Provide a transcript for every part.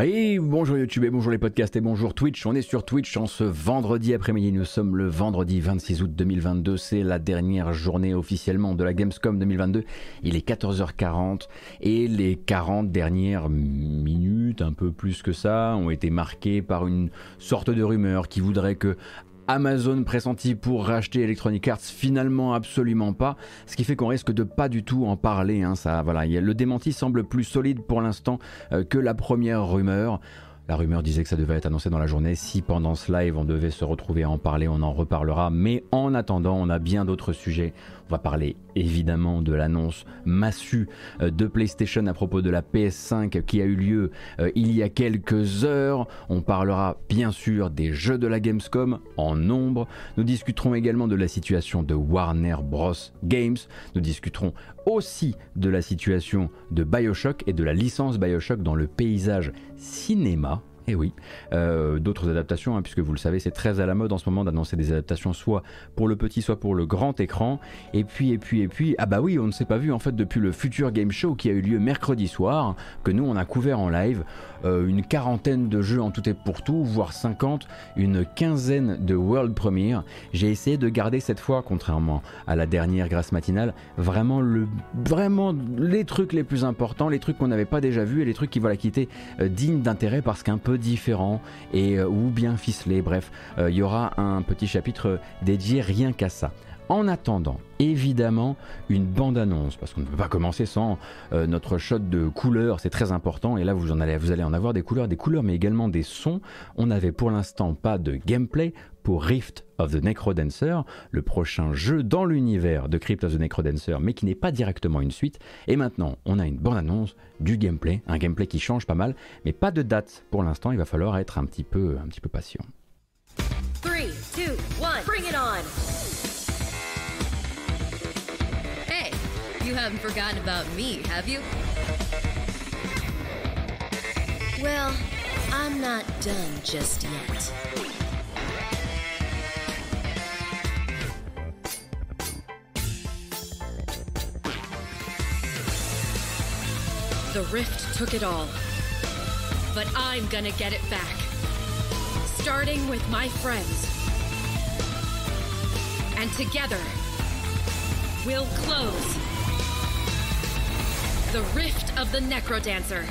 Oui, bonjour YouTube et bonjour les podcasts et bonjour Twitch. On est sur Twitch en ce vendredi après-midi. Nous sommes le vendredi 26 août 2022. C'est la dernière journée officiellement de la Gamescom 2022. Il est 14h40 et les 40 dernières minutes, un peu plus que ça, ont été marquées par une sorte de rumeur qui voudrait que Amazon pressenti pour racheter Electronic Arts, finalement absolument pas, ce qui fait qu'on risque de pas du tout en parler. Hein, ça, le démenti semble plus solide pour l'instant euh, que la première rumeur. La rumeur disait que ça devait être annoncé dans la journée. Si pendant ce live on devait se retrouver à en parler, on en reparlera. Mais en attendant, on a bien d'autres sujets on va parler évidemment de l'annonce massue euh, de PlayStation à propos de la PS5 qui a eu lieu euh, il y a quelques heures. On parlera bien sûr des jeux de la Gamescom en nombre. Nous discuterons également de la situation de Warner Bros. Games. Nous discuterons aussi de la situation de Bioshock et de la licence Bioshock dans le paysage cinéma. Et eh oui, euh, d'autres adaptations, hein, puisque vous le savez, c'est très à la mode en ce moment d'annoncer des adaptations soit pour le petit, soit pour le grand écran. Et puis, et puis, et puis, ah bah oui, on ne s'est pas vu en fait depuis le Future Game Show qui a eu lieu mercredi soir, que nous on a couvert en live. Euh, une quarantaine de jeux en tout et pour tout, voire 50, une quinzaine de World Premiere. J'ai essayé de garder cette fois, contrairement à la dernière grâce matinale, vraiment, le, vraiment les trucs les plus importants, les trucs qu'on n'avait pas déjà vus et les trucs qui, voilà, qui étaient euh, dignes d'intérêt parce qu'un peu différents et euh, ou bien ficelés. Bref, il y aura un petit chapitre dédié rien qu'à ça. En attendant, évidemment, une bande-annonce, parce qu'on ne peut pas commencer sans euh, notre shot de couleurs, c'est très important, et là vous, en allez, vous allez en avoir des couleurs, des couleurs, mais également des sons. On n'avait pour l'instant pas de gameplay Rift of the Necrodancer, le prochain jeu dans l'univers de Crypt of the Necrodancer, mais qui n'est pas directement une suite. Et maintenant, on a une bande-annonce, du gameplay, un gameplay qui change pas mal, mais pas de date pour l'instant, il va falloir être un petit peu, un petit peu patient. 3, 2, 1, bring it on! You haven't forgotten about me, have you? Well, I'm not done just yet. The Rift took it all. But I'm gonna get it back. Starting with my friends. And together, we'll close The Rift of the Necrodancer.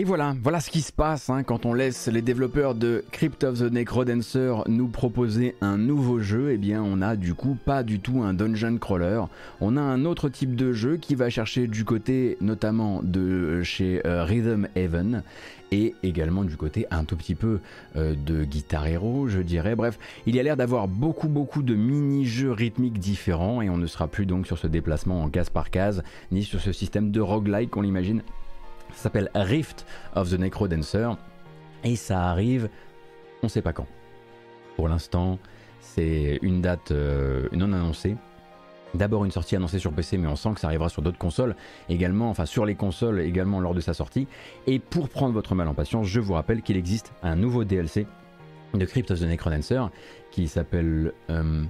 Et voilà, voilà ce qui se passe hein, quand on laisse les développeurs de Crypt of the Necrodancer nous proposer un nouveau jeu. Eh bien, on a du coup pas du tout un dungeon crawler. On a un autre type de jeu qui va chercher du côté notamment de chez euh, Rhythm Haven et également du côté un tout petit peu euh, de Guitar Hero, je dirais. Bref, il y a l'air d'avoir beaucoup beaucoup de mini-jeux rythmiques différents et on ne sera plus donc sur ce déplacement en case par case, ni sur ce système de roguelike qu'on l'imagine. Ça s'appelle Rift of the Necrodancer et ça arrive, on ne sait pas quand. Pour l'instant, c'est une date euh, non annoncée. D'abord une sortie annoncée sur PC, mais on sent que ça arrivera sur d'autres consoles également, enfin sur les consoles également lors de sa sortie. Et pour prendre votre mal en patience, je vous rappelle qu'il existe un nouveau DLC de Crypt of the Necrodancer qui s'appelle euh,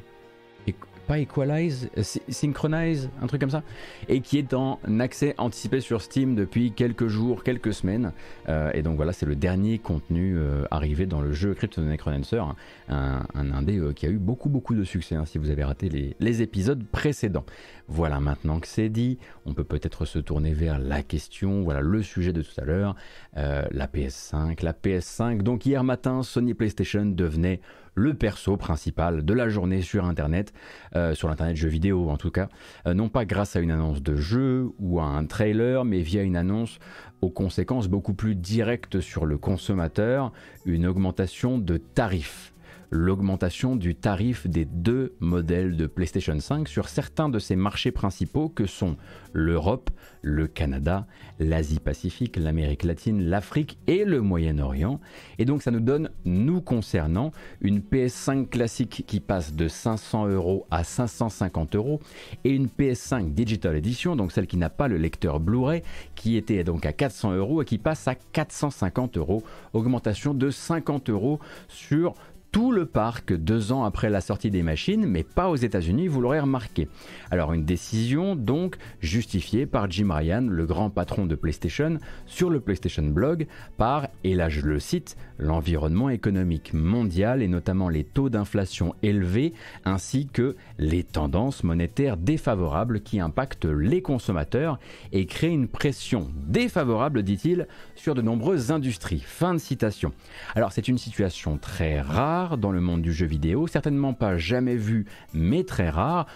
pas Equalize, euh, Synchronize, un truc comme ça, et qui est en accès anticipé sur Steam depuis quelques jours, quelques semaines. Euh, et donc voilà, c'est le dernier contenu euh, arrivé dans le jeu Crypt of the Necrodancer, un, un indé qui a eu beaucoup beaucoup de succès hein, si vous avez raté les, les épisodes précédents. Voilà, maintenant que c'est dit, on peut peut-être se tourner vers la question, voilà le sujet de tout à l'heure, la PS5, la PS5. Donc hier matin, Sony PlayStation devenait le perso principal de la journée sur Internet, euh, sur l'Internet jeux vidéo en tout cas, euh, non pas grâce à une annonce de jeu ou à un trailer, mais via une annonce aux conséquences beaucoup plus directes sur le consommateur, une augmentation de tarifs. L'augmentation du tarif des deux modèles de PlayStation 5 sur certains de ses marchés principaux que sont l'Europe, le Canada, l'Asie-Pacifique, l'Amérique latine, l'Afrique et le Moyen-Orient. Et donc ça nous donne, nous concernant, une PS5 classique qui passe de 500 euros à 550 euros et une PS5 Digital Edition, donc celle qui n'a pas le lecteur Blu-ray, qui était donc à 400 euros et qui passe à 450 euros, augmentation de 50 euros sur tout le parc deux ans après la sortie des machines, mais pas aux États-Unis, vous l'aurez remarqué. Alors une décision donc justifiée par Jim Ryan, le grand patron de PlayStation, sur le PlayStation Blog, par, et là je le cite, l'environnement économique mondial et notamment les taux d'inflation élevés, ainsi que les tendances monétaires défavorables qui impactent les consommateurs et créent une pression défavorable, dit-il, sur de nombreuses industries. Fin de citation. Alors c'est une situation très rare dans le monde du jeu vidéo, certainement pas jamais vue, mais très rare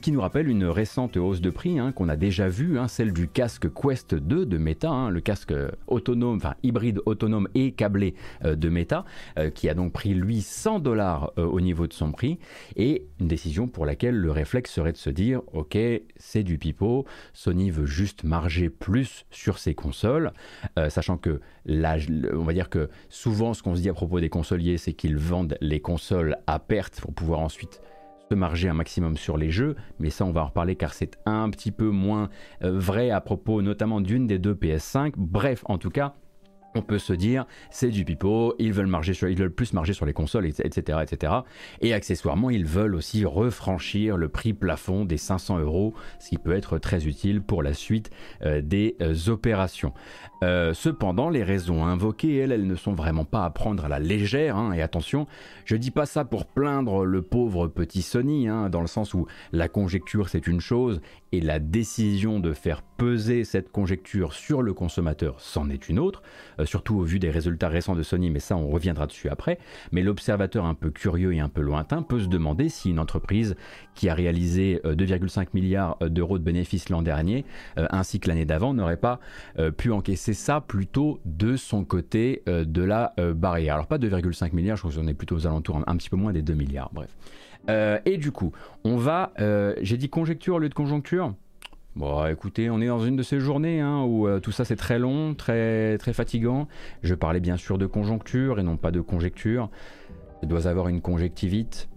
qui nous rappelle une récente hausse de prix hein, qu'on a déjà vue, hein, celle du casque Quest 2 de Meta, hein, le casque autonome, enfin hybride autonome et câblé euh, de Meta, euh, qui a donc pris lui 100 dollars euh, au niveau de son prix, et une décision pour laquelle le réflexe serait de se dire, ok, c'est du pipeau, Sony veut juste marger plus sur ses consoles, sachant que là, va dire que souvent ce qu'on se dit à propos des consoliers, c'est qu'ils vendent les consoles à perte pour pouvoir ensuite marger un maximum sur les jeux, mais ça on va en reparler car c'est un petit peu moins euh, vrai à propos notamment d'une des deux PS5. Bref, en tout cas, on peut se dire c'est du pipeau, ils veulent marger sur, ils veulent plus marger sur les consoles, etc., etc. Et accessoirement, ils veulent aussi refranchir le prix plafond des 500 euros, ce qui peut être très utile pour la suite euh, des euh, opérations. Euh, cependant, les raisons invoquées, elles, elles ne sont vraiment pas à prendre à la légère. Hein, et attention, je dis pas ça pour plaindre le pauvre petit Sony, hein, dans le sens où la conjecture c'est une chose et la décision de faire peser cette conjecture sur le consommateur c'en est une autre, euh, surtout au vu des résultats récents de Sony, mais ça on reviendra dessus après. Mais l'observateur un peu curieux et un peu lointain peut se demander si une entreprise qui a réalisé 2,5 euh, milliards d'euros de bénéfices l'an dernier, ainsi que l'année d'avant, n'aurait pas pu encaisser ça plutôt de son côté euh, de la euh, barrière. Alors pas 2,5 milliards, je crois qu'on est plutôt aux alentours un, petit peu moins des 2 milliards, bref. Euh, et du coup, on va, j'ai dit conjecture au lieu de conjoncture? Bon, écoutez, on est dans une de ces journées hein, où tout ça c'est très long, très très fatigant. Je parlais bien sûr de conjoncture et non pas de conjecture. Je dois avoir une conjectivite.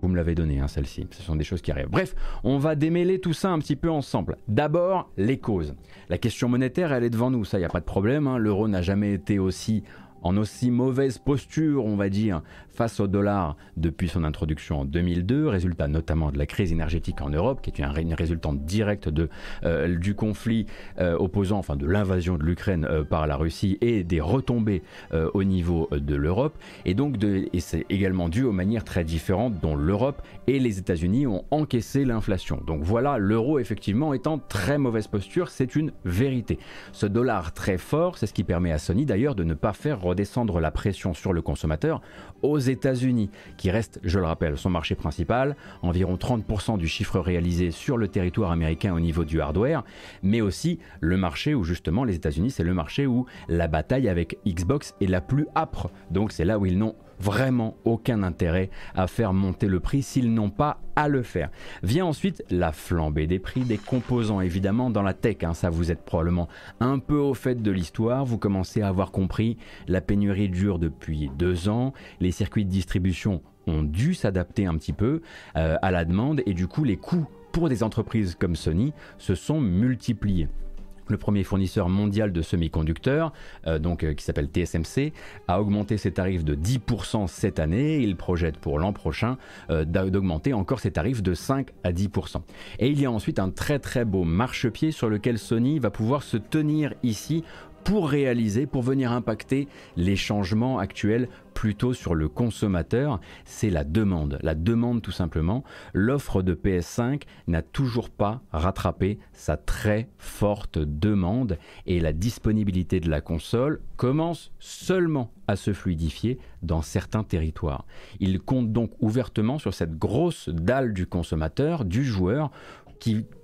Vous me l'avez donné, hein, celle-ci. Ce sont des choses qui arrivent. Bref, on va démêler tout ça un petit peu ensemble. D'abord, les causes. La question monétaire, elle est devant nous, ça, il n'y a pas de problème. Hein. L'euro n'a jamais été aussi en aussi mauvaise posture, on va dire, face au dollar depuis son introduction en 2002, résultat notamment de la crise énergétique en Europe, qui est une résultante directe euh, du conflit euh, opposant, enfin de l'invasion de l'Ukraine euh, par la Russie et des retombées au niveau de l'Europe. Et donc, c'est également dû aux manières très différentes dont l'Europe et les États-Unis ont encaissé l'inflation. Donc voilà, l'euro effectivement est en très mauvaise posture, c'est une vérité. Ce dollar très fort, c'est ce qui permet à Sony d'ailleurs de ne pas faire redescendre la pression sur le consommateur aux États-Unis, qui reste, je le rappelle, son marché principal, environ 30% du chiffre réalisé sur le territoire américain au niveau du hardware, mais aussi le marché où justement les États-Unis, c'est le marché où la bataille avec Xbox est la plus âpre. Donc c'est là où ils n'ont vraiment aucun intérêt à faire monter le prix s'ils n'ont pas à le faire. Vient ensuite la flambée des prix des composants, évidemment dans la tech, hein, ça vous êtes probablement un peu au fait de l'histoire, vous commencez à avoir compris, la pénurie dure depuis deux ans, les circuits de distribution ont dû s'adapter un petit peu euh, à la demande et du coup les coûts pour des entreprises comme Sony se sont multipliés le premier fournisseur mondial de semi-conducteurs, euh, donc euh, qui s'appelle TSMC, a augmenté ses tarifs de 10% cette année. Il projette pour l'an prochain euh, d'augmenter encore ses tarifs de 5 à 10%. Et il y a ensuite un très très beau marchepied sur lequel Sony va pouvoir se tenir ici pour réaliser, pour venir impacter les changements actuels plutôt sur le consommateur, c'est la demande. La demande tout simplement. L'offre de PS5 n'a toujours pas rattrapé sa très forte demande et la disponibilité de la console commence seulement à se fluidifier dans certains territoires. Il compte donc ouvertement sur cette grosse dalle du consommateur, du joueur,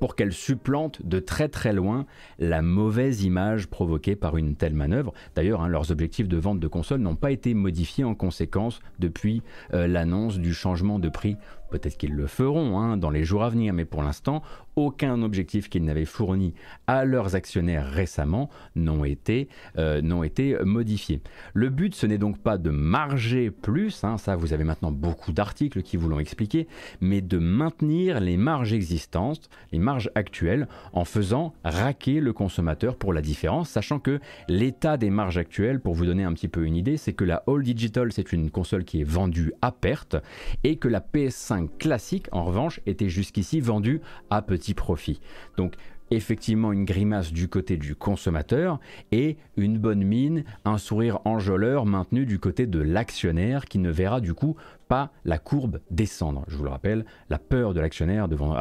pour qu'elle supplante de très très loin la mauvaise image provoquée par une telle manœuvre. D'ailleurs, hein, leurs objectifs de vente de consoles n'ont pas été modifiés en conséquence depuis euh, l'annonce du changement de prix Peut-être qu'ils le feront hein, dans les jours à venir, mais pour l'instant, aucun objectif qu'ils n'avaient fourni à leurs actionnaires récemment n'ont été, euh, modifiés. Le but, ce n'est donc pas de marger plus, hein, ça vous avez maintenant beaucoup d'articles qui vous l'ont expliqué, mais de maintenir les marges existantes, les marges actuelles, en faisant raquer le consommateur pour la différence, sachant que l'état des marges actuelles, pour vous donner un petit peu une idée, c'est que la All Digital, c'est une console qui est vendue à perte, et que la PS5 classique, en revanche, était jusqu'ici vendue à petit profit. Donc effectivement une grimace du côté du consommateur et une bonne mine, un sourire enjôleur maintenu du côté de l'actionnaire qui ne verra du coup pas la courbe descendre. Je vous le rappelle, la peur de l'actionnaire devant,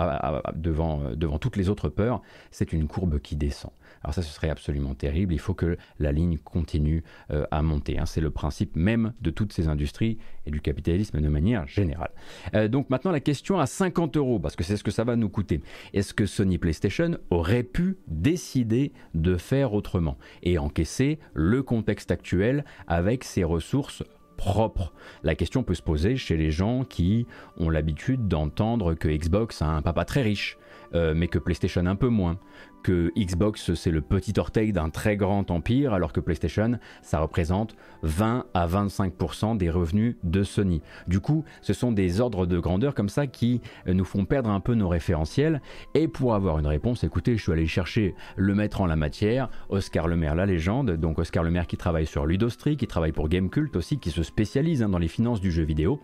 devant, devant toutes les autres peurs, c'est une courbe qui descend. Alors ça, ce serait absolument terrible. Il faut que la ligne continue euh, à monter. Hein. C'est le principe même de toutes ces industries et du capitalisme de manière générale. Euh, donc maintenant, la question à 50 euros, parce que c'est ce que ça va nous coûter. Est-ce que Sony PlayStation aurait pu décider de faire autrement et encaisser le contexte actuel avec ses ressources propres? La question peut se poser chez les gens qui ont l'habitude d'entendre que Xbox a un papa très riche, euh, mais que PlayStation un peu moins, que Xbox c'est le petit orteil d'un très grand empire alors que PlayStation ça représente 20 à 25% des revenus de Sony. Du coup, ce sont des ordres de grandeur comme ça qui euh, nous font perdre un peu nos référentiels. Et pour avoir une réponse, écoutez, je suis allé chercher le maître en la matière, Oscar Lemaire la légende, donc Oscar Lemaire qui travaille sur Ludostri, qui travaille pour Gamecult aussi, qui se spécialise hein, dans les finances du jeu vidéo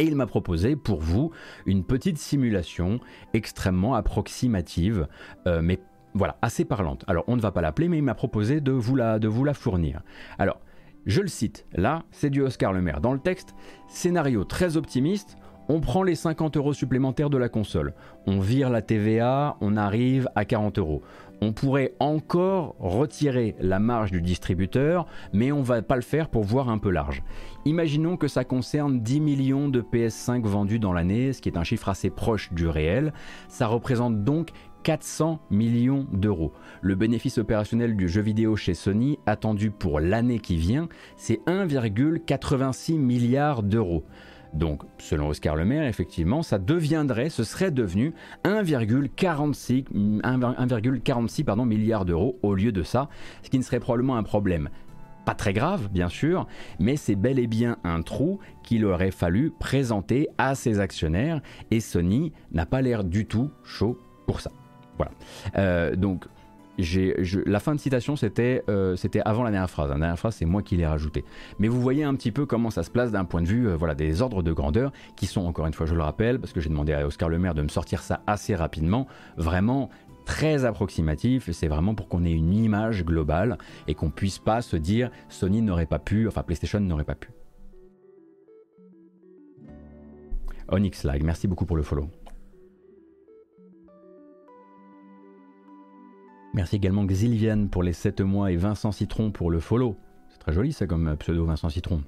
et il m'a proposé pour vous une petite simulation extrêmement approximative, euh, mais voilà, assez parlante. Alors on ne va pas l'appeler, mais il m'a proposé de vous, la, de vous la fournir. Alors, je le cite, là, c'est du Oscar Le Maire. Dans le texte, scénario très optimiste, on prend les 50 euros supplémentaires de la console, on vire la TVA, on arrive à 40 euros. On pourrait encore retirer la marge du distributeur, mais on va pas le faire pour voir un peu large. Imaginons que ça concerne 10 millions de PS5 vendus dans l'année, ce qui est un chiffre assez proche du réel. Ça représente donc 400 millions d'euros. Le bénéfice opérationnel du jeu vidéo chez Sony, attendu pour l'année qui vient, c'est 1,86 milliard d'euros. Donc, selon Oscar Le Maire, effectivement, ça deviendrait, ce serait devenu 1,46 1,46 milliards d'euros au lieu de ça, ce qui ne serait probablement un problème pas très grave, bien sûr, mais c'est bel et bien un trou qu'il aurait fallu présenter à ses actionnaires et Sony n'a pas l'air du tout chaud pour ça. Voilà. Euh, donc, la fin de citation, euh, c'était avant la dernière phrase. La dernière phrase, c'est moi qui l'ai rajouté. Mais vous voyez un petit peu comment ça se place d'un point de vue euh, des ordres de grandeur, qui sont, encore une fois, je le rappelle, parce que j'ai demandé à Oscar Le Maire de me sortir ça assez rapidement, vraiment très approximatif, c'est vraiment pour qu'on ait une image globale et qu'on puisse pas se dire Sony n'aurait pas pu, enfin PlayStation n'aurait pas pu. Onyx Lag, merci beaucoup pour le follow. Merci également Xilvian pour les 7 mois et Vincent Citron pour le follow. C'est très joli ça comme pseudo Vincent Citron.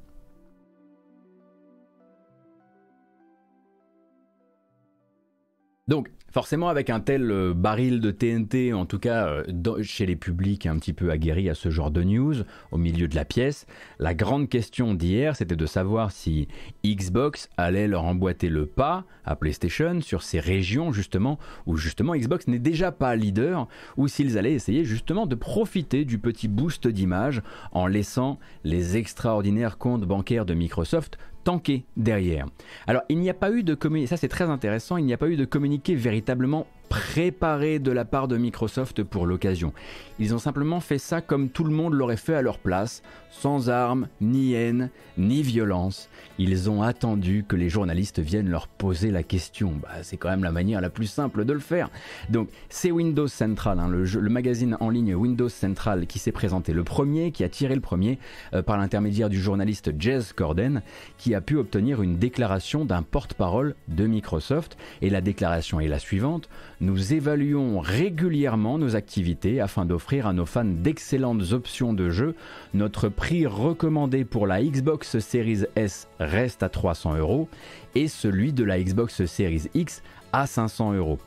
Donc, Forcément, avec un tel euh, baril de TNT, en tout cas euh, chez les publics un petit peu aguerris à ce genre de news, au milieu de la pièce, la grande question d'hier, c'était de savoir si Xbox allait leur emboîter le pas à PlayStation sur ces régions justement où justement Xbox n'est déjà pas leader, ou s'ils allaient essayer justement de profiter du petit boost d'image en laissant les extraordinaires comptes bancaires de Microsoft tanké derrière. Alors il n'y a pas eu de communiqué, ça c'est très intéressant, il n'y a pas eu de communiqué véritablement préparé de la part de Microsoft pour l'occasion. Ils ont simplement fait ça comme tout le monde l'aurait fait à leur place, sans armes, ni haine, ni violence. Ils ont attendu que les journalistes viennent leur poser la question. Bah, c'est quand même la manière la plus simple de le faire. Donc c'est Windows Central, hein, le, magazine en ligne Windows Central qui s'est présenté le premier, qui a tiré le premier euh, par l'intermédiaire du journaliste Jez Corden, qui a pu obtenir une déclaration d'un porte-parole de Microsoft. Et la déclaration est la suivante nous évaluons régulièrement nos activités afin d'offrir à nos fans d'excellentes options de jeu. Notre prix recommandé pour la Xbox Series S reste à 300 euros et celui de la Xbox Series X à 500 euros.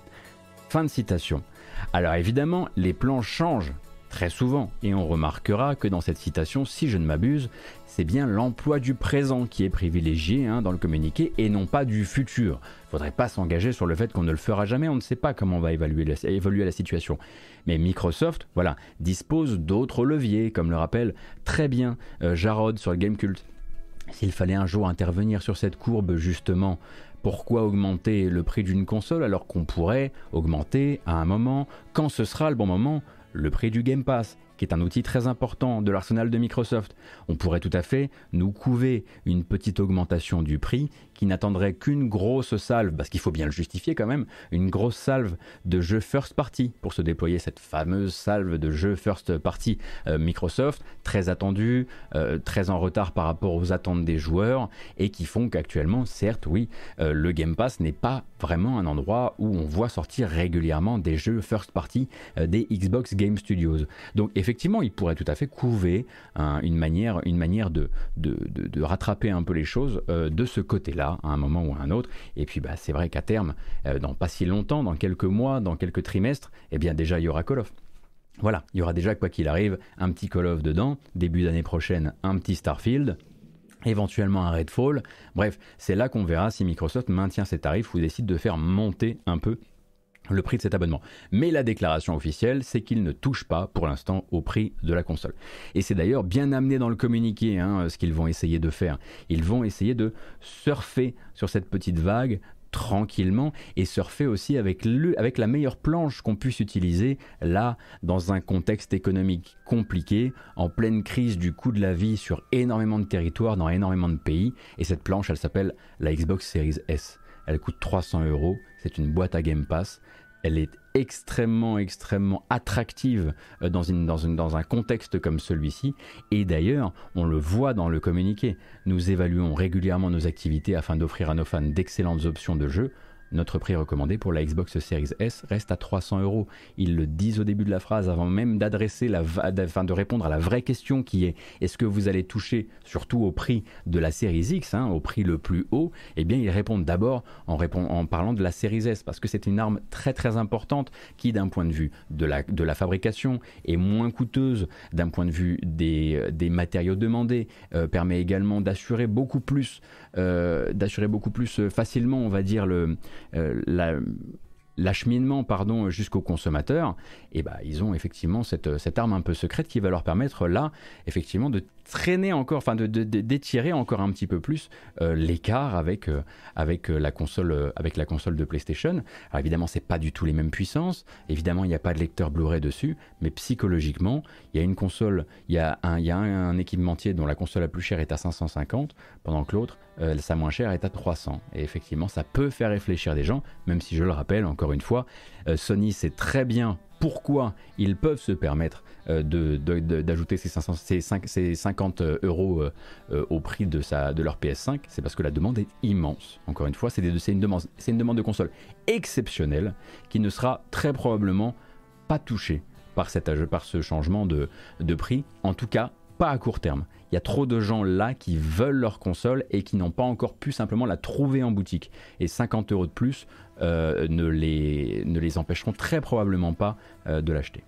Fin de citation. Alors évidemment, les plans changent très souvent, et on remarquera que dans cette citation, si je ne m'abuse, c'est bien l'emploi du présent qui est privilégié hein, dans le communiqué et non pas du futur. Faudrait pas s'engager sur le fait qu'on ne le fera jamais, on ne sait pas comment va évaluer évoluer la situation. Mais Microsoft, voilà, dispose d'autres leviers, comme le rappelle très bien euh, Jarod sur le Game Cult. S'il fallait un jour intervenir sur cette courbe, justement, pourquoi augmenter le prix d'une console alors qu'on pourrait augmenter à un moment, quand ce sera le bon moment, le prix du Game Pass, qui est un outil très important de l'arsenal de Microsoft. On pourrait tout à fait nous couver une petite augmentation du prix qui n'attendrait qu'une grosse salve, parce qu'il faut bien le justifier quand même, une grosse salve de jeux first party pour se déployer cette fameuse salve de jeux first party euh, Microsoft, très attendue, euh, très en retard par rapport aux attentes des joueurs, et qui font qu'actuellement, certes, oui, euh, le Game Pass n'est pas vraiment un endroit où on voit sortir régulièrement des jeux first party des Xbox Game Studios. Donc effectivement, il pourrait tout à fait couver une manière, une manière de, de, de, rattraper un peu les choses de ce côté-là à un moment ou à un autre. Et puis bah, c'est vrai qu'à terme, euh, dans pas si longtemps, dans quelques mois, dans quelques trimestres, eh bien déjà il y aura Call of. Voilà, il y aura déjà quoi qu'il arrive un petit Call of dedans, début d'année prochaine un petit Starfield, éventuellement un Redfall. Bref, c'est là qu'on verra si Microsoft maintient ses tarifs ou décide de faire monter un peu le prix de cet abonnement. Mais la déclaration officielle, c'est qu'il ne touche pas pour l'instant au prix de la console. Et c'est d'ailleurs bien amené dans le communiqué hein, ce qu'ils vont essayer de faire. Ils vont essayer de surfer sur cette petite vague tranquillement et surfer aussi avec, le, avec la meilleure planche qu'on puisse utiliser là dans un contexte économique compliqué, en pleine crise du coût de la vie sur énormément de territoires, dans énormément de pays. Et cette planche, elle s'appelle la Xbox Series S. Elle coûte 300 euros. C'est une boîte à Game Pass elle est extrêmement, extrêmement attractive euh, dans, dans un contexte comme celui-ci. Et d'ailleurs, on le voit dans le communiqué. Nous évaluons régulièrement nos activités afin d'offrir à nos fans d'excellentes options de jeu. Notre prix recommandé pour la Xbox Series S reste à 300 euros. Ils le disent au début de la phrase avant même d'adresser la, enfin de répondre à la vraie question qui est est-ce que vous allez toucher surtout au prix de la Series X, hein, au prix le plus haut? Eh bien, ils répondent d'abord en, en parlant de la Series S parce que c'est une arme très très importante qui, d'un point de vue de la, de la fabrication, est moins coûteuse d'un point de vue des, des matériaux demandés, euh, permet également d'assurer beaucoup plus, euh, d'assurer beaucoup plus euh, facilement, on va dire le euh, l'acheminement pardon jusqu'au consommateur et bah ils ont effectivement cette, cette arme un peu secrète qui va leur permettre là effectivement de traîner encore, enfin d'étirer encore un petit peu plus euh, l'écart avec, euh, avec, euh, la console, avec la console de PlayStation. Alors évidemment, c'est pas du tout les mêmes puissances. Évidemment, il n'y a pas de lecteur Blu-ray dessus, mais psychologiquement, il y a une console, il y a un, y a un, équipementier dont la console la plus chère est à 550, pendant que l'autre, sa moins chère est à 300. Et effectivement, ça peut faire réfléchir des gens, même si je le rappelle encore une fois, Sony sait très bien pourquoi ils peuvent se permettre d'ajouter ces, ces, 50 euh, euros euh, au prix de, leur PS5, c'est parce que la demande est immense. Encore une fois, c'est une, demande, de console exceptionnelle qui ne sera très probablement pas touchée par, ce changement de, prix, en tout cas pas à court terme. Il y a trop de gens là qui veulent leur console et qui n'ont pas encore pu simplement la trouver en boutique. Et 50 euros de plus ne les empêcheront très probablement pas de l'acheter.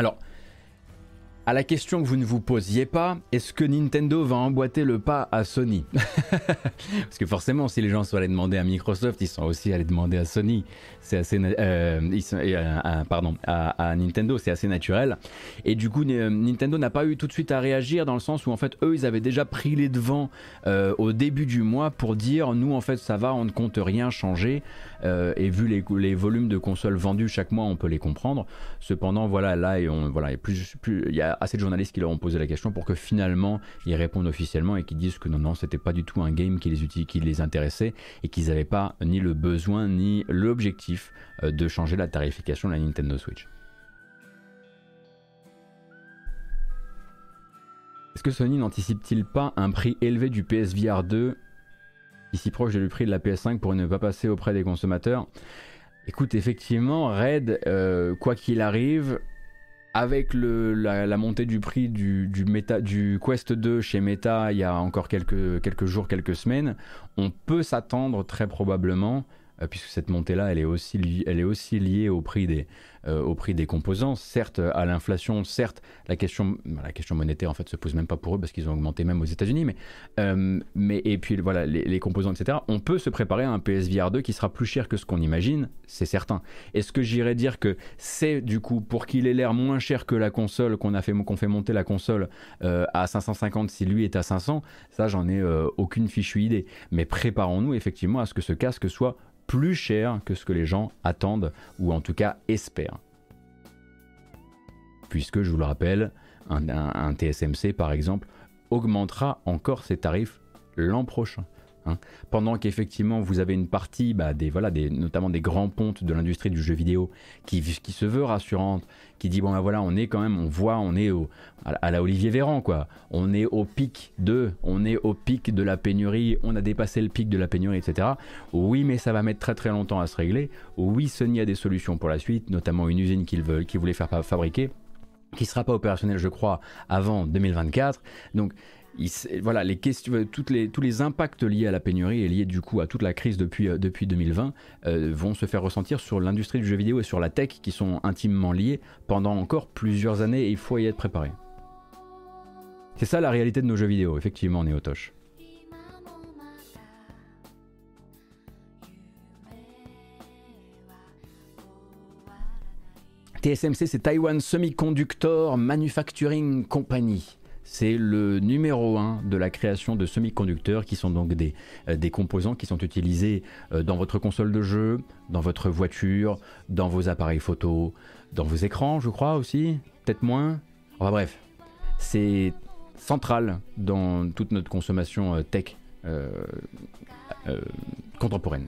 Alors, à la question que vous ne vous posiez pas, est-ce que Nintendo va emboîter le pas à Sony Parce que forcément, si les gens sont allés demander à Microsoft, ils sont aussi allés demander à Sony. C'est assez, euh, euh, pardon, à, Nintendo, c'est assez naturel. Et du coup, Nintendo n'a pas eu tout de suite à réagir dans le sens où en fait, eux, ils avaient déjà pris les devants euh, au début du mois pour dire, nous, en fait, ça va, on ne compte rien changer. Et vu les, volumes de consoles vendues chaque mois, on peut les comprendre. Cependant, voilà, là, voilà, il y a assez de journalistes qui leur ont posé la question pour que finalement ils répondent officiellement et qu'ils disent que non, non, c'était pas du tout un game qui les, qui les intéressait et qu'ils n'avaient pas ni le besoin ni l'objectif euh, de changer la tarification de la Nintendo Switch. Est-ce que Sony n'anticipe-t-il pas un prix élevé du PSVR 2 ici proche du prix de la PS5 pour ne pas passer auprès des consommateurs. Écoute, effectivement, Red, euh, quoi qu'il arrive, avec la, montée du prix du, du Quest 2 chez Meta il y a encore quelques, jours, quelques semaines, on peut s'attendre très probablement puisque cette montée-là, elle, est aussi elle est aussi liée au prix des, euh, au prix des composants, certes à l'inflation, certes la question, la question monétaire en fait se pose même pas pour eux parce qu'ils ont augmenté même aux États-Unis, mais, euh, mais et puis voilà les, composants, etc. On peut se préparer à un PSVR 2 qui sera plus cher que ce qu'on imagine, c'est certain. Est-ce que j'irais dire que c'est du coup pour qu'il ait l'air moins cher que la console qu'on a fait qu'on fait monter la console à 550 si lui est à 500, ça j'en ai aucune fichue idée. Mais préparons-nous effectivement à ce que ce casque soit plus cher que ce que les gens attendent ou en tout cas espèrent. Puisque, je vous le rappelle, un, TSMC par exemple augmentera encore ses tarifs l'an prochain. Hein. Pendant qu'effectivement vous avez une partie, bah, des, voilà, des, notamment des grands pontes de l'industrie du jeu vidéo qui, qui se veut rassurante, qui dit bon ben voilà, on est quand même, on voit, on est au, à, la Olivier Véran quoi. On est au pic de, on est au pic de la pénurie, on a dépassé le pic de la pénurie, etc. Oui, mais ça va mettre très très longtemps à se régler. Oui, Sony a des solutions pour la suite, notamment une usine qu'ils veulent, qu'ils voulaient faire fabriquer, qui sera pas opérationnelle, je crois, avant 2024. Donc voilà, toutes les, tous les impacts liés à la pénurie et liés du coup à toute la crise depuis, euh, depuis 2020 euh, vont se faire ressentir sur l'industrie du jeu vidéo et sur la tech qui sont intimement liés pendant encore plusieurs années et il faut y être préparé. C'est ça la réalité de nos jeux vidéo, effectivement, Néotoche. TSMC, c'est Taiwan Semiconductor Manufacturing Company c'est le numéro un de la création de semi-conducteurs qui sont donc des, euh, des composants qui sont utilisés euh, dans votre console de jeu, dans votre voiture, dans vos appareils photo, dans vos écrans, je crois aussi, peut-être moins. Enfin bref, c'est central dans toute notre consommation euh, tech contemporaine.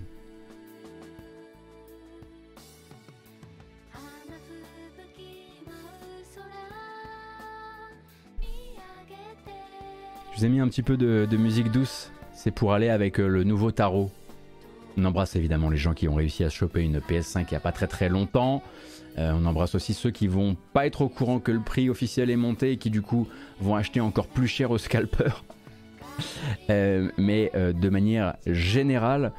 Je vous ai mis un petit peu de, musique douce. C'est pour aller avec euh, le nouveau tarot. On embrasse évidemment les gens qui ont réussi à choper une PS5 il n'y a pas très très longtemps. Euh, on embrasse aussi ceux qui vont pas être au courant que le prix officiel est monté et qui du coup vont acheter encore plus cher au scalper. Euh, mais de manière générale,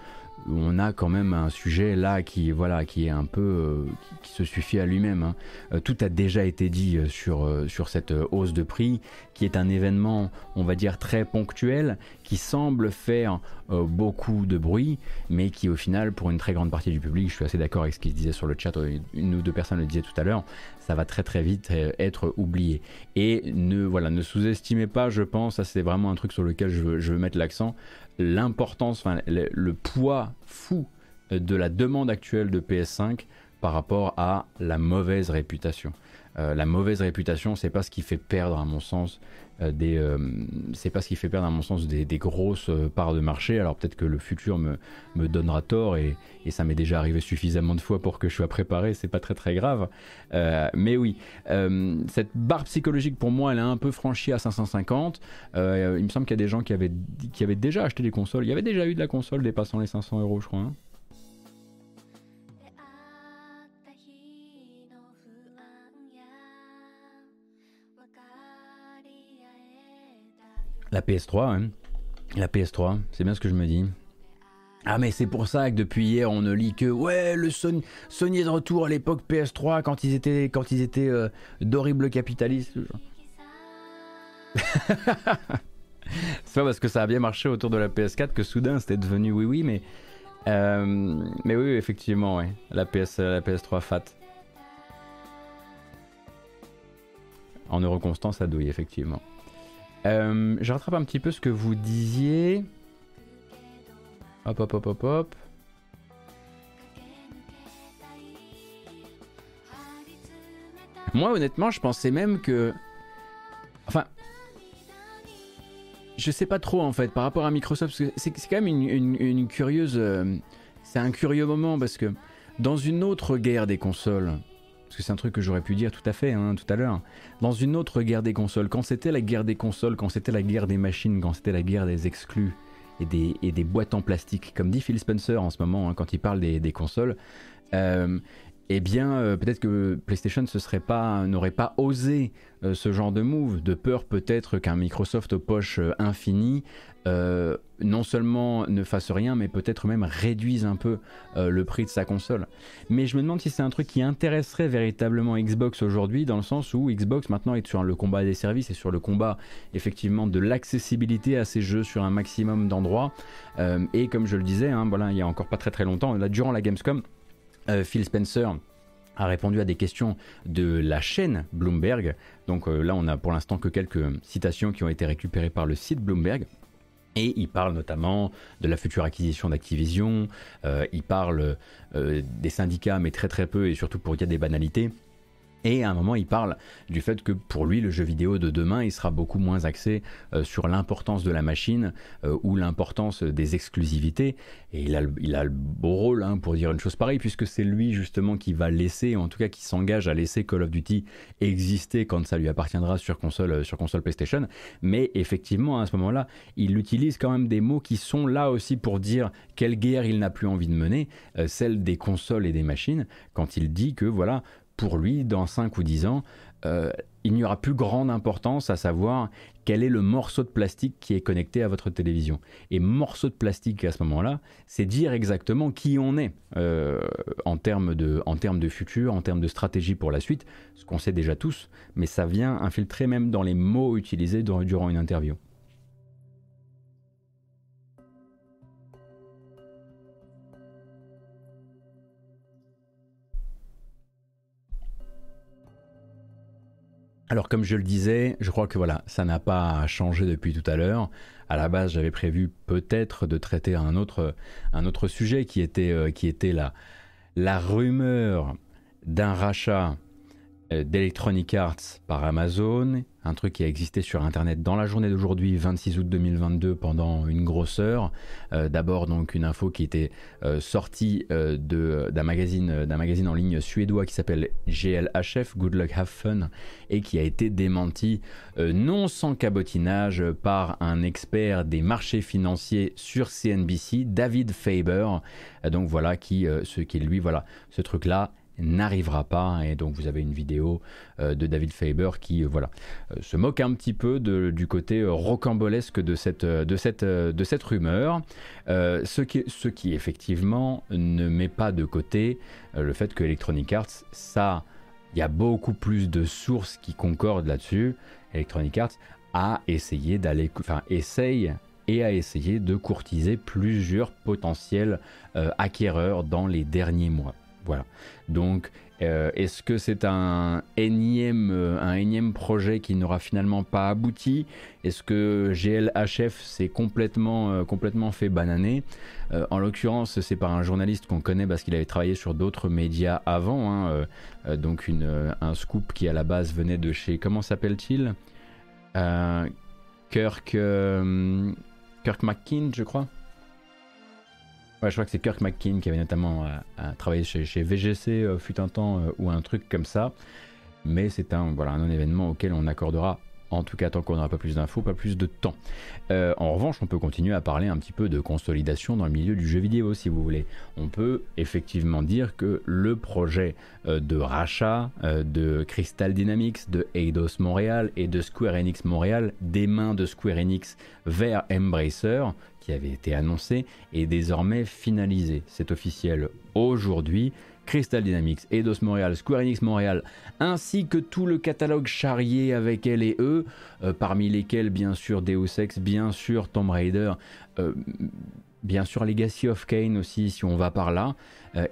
on a quand même un sujet là qui voilà qui est un peu euh, qui, se suffit à lui-même. Hein. Euh, tout a déjà été dit euh, sur sur cette hausse de prix, qui est un événement, on va dire très ponctuel, qui semble faire beaucoup de bruit, mais qui au final, pour une très grande partie du public, je suis assez d'accord avec ce qu'il disait sur le chat, une ou deux personnes le disaient tout à l'heure, ça va très très vite être oublié. Et ne voilà, ne sous-estimez pas, je pense, ça c'est vraiment un truc sur lequel je veux, je veux mettre l'accent l'importance, enfin, le, poids fou de la demande actuelle de PS5 par rapport à la mauvaise réputation. Euh, la mauvaise réputation, c'est pas ce qui fait perdre, à mon sens, euh, des, euh, c'est pas ce qui fait perdre, à mon sens, des, grosses parts de marché. Alors peut-être que le futur me, me donnera tort et, et ça m'est déjà arrivé suffisamment de fois pour que je sois préparé. C'est pas très très grave. mais oui, cette barre psychologique pour moi, elle a un peu franchi à 550. il me semble qu'il y a des gens qui avaient, qui avaient déjà acheté des consoles. Il y avait déjà eu de la console dépassant les 500 euros, je crois. Hein. La PS3, hein. La PS3, c'est bien ce que je me dis. Ah mais c'est pour ça que depuis hier on ne lit que ouais le Sony, Sony est de retour à l'époque PS3 quand ils étaient quand ils étaient euh, d'horribles capitalistes. c'est pas parce que ça a bien marché autour de la PS4 que soudain c'était devenu oui oui mais euh, mais oui effectivement ouais la PS la PS3 fat. En euro constant ça douille effectivement. Euh, je rattrape un petit peu ce que vous disiez. Hop, hop, hop, hop, hop. Moi, honnêtement, je pensais même que. Enfin. Je sais pas trop, en fait, par rapport à Microsoft. C'est quand même une, curieuse. Euh, c'est un curieux moment parce que dans une autre guerre des consoles, parce que c'est un truc que j'aurais pu dire tout à fait hein, tout à l'heure, dans une autre guerre des consoles, quand c'était la guerre des consoles, quand c'était la guerre des machines, quand c'était la guerre des exclus et des, boîtes en plastique, comme dit Phil Spencer en ce moment hein, quand il parle des, consoles, euh, eh bien, euh, peut-être que PlayStation n'aurait pas osé euh, ce genre de move, de peur peut-être qu'un Microsoft aux poches euh, infinies non seulement ne fasse rien, mais peut-être même réduise un peu le prix de sa console. Mais je me demande si c'est un truc qui intéresserait véritablement Xbox aujourd'hui, dans le sens où Xbox maintenant est sur le combat des services et sur le combat effectivement de l'accessibilité à ces jeux sur un maximum d'endroits. et comme je le disais, hein, voilà, il y a encore pas très très longtemps, durant la Gamescom, Phil Spencer a répondu à des questions de la chaîne Bloomberg. Donc euh, là, on a pour l'instant que quelques citations qui ont été récupérées par le site Bloomberg. Et il parle notamment de la future acquisition d'Activision, euh, il parle des syndicats, mais très très peu, et surtout pour dire des banalités. Et à un moment, il parle du fait que pour lui, le jeu vidéo de demain, il sera beaucoup moins axé euh, sur l'importance de la machine euh, ou l'importance des exclusivités. Et il a, le beau rôle hein, pour dire une chose pareille, puisque c'est lui justement qui va laisser, en tout cas qui s'engage à laisser Call of Duty exister quand ça lui appartiendra sur console, euh, sur console PlayStation. Mais effectivement, à ce moment-là, il utilise quand même des mots qui sont là aussi pour dire quelle guerre il n'a plus envie de mener, celle des consoles et des machines, quand il dit que voilà, pour lui, dans 5 ou 10 ans, euh, il n'y aura plus grande importance à savoir quel est le morceau de plastique qui est connecté à votre télévision. Et morceau de plastique à ce moment-là, c'est dire exactement qui on est euh, en, termes de, en termes de futur, en termes de stratégie pour la suite, ce qu'on sait déjà tous, mais ça vient infiltrer même dans les mots utilisés durant une interview. Alors comme je le disais, je crois que voilà, ça n'a pas changé depuis tout à l'heure. À la base, j'avais prévu peut-être de traiter un autre, sujet qui était, euh, qui était la, rumeur d'un rachat d'Electronic Arts par Amazon, un truc qui a existé sur Internet dans la journée d'aujourd'hui, 26 août 2022, pendant une grosse heure. Euh, d'abord donc une info qui était euh, sortie d'un magazine, magazine en ligne suédois qui s'appelle GLHF, Good Luck Have Fun, et qui a été démenti non sans cabotinage par un expert des marchés financiers sur CNBC, David Faber. donc voilà qui, ce qui lui voilà, ce truc là n'arrivera pas. Et donc vous avez une vidéo euh, de David Faber qui euh, voilà euh, se moque un petit peu du côté rocambolesque de cette, rumeur. Ce, qui, ce qui effectivement ne met pas de côté le fait que Electronic Arts ça il y a beaucoup plus de sources qui concordent là-dessus. Electronic Arts a essayé d'aller enfin essaye et a essayé de courtiser plusieurs potentiels acquéreurs dans les derniers mois voilà. Donc, euh, est-ce que c'est un énième, euh, un énième projet qui n'aura finalement pas abouti? Est-ce que GLHF s'est complètement, euh, complètement fait bananer? En l'occurrence, c'est par un journaliste qu'on connaît parce qu'il avait travaillé sur d'autres médias avant. Hein, donc, un scoop qui à la base venait de chez. Comment s'appelle-t-il? Kirk. Kirk je crois je crois que c'est Kirk McKean qui avait notamment euh, travaillé chez, VGC euh, fut un temps euh, ou un truc comme ça. Mais c'est un, voilà, un non-événement auquel on accordera en tout cas, tant qu'on n'aura pas plus d'infos, pas plus de temps. En revanche, on peut continuer à parler un petit peu de consolidation dans le milieu du jeu vidéo, si vous voulez. On peut effectivement dire que le projet de rachat de Crystal Dynamics, de Eidos Montréal et de Square Enix Montréal, des mains de Square Enix vers Embracer, qui avait été annoncé, est désormais finalisé. C'est officiel aujourd'hui. Crystal Dynamics, Eidos Montréal, Square Enix Montréal, ainsi que tout le catalogue charrié avec elle et eux, euh, parmi lesquels bien sûr Deus Ex, bien sûr Tomb Raider, euh, bien sûr Legacy of Kane aussi si on va par là,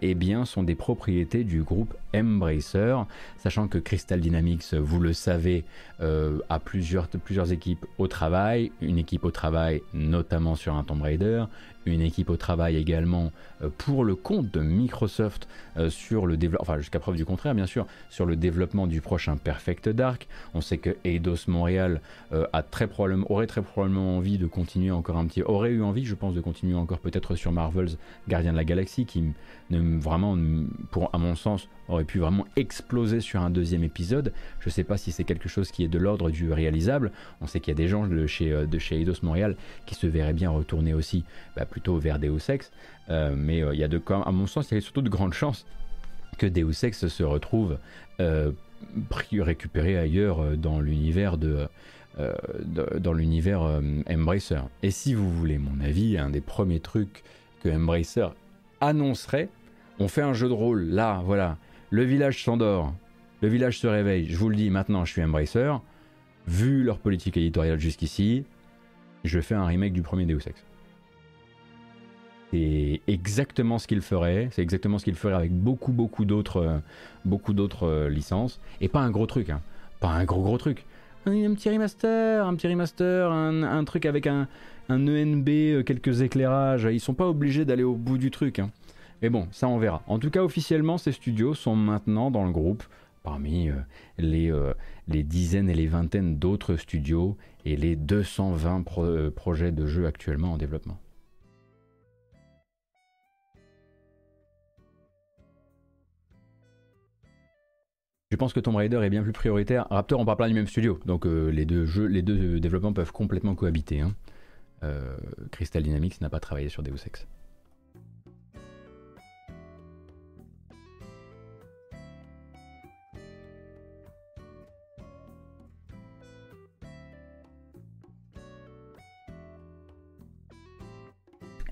eh bien sont des propriétés du groupe Embracer, sachant que Crystal Dynamics, vous le savez, a plusieurs, plusieurs équipes au travail, une équipe au travail notamment sur un Tomb Raider, une équipe au travail également euh, pour le compte de Microsoft sur le développement, du prochain Perfect Dark. On sait que Eidos Montréal euh, a très probablement, aurait très probablement envie de continuer encore un petit, aurait eu envie je pense de continuer encore peut-être sur Marvel's Gardien de la Galaxie qui vraiment, pour, à mon sens, aurait pu vraiment exploser sur un deuxième épisode. Je ne sais pas si c'est quelque chose qui est de l'ordre du réalisable. On sait qu'il y a des gens de chez, de chez Eidos Montréal qui se verraient bien retourner aussi bah, plutôt vers Deus Ex. Euh, mais euh, il y a de, à mon sens, il y a surtout de grandes chances que Deus Ex se retrouve récupéré ailleurs dans l'univers de dans l'univers Embracer. Et si vous voulez mon avis, un des premiers trucs que Embracer annoncerait, on fait un jeu de rôle, là, voilà, le village s'endort, le village se réveille, je vous le dis maintenant, je suis Embracer, vu leur politique éditoriale jusqu'ici, je fais un remake du premier Deus Ex. C'est exactement ce qu'il ferait, c'est exactement ce qu'il ferait avec beaucoup beaucoup d'autres euh, beaucoup d'autres euh, licences et pas un gros truc hein. pas un gros gros truc. Un, petit remaster, un petit remaster, un, truc avec un, un ENB, euh, quelques éclairages, ils sont pas obligés d'aller au bout du truc. Hein. Mais bon, ça on verra. En tout cas, officiellement, ces studios sont maintenant dans le groupe parmi les, les dizaines et les vingtaines d'autres studios et les 220 projets de jeux actuellement en développement. Je pense que Tomb Raider est bien plus prioritaire. Raptor, on parle pas du même studio, donc euh, les deux jeux, les deux développements peuvent complètement cohabiter. Hein. Euh, Crystal Dynamics n'a pas travaillé sur Deus Ex.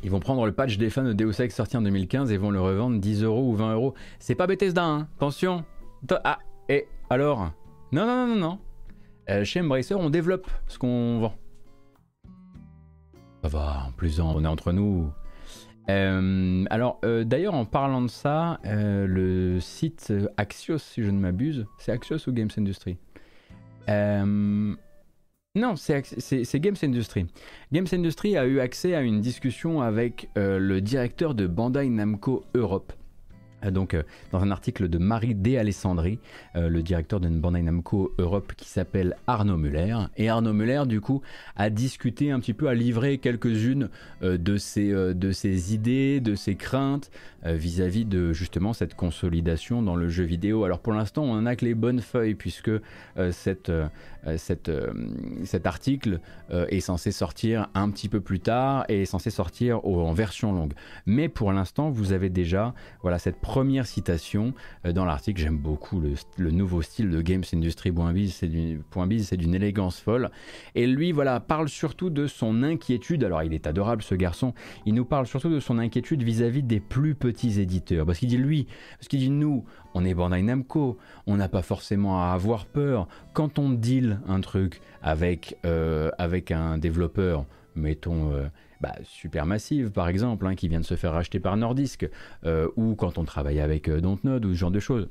Ils vont prendre le patch des fans de Deus Ex sorti en 2015 et vont le revendre 10 euros ou 20 euros. C'est pas Bethesda, hein Attention Ah, et alors? Non, non, non, non, non. Euh, chez Embracer, on développe ce qu'on vend. Ça va, en plus, on est entre nous. Euh, alors, euh, d'ailleurs, en parlant de ça, le site Axios, si je ne m'abuse, c'est Axios ou Games Industry? Non, c'est Games Industry. Games Industry a eu accès à une discussion avec le directeur de Bandai Namco Europe. Euh, donc euh, dans un article de Marie D. Alessandri, euh, le directeur de Bandai Namco Europe qui s'appelle Arnaud Muller. Et Arnaud Muller, du coup, a discuté un petit peu, a livré quelques-unes de, ses, de ses idées, de ses craintes vis-à-vis de justement cette consolidation dans le jeu vidéo. Alors pour l'instant, on n'a que les bonnes feuilles puisque cette, cette, cet article est censé sortir un petit peu plus tard et est censé sortir en version longue. Mais pour l'instant, vous avez déjà voilà, cette première citation euh, dans l'article. J'aime beaucoup le, nouveau style de Games Industry. C'est d'une élégance folle. Et lui, voilà, parle surtout de son inquiétude. Alors, il est adorable ce garçon. Il nous parle surtout de son inquiétude vis-à-vis des plus petits éditeurs. Parce qu'il dit lui, parce qu'il dit nous, on est Bandai Namco, on n'a pas forcément à avoir peur. Quand on deal un truc avec, euh, avec un développeur, mettons. Euh, bah, Supermassive par exemple, hein, qui vient de se faire racheter par Nordisk, euh, ou quand on travaille avec euh, Dontnod ou ce genre de choses.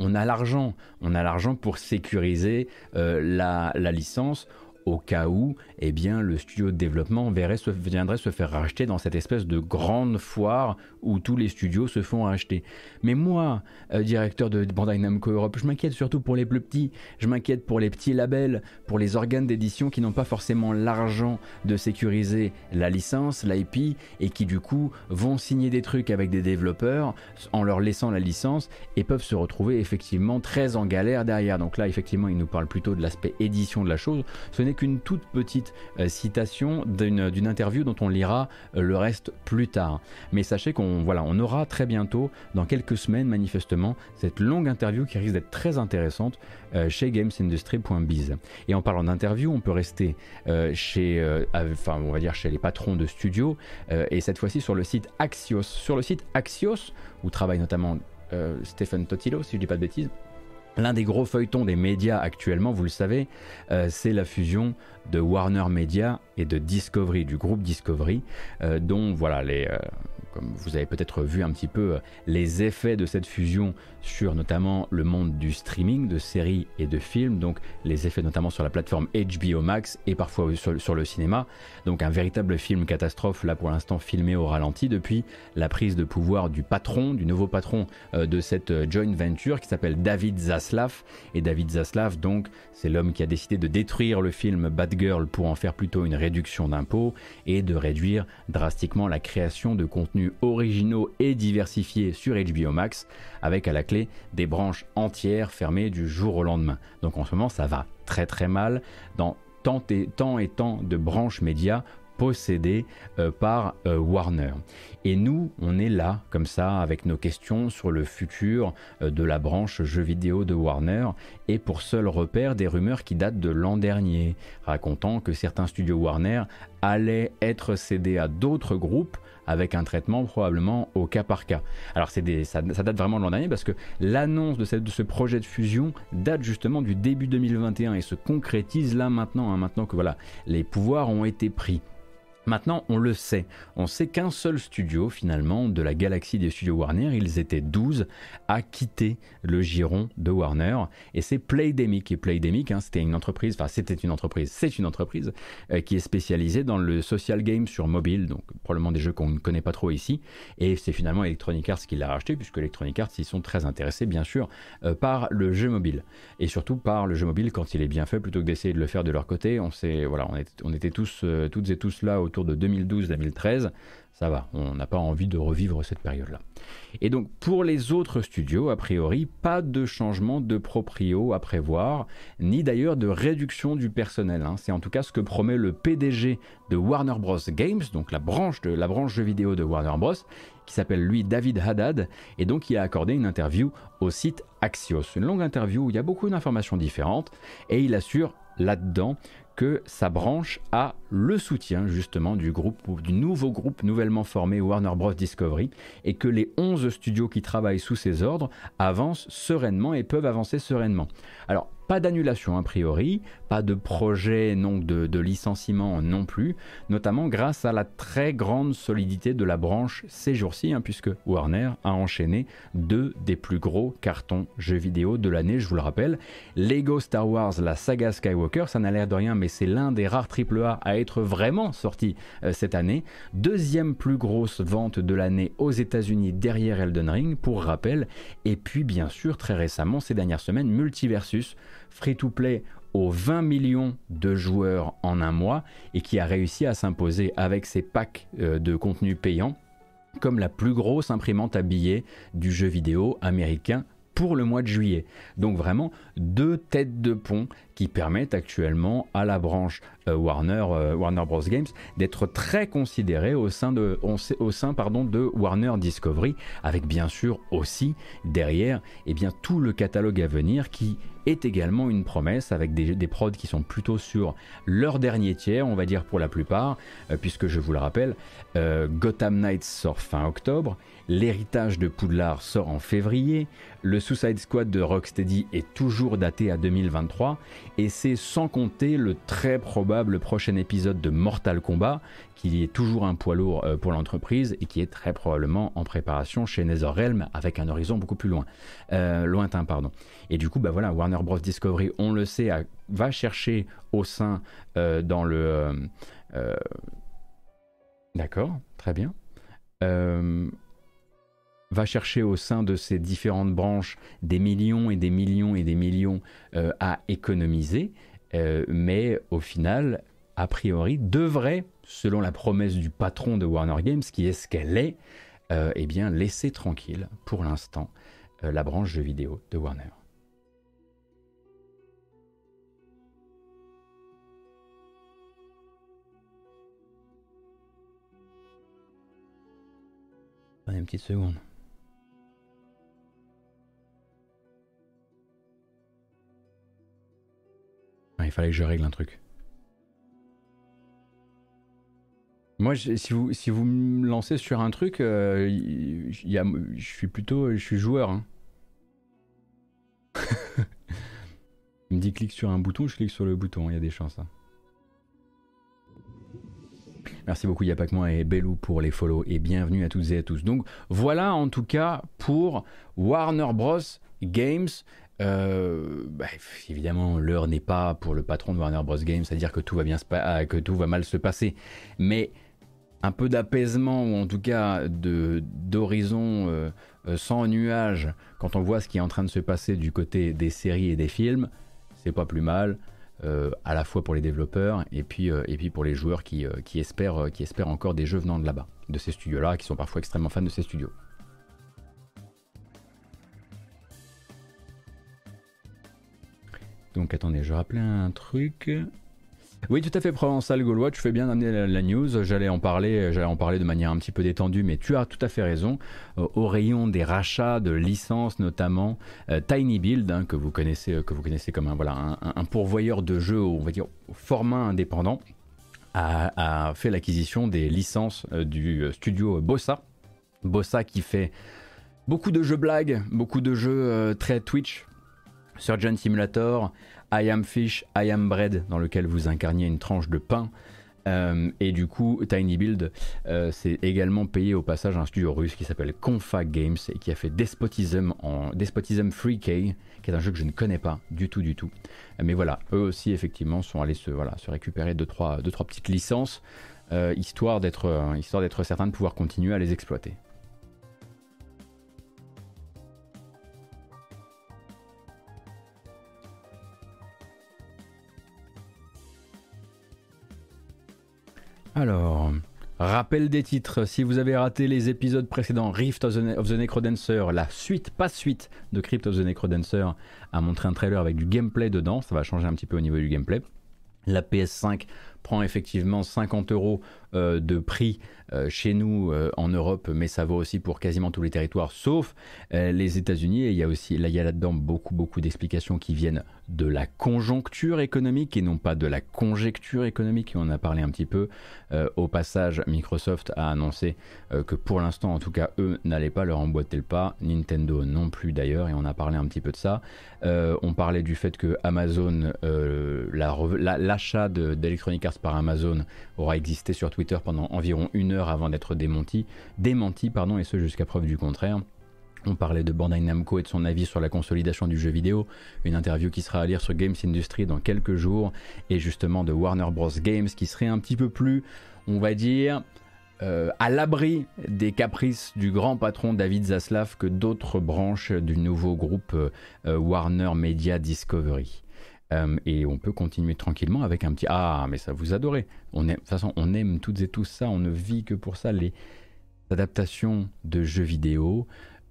On a l'argent, on a l'argent pour sécuriser euh, la, la licence au cas où eh bien, le studio de développement verrait, se, viendrait se faire racheter dans cette espèce de grande foire où tous les studios se font racheter. Mais moi, euh, directeur de Bandai Namco Europe, je m'inquiète surtout pour les plus petits, je m'inquiète pour les petits labels, pour les organes d'édition qui n'ont pas forcément l'argent de sécuriser la licence, l'IP, et qui du coup vont signer des trucs avec des développeurs en leur laissant la licence et peuvent se retrouver effectivement très en galère derrière. Donc là, effectivement, il nous parle plutôt de l'aspect édition de la chose. Ce n'est qu'une toute petite euh, citation d'une interview dont on lira euh, le reste plus tard. Mais sachez qu'on voilà, on aura très bientôt, dans quelques semaines manifestement, cette longue interview qui risque d'être très intéressante euh, chez gamesindustry.biz. Et en parlant d'interview, on peut rester chez, enfin, on va dire chez les patrons de studios, et cette fois-ci sur le site Axios. Sur le site Axios, où travaille notamment Stephen Totilo, si je ne dis pas de bêtises, L'un des gros feuilletons des médias actuellement, vous le savez, euh, c'est la fusion de Warner Media et de Discovery, du groupe Discovery, euh, dont voilà les, euh, comme vous avez peut-être vu un petit peu euh, les effets de cette fusion sur notamment le monde du streaming de séries et de films, donc les effets notamment sur la plateforme HBO Max et parfois sur, le cinéma. Donc un véritable film catastrophe là pour l'instant filmé au ralenti depuis la prise de pouvoir du patron, du nouveau patron euh, de cette euh, joint venture qui s'appelle David Zaslav. Et David Zaslav donc c'est l'homme qui a décidé de détruire le film Bad Girl pour en faire plutôt une réduction d'impôts et de réduire drastiquement la création de originaux et diversifiés sur HBO Max, avec à la clé des branches entières fermées du jour au lendemain. Donc en ce moment, ça va très très mal dans tant et tant, et tant de branches médias possédés par Warner. Et nous, on est là, comme ça, avec nos questions sur le futur de la branche jeux vidéo de Warner, et pour seul repère des rumeurs qui datent de l'an dernier, racontant que certains studios Warner allaient être cédés à d'autres groupes avec un traitement probablement au cas par cas. Alors ça, ça, date vraiment de l'an dernier parce que l'annonce de, de, ce projet de fusion date justement du début 2021 et se concrétise là maintenant, hein, maintenant que voilà, les pouvoirs ont été pris. Maintenant, on le sait. On sait qu'un seul studio, finalement, de la galaxie des studios Warner, ils étaient 12, a quitté le giron de Warner. Et c'est Playdemic. Et Playdemic, hein, c'était une entreprise, enfin, c'était une entreprise, c'est une entreprise euh, qui est spécialisée dans le social game sur mobile, donc probablement des jeux qu'on ne connaît pas trop ici. Et c'est finalement Electronic Arts qui l'a racheté, puisque Electronic Arts, ils sont très intéressés, bien sûr, euh, par le jeu mobile. Et surtout par le jeu mobile quand il est bien fait, plutôt que d'essayer de le faire de leur côté. On, sait, voilà, on, était tous, euh, toutes et tous là autour de 2012-2013, ça va, on n'a pas envie de revivre cette période-là. Et donc pour les autres studios, a priori, pas de changement de proprio à prévoir, ni d'ailleurs de réduction du personnel. Hein. C'est en tout cas ce que promet le PDG de Warner Bros. Games, donc la branche, de, la branche jeux vidéo de Warner Bros., qui s'appelle lui David Haddad, et donc il a accordé une interview au site Axios. Une longue interview où il y a beaucoup d'informations différentes, et il assure là-dedans que sa branche a le soutien justement du groupe du nouveau groupe nouvellement formé Warner Bros Discovery et que les 11 studios qui travaillent sous ses ordres avancent sereinement et peuvent avancer sereinement. Pas d'annulation a priori, pas de projet non de, licenciement non plus, notamment grâce à la très grande solidité de la branche ces jours-ci, hein, puisque Warner a enchaîné deux des plus gros cartons jeux vidéo de l'année, je vous le rappelle. Lego Star Wars, la saga Skywalker, ça n'a l'air de rien, mais c'est l'un des rares AAA à être vraiment sorti euh, cette année. Deuxième plus grosse vente de l'année aux États-Unis derrière Elden Ring, pour rappel. Et puis bien sûr, très récemment, ces dernières semaines, Multiversus free-to-play aux 20 millions de joueurs en un mois et qui a réussi à s'imposer avec ses packs euh, de contenu payant comme la plus grosse imprimante à billets du jeu vidéo américain pour le mois de juillet. Donc vraiment deux têtes de pont qui permettent actuellement à la branche euh, Warner, euh, Warner Bros. Games d'être très considérée au sein, de, Warner Discovery, avec bien sûr aussi derrière eh bien, tout le catalogue à venir qui est également une promesse avec des, des prods qui sont plutôt sur leur dernier tiers, on va dire pour la plupart, euh, puisque je vous le rappelle, Gotham Knights sort fin octobre, L'héritage de Poudlard sort en février, le Suicide Squad de Rocksteady est toujours daté à 2023, et c'est sans compter le très probable prochain épisode de Mortal Kombat, qui est toujours un poids lourd euh, pour l'entreprise et qui est très probablement en préparation chez NetherRealm avec un horizon beaucoup plus loin, euh, lointain. Pardon. Et du coup, bah voilà, Warner Bros. Discovery, on le sait, va chercher au sein euh, dans le... D'accord, très bien va chercher au sein de ces différentes branches des millions et des millions et des millions euh, à économiser, euh, mais au final, a priori, devrait, selon la promesse du patron de Warner Games, qui est ce qu'elle est, euh, eh bien, laisser tranquille, pour l'instant, la branche jeux vidéo de Warner. Une petite seconde. Il fallait que je règle un truc. Moi, si vous, si vous me lancez sur un truc, euh, je suis plutôt je suis joueur. Hein. il me dit clique sur un bouton, je clique sur le bouton, il y a des chances. Hein. Merci beaucoup Yapakmoa et Belou pour les follow et bienvenue à toutes et à tous. Donc voilà en tout cas pour Warner Bros. Games. Euh, bah, évidemment, l'heure n'est pas pour le patron de Warner Bros. Games à dire que tout va mal se passer, mais un peu d'apaisement ou en tout cas de d'horizon euh, euh, sans nuages quand on voit ce qui est en train de se passer du côté des séries et des films, c'est pas plus mal. à la fois pour les développeurs et puis, et puis pour les joueurs qui, qui, espèrent, qui espèrent encore des jeux venant de là-bas, de ces studios-là, qui sont parfois extrêmement fans de ces studios. Donc attendez, je rappelais un truc. Oui, tout à fait, Provençal Gaulois, tu fais bien d'amener la, news. J'allais en parler, j'allais en parler de manière un petit peu détendue, mais tu as tout à fait raison. Euh, au rayon des rachats de licences, notamment euh, Tiny Build, hein, que vous connaissez, euh, que vous connaissez comme un voilà un, pourvoyeur de jeux, on va dire format indépendant, a fait l'acquisition des licences du studio Bossa. Bossa qui fait beaucoup de jeux blagues, beaucoup de jeux très Twitch, Surgeon Simulator. I Am Fish, I Am Bread, dans lequel vous incarniez une tranche de pain. Euh, et du coup, Tiny Build, euh, également payé au passage un studio russe qui s'appelle Confa Games et qui a fait Despotism en Despotism 3K, qui est un jeu que je ne connais pas du tout, du tout. Mais voilà, eux aussi effectivement sont allés se, récupérer deux trois, deux, trois petites licences, euh, histoire d'être, histoire d'être certain de pouvoir continuer à les exploiter. Alors, rappel des titres. Si vous avez raté les épisodes précédents, Rift of the, Necrodancer, la suite, pas suite de Crypt of the Necrodancer, a montré un trailer avec du gameplay dedans. Ça va changer un petit peu au niveau du gameplay. La PS5 prend effectivement 50 euros euh, de prix euh, chez nous euh, en Europe, mais ça vaut aussi pour quasiment tous les territoires, sauf les États-Unis. Et il y a aussi, là, il y a là-dedans beaucoup, beaucoup d'explications qui viennent de la conjoncture économique et non pas de la conjecture économique. on en a parlé un petit peu. au passage, Microsoft a annoncé que pour l'instant, en tout cas, eux n'allaient pas leur emboîter le pas. Nintendo non plus d'ailleurs, et on a parlé un petit peu de ça. on parlait du fait que Amazon, l'achat d'Electronic Arts par Amazon aura existé sur Twitter pendant environ une heure avant d'être démenti, démenti pardon, et ce jusqu'à preuve du contraire. On parlait de Bandai Namco et de son avis sur la consolidation du jeu vidéo, une interview qui sera à lire sur Games Industry dans quelques jours, et justement de Warner Bros. Games qui serait un petit peu plus, on va dire, euh, à l'abri des caprices du grand patron David Zaslav que d'autres branches du nouveau groupe euh, Warner Media Discovery. Euh, et on peut continuer tranquillement avec un petit Ah, mais ça vous adorez. On aime, de toute façon, on aime toutes et tous ça. On ne vit que pour ça. Les adaptations de jeux vidéo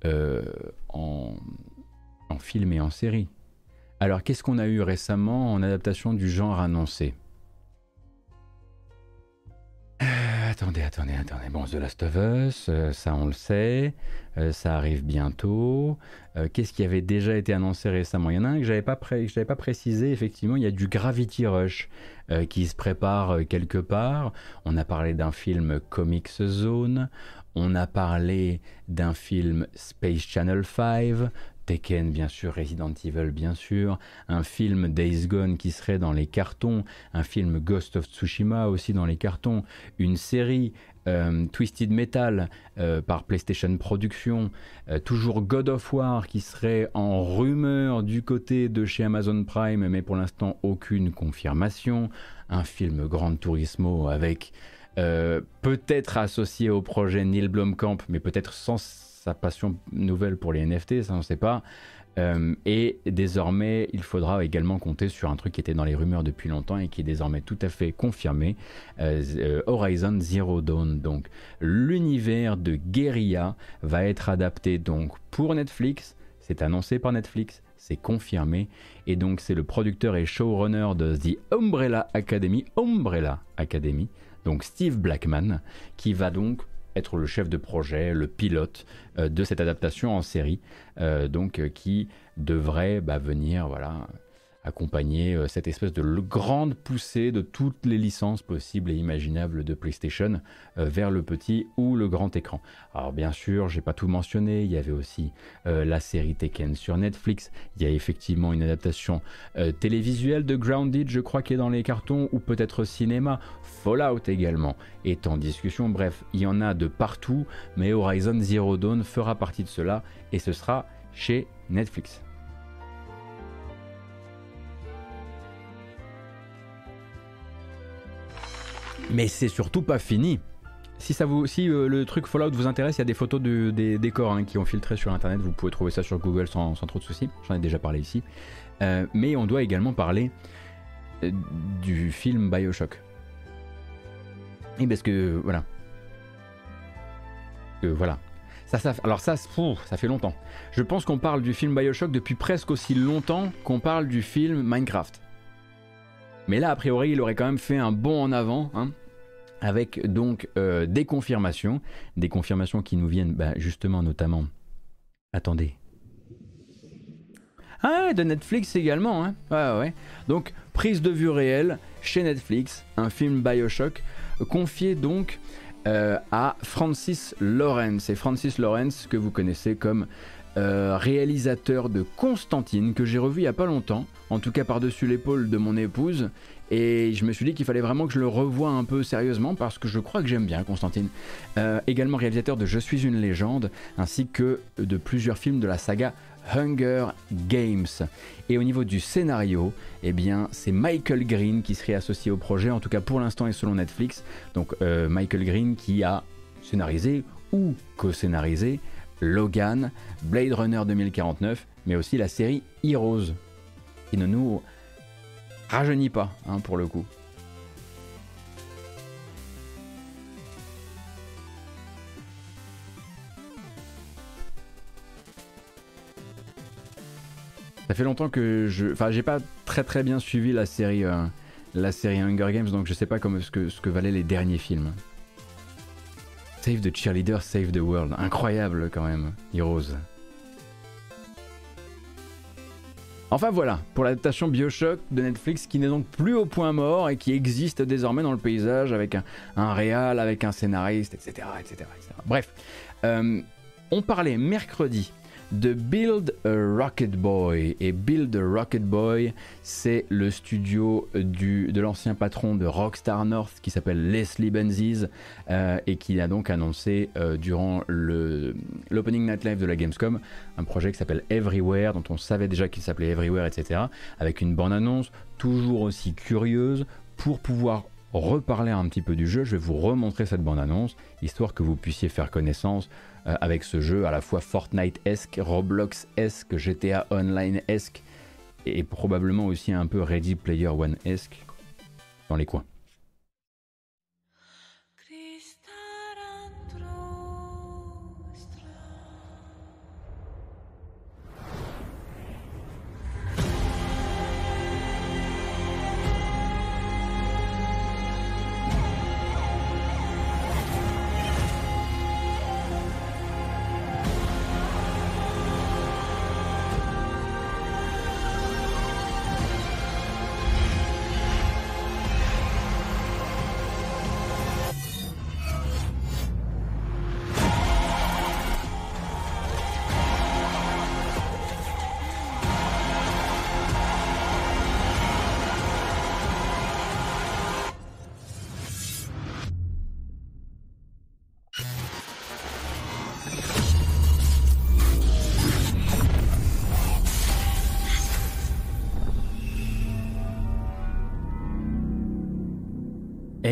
euh, en, en film et en série. Alors, qu'est-ce qu'on a eu récemment en adaptation du genre annoncé? Euh, attendez, attendez, attendez. Bon, The Last of Us, euh, ça on le sait, euh, ça arrive bientôt. Qu'est-ce qui avait déjà été annoncé récemment? Il y en a un que j'avais pas, pas précisé. Effectivement, il y a du Gravity Rush qui se prépare quelque part. On a parlé d'un film Comics Zone. On a parlé d'un film Space Channel 5. Tekken, bien sûr, Resident Evil, bien sûr, un film Days Gone qui serait dans les cartons, un film Ghost of Tsushima aussi dans les cartons, une série euh, Twisted Metal euh, par PlayStation Productions, euh, toujours God of War qui serait en rumeur du côté de chez Amazon Prime, mais pour l'instant aucune confirmation, un film Grand Turismo avec peut-être associé au projet Neil Blomkamp, mais peut-être sans sa passion nouvelle pour les NFT, ça on ne sait pas. Euh, et désormais, il faudra également compter sur un truc qui était dans les rumeurs depuis longtemps et qui est désormais tout à fait confirmé, euh, euh, Horizon Zero Dawn. Donc, l'univers de Guerilla va être adapté donc pour Netflix. C'est annoncé par Netflix, c'est confirmé. Et donc, c'est le producteur et showrunner de The Umbrella Academy, Umbrella Academy, donc Steve Blackman, qui va donc être le chef de projet, le pilote euh, de cette adaptation en série, euh, donc euh, qui devrait bah, venir voilà accompagner euh, cette espèce de grande poussée de toutes les licences possibles et imaginables de PlayStation euh, vers le petit ou le grand écran. Alors bien sûr, j'ai pas tout mentionné, il y avait aussi euh, la série Tekken sur Netflix, il y a effectivement une adaptation télévisuelle de Grounded, je crois qui est dans les cartons ou peut-être cinéma, Fallout également est en discussion, bref, il y en a de partout, mais Horizon Zero Dawn fera partie de cela et ce sera chez Netflix. Mais c'est surtout pas fini. Si, euh, le truc Fallout vous intéresse, il y a des photos des décors hein, qui ont filtré sur internet. Vous pouvez trouver ça sur Google sans, trop de soucis. J'en ai déjà parlé ici. Euh, mais on doit également parler euh, du film Bioshock. Et parce que voilà. voilà. Alors ça, ça fait longtemps. Je pense qu'on parle du film Bioshock depuis presque aussi longtemps qu'on parle du film Minecraft. Mais là, a priori, il aurait quand même fait un bond en avant, hein, avec donc euh, des confirmations, des confirmations qui nous viennent bah, justement notamment. Attendez. Ah, de Netflix également, hein. Ouais, ouais. Donc, prise de vue réelle chez Netflix, un film Bioshock, confié donc euh, à Francis Lawrence. Et Francis Lawrence, que vous connaissez comme euh, réalisateur de Constantine, que j'ai revu il n'y a pas longtemps, en tout cas par-dessus l'épaule de mon épouse. Et je me suis dit qu'il fallait vraiment que je le revoie un peu sérieusement parce que je crois que j'aime bien Constantine. Euh, également réalisateur de Je suis une légende, ainsi que de plusieurs films de la saga Hunger Games. Et au niveau du scénario, eh bien, c'est Michael Green qui serait associé au projet, en tout cas pour l'instant et selon Netflix. Donc euh, Michael Green qui a scénarisé ou co-scénarisé Logan, Blade Runner 2049, mais aussi la série Heroes, qui nous rajeunit pas, hein, pour le coup. Ça fait longtemps que je. Enfin, j'ai pas très très bien suivi la série, euh, la série Hunger Games, donc je sais pas comme, ce, que, ce que valaient les derniers films. Save the cheerleader, save the world. Incroyable quand même, Heroes. Enfin voilà, pour l'adaptation Bioshock de Netflix qui n'est donc plus au point mort et qui existe désormais dans le paysage avec un, réal, avec un scénariste, etc. etc., Bref, euh, on parlait mercredi de Build a Rocket Boy. Et Build a Rocket Boy, c'est le studio du, de l'ancien patron de Rockstar North qui s'appelle Leslie Benzies euh, et qui a donc annoncé euh, durant l'opening night live de la Gamescom un projet qui s'appelle Everywhere, dont on savait déjà qu'il s'appelait Everywhere, etc. Avec une bande-annonce toujours aussi curieuse pour pouvoir reparler un petit peu du jeu. Je vais vous remontrer cette bande-annonce, histoire que vous puissiez faire connaissance euh, avec ce jeu à la fois Fortnite-esque, Roblox-esque, GTA Online-esque et probablement aussi un peu Ready Player One-esque dans les coins.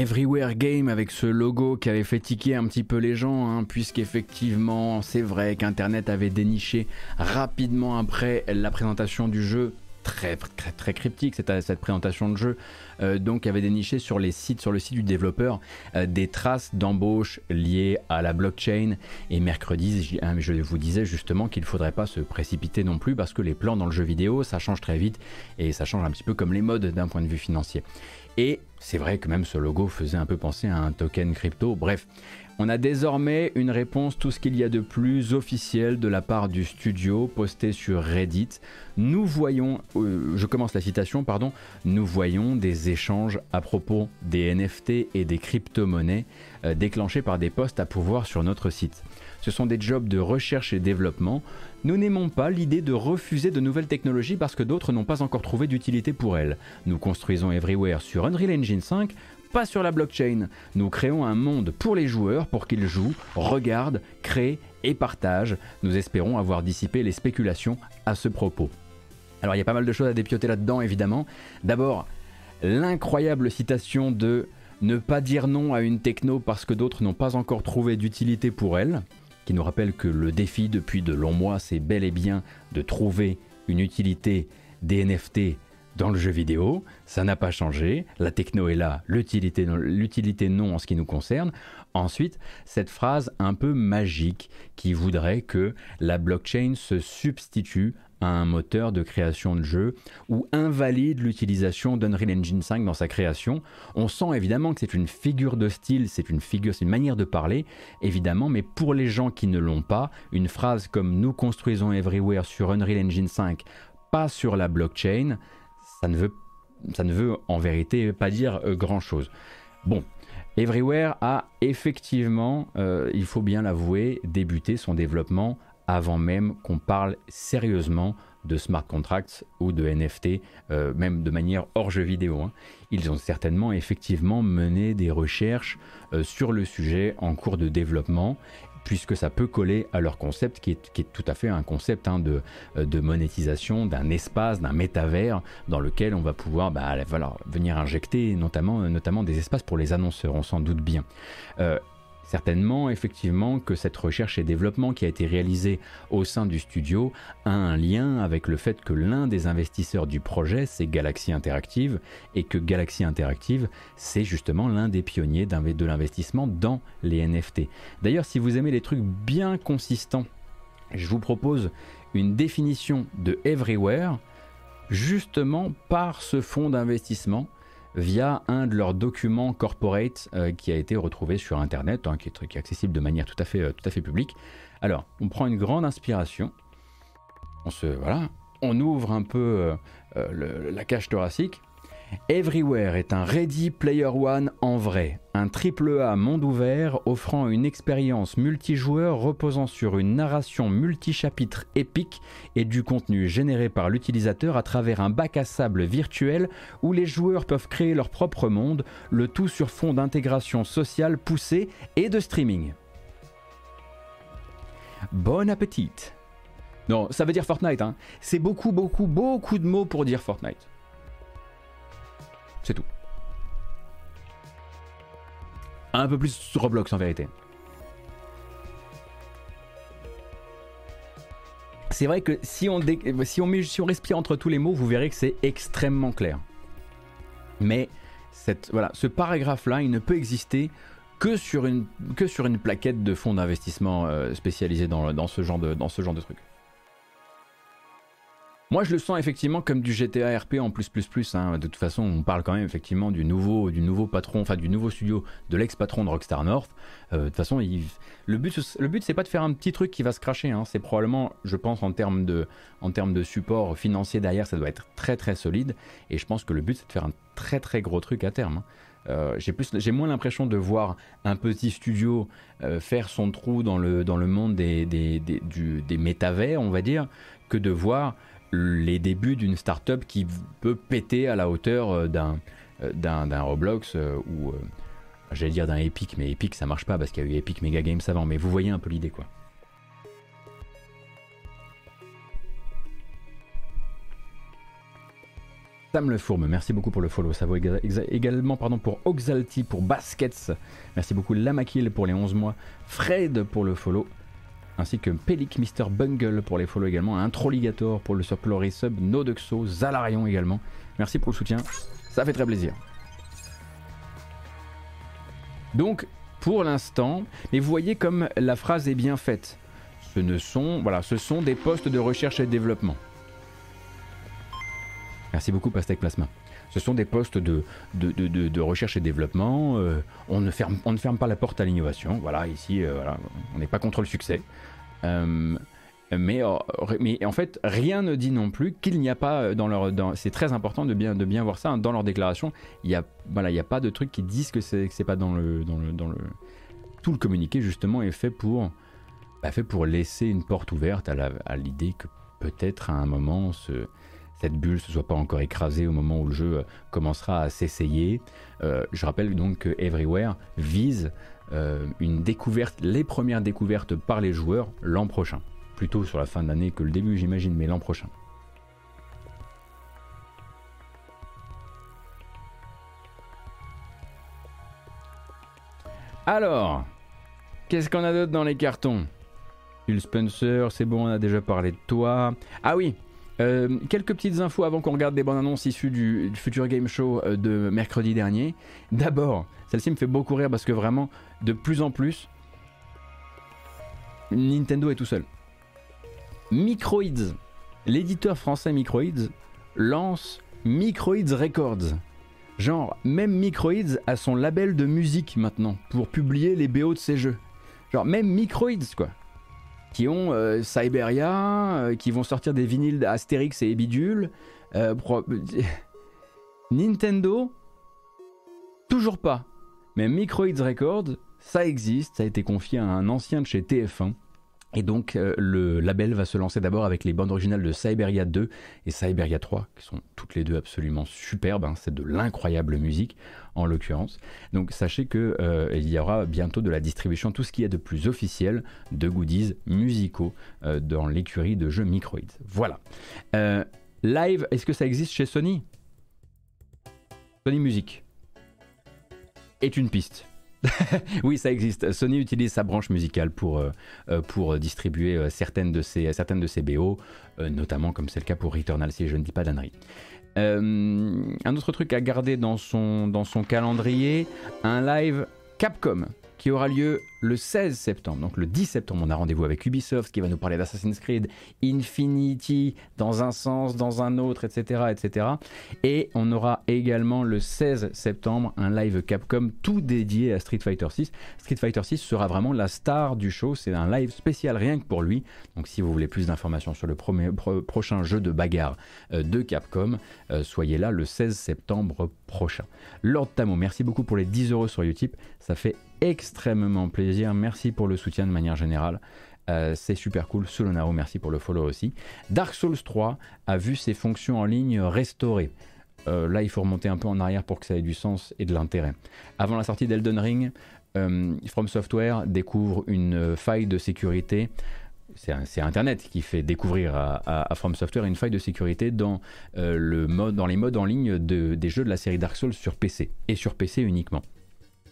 Everywhere Game avec ce logo qui avait fait tiquer un petit peu les gens, hein, puisqu'effectivement c'est vrai qu'Internet avait déniché rapidement après la présentation du jeu. Très très très cryptique cette, cette présentation de jeu euh, donc avait déniché sur les sites sur le site du développeur euh, des traces d'embauche liées à la blockchain. Et mercredi hein, je vous disais justement qu'il ne faudrait pas se précipiter non plus parce que les plans dans le jeu vidéo ça change très vite et ça change un petit peu comme les modes d'un point de vue financier et c'est vrai que même ce logo faisait un peu penser à un token crypto. Bref, on a désormais une réponse, tout ce qu'il y a de plus officiel de la part du studio posté sur Reddit. Nous voyons, euh, je commence la citation, pardon, nous voyons des échanges à propos des NFT et des crypto-monnaies euh, déclenchés par des posts à pouvoir sur notre site. Ce sont des jobs de recherche et développement. Nous n'aimons pas l'idée de refuser de nouvelles technologies parce que d'autres n'ont pas encore trouvé d'utilité pour elles. Nous construisons Everywhere sur Unreal Engine 5, pas sur la blockchain. Nous créons un monde pour les joueurs pour qu'ils jouent, regardent, créent et partagent. Nous espérons avoir dissipé les spéculations à ce propos. Alors il y a pas mal de choses à dépioter là-dedans évidemment. D'abord, l'incroyable citation de ne pas dire non à une techno parce que d'autres n'ont pas encore trouvé d'utilité pour elle nous rappelle que le défi depuis de longs mois, c'est bel et bien de trouver une utilité des NFT dans le jeu vidéo. Ça n'a pas changé. La techno est là, l'utilité non en ce qui nous concerne. Ensuite, cette phrase un peu magique qui voudrait que la blockchain se substitue à un moteur de création de jeu ou invalide l'utilisation d'Unreal Engine 5 dans sa création. On sent évidemment que c'est une figure de style, c'est une figure, c'est une manière de parler, évidemment, mais pour les gens qui ne l'ont pas, une phrase comme nous construisons Everywhere sur Unreal Engine 5, pas sur la blockchain, ça ne veut, ça ne veut en vérité pas dire euh, grand chose. Bon, Everywhere a effectivement, euh, il faut bien l'avouer, débuté son développement avant même qu'on parle sérieusement de smart contracts ou de NFT, euh, même de manière hors jeu vidéo. Hein. Ils ont certainement effectivement mené des recherches euh, sur le sujet en cours de développement puisque ça peut coller à leur concept qui est, tout à fait un concept hein, de, euh, de, monétisation d'un espace, d'un métavers dans lequel on va pouvoir bah, venir injecter notamment, notamment des espaces pour les annonceurs, on s'en doute bien. Certainement, effectivement, que cette recherche et développement qui a été réalisée au sein du studio a un lien avec le fait que l'un des investisseurs du projet, c'est Galaxy Interactive, et que Galaxy Interactive, c'est justement l'un des pionniers de l'investissement dans les NFT. D'ailleurs, si vous aimez les trucs bien consistants, je vous propose une définition de Everywhere, justement par ce fonds d'investissement via un de leurs documents corporate euh, qui a été retrouvé sur Internet, hein, qui, est, accessible de manière tout à fait, euh, tout à fait publique. Alors, on prend une grande inspiration, on se voilà, on ouvre un peu euh, la cage thoracique Everywhere est un Ready Player One en vrai, un triple A monde ouvert offrant une expérience multijoueur reposant sur une narration multichapitre épique et du contenu généré par l'utilisateur à travers un bac à sable virtuel où les joueurs peuvent créer leur propre monde, le tout sur fond d'intégration sociale poussée et de streaming. Bon appétit Non, ça veut dire Fortnite, hein. C'est beaucoup, beaucoup, beaucoup de mots pour dire Fortnite. C'est tout. Un peu plus sur Roblox en vérité. C'est vrai que si on, respire entre tous les mots, vous verrez que c'est extrêmement clair. Mais ce paragraphe-là, il ne peut exister que sur une, plaquette de fonds d'investissement euh, spécialisés dans, ce genre de, dans de truc. Moi, je le sens effectivement comme du GTA RP en plus plus plus. Hein. De toute façon, on parle quand même effectivement du nouveau, du nouveau patron, enfin du nouveau studio de l'ex-patron de Rockstar North. Euh, de toute façon, le but, le but, c'est pas de faire un petit truc qui va se cracher. Hein. C'est probablement, je pense, en termes de, en termes de support financier derrière, ça doit être très très solide. Et je pense que le but, c'est de faire un très très gros truc à terme. Hein. Euh, j'ai plus, j'ai moins l'impression de voir un petit studio euh, faire son trou dans le, dans le monde des, des, des, des métavers, on va dire, que de voir les débuts d'une startup qui peut péter à la hauteur euh, d'un euh, d'un Roblox euh, ou j'allais dire d'un Epic, mais Epic ça marche pas parce qu'il y a eu Epic Mega Games avant, mais vous voyez un peu l'idée quoi. Sam Le Fourme, merci beaucoup pour le follow. Ça vaut également pardon, pour Oxalti, pour Baskets. Merci beaucoup Lamakil pour les 11 mois. Fred pour le follow ainsi que Pelic Mister Bungle pour les follow également, un Trolligator pour le surploré sub, Noduxo, Zalarion également. Merci pour le soutien, ça fait très plaisir. Donc, pour l'instant, mais vous voyez comme la phrase est bien faite. Ce ne sont, voilà, ce sont des postes de recherche et de développement. Merci beaucoup Pastec Plasma. Ce sont des postes de, de, recherche et développement. Euh, on, ne ferme, on ne ferme pas la porte à l'innovation. Voilà, ici, euh, on n'est pas contre le succès. Euh, mais, mais, en fait, rien ne dit non plus qu'il n'y a pas dans leur. c'est très important de bien, de bien voir ça. Hein, dans leur déclaration, il n'y a, voilà, il a pas de truc qui disent que c'est, pas dans le, dans, le, dans le. Tout le communiqué, justement, est fait pour, bah, fait pour laisser une porte ouverte à, l'idée que peut-être à un moment, ce, cette bulle ne se soit pas encore écrasée au moment où le jeu euh, commencera à s'essayer. Euh, je rappelle donc que Everywhere vise euh, une découverte, les premières découvertes par les joueurs l'an prochain. Plutôt sur la fin d'année que le début j'imagine, mais l'an prochain. Alors, qu'est-ce qu'on a d'autre dans les cartons? Phil Spencer, c'est bon, on a déjà parlé de toi. Ah oui, euh, quelques petites infos avant qu'on regarde des bandes annonces issues du, Future Game Show euh, de mercredi dernier. D'abord, celle-ci me fait beaucoup rire parce que vraiment, de plus en plus, Nintendo est tout seul. Microids, l'éditeur français Microids lance Microids Records. Genre, même Microids a son label de musique maintenant pour publier les BO de ses jeux. Genre, même Microids, quoi. Qui ont euh, euh, qui vont sortir des vinyles d'Astérix et Bidule. Euh, Nintendo, toujours pas. Mais Microids Records, ça existe, ça a été confié à un ancien de chez TF1. Et donc euh, le label va se lancer d'abord avec les bandes originales de Cyberia 2 et Cyberia 3, qui sont toutes les deux absolument superbes. Hein. c'est de l'incroyable musique en l'occurrence. Donc sachez qu'il euh, y aura bientôt de la distribution, tout ce qui est de plus officiel de goodies musicaux euh, dans l'écurie de jeux Microids. Voilà. live, est-ce que ça existe chez Sony? Sony Music est une piste. oui, ça existe. Sony utilise sa branche musicale pour, euh, euh, pour distribuer euh, certaines, de ses, certaines de ses BO, notamment comme c'est le cas pour Returnal, si je ne dis pas d'annerie. un autre truc à garder dans son, dans son calendrier, un live Capcom qui aura lieu le 16 septembre. Donc le 10 septembre, on a rendez-vous avec Ubisoft qui va nous parler d'Assassin's Creed, Infinity, dans un sens, dans un autre, etc., etc. Et on aura également le 16 septembre un live Capcom tout dédié à Street Fighter 6. Street Fighter 6 sera vraiment la star du show. C'est un live spécial rien que pour lui. Donc si vous voulez plus d'informations sur le prochain jeu de bagarre euh, de Capcom, euh, soyez là le 16 septembre prochain. Lord Tamo, merci beaucoup pour les 10 euros sur YouTube. Ça fait extrêmement plaisir. Merci pour le soutien de manière générale. Euh, c'est super cool. Solonaro, merci pour le follow aussi. Dark Souls 3 a vu ses fonctions en ligne restaurées. Euh, là, il faut remonter un peu en arrière pour que ça ait du sens et de l'intérêt. Avant la sortie d'Elden Ring, euh, From Software découvre une faille de sécurité. C'est Internet qui fait découvrir à, From Software une faille de sécurité dans, dans les modes en ligne des jeux de la série Dark Souls sur PC, et sur PC uniquement.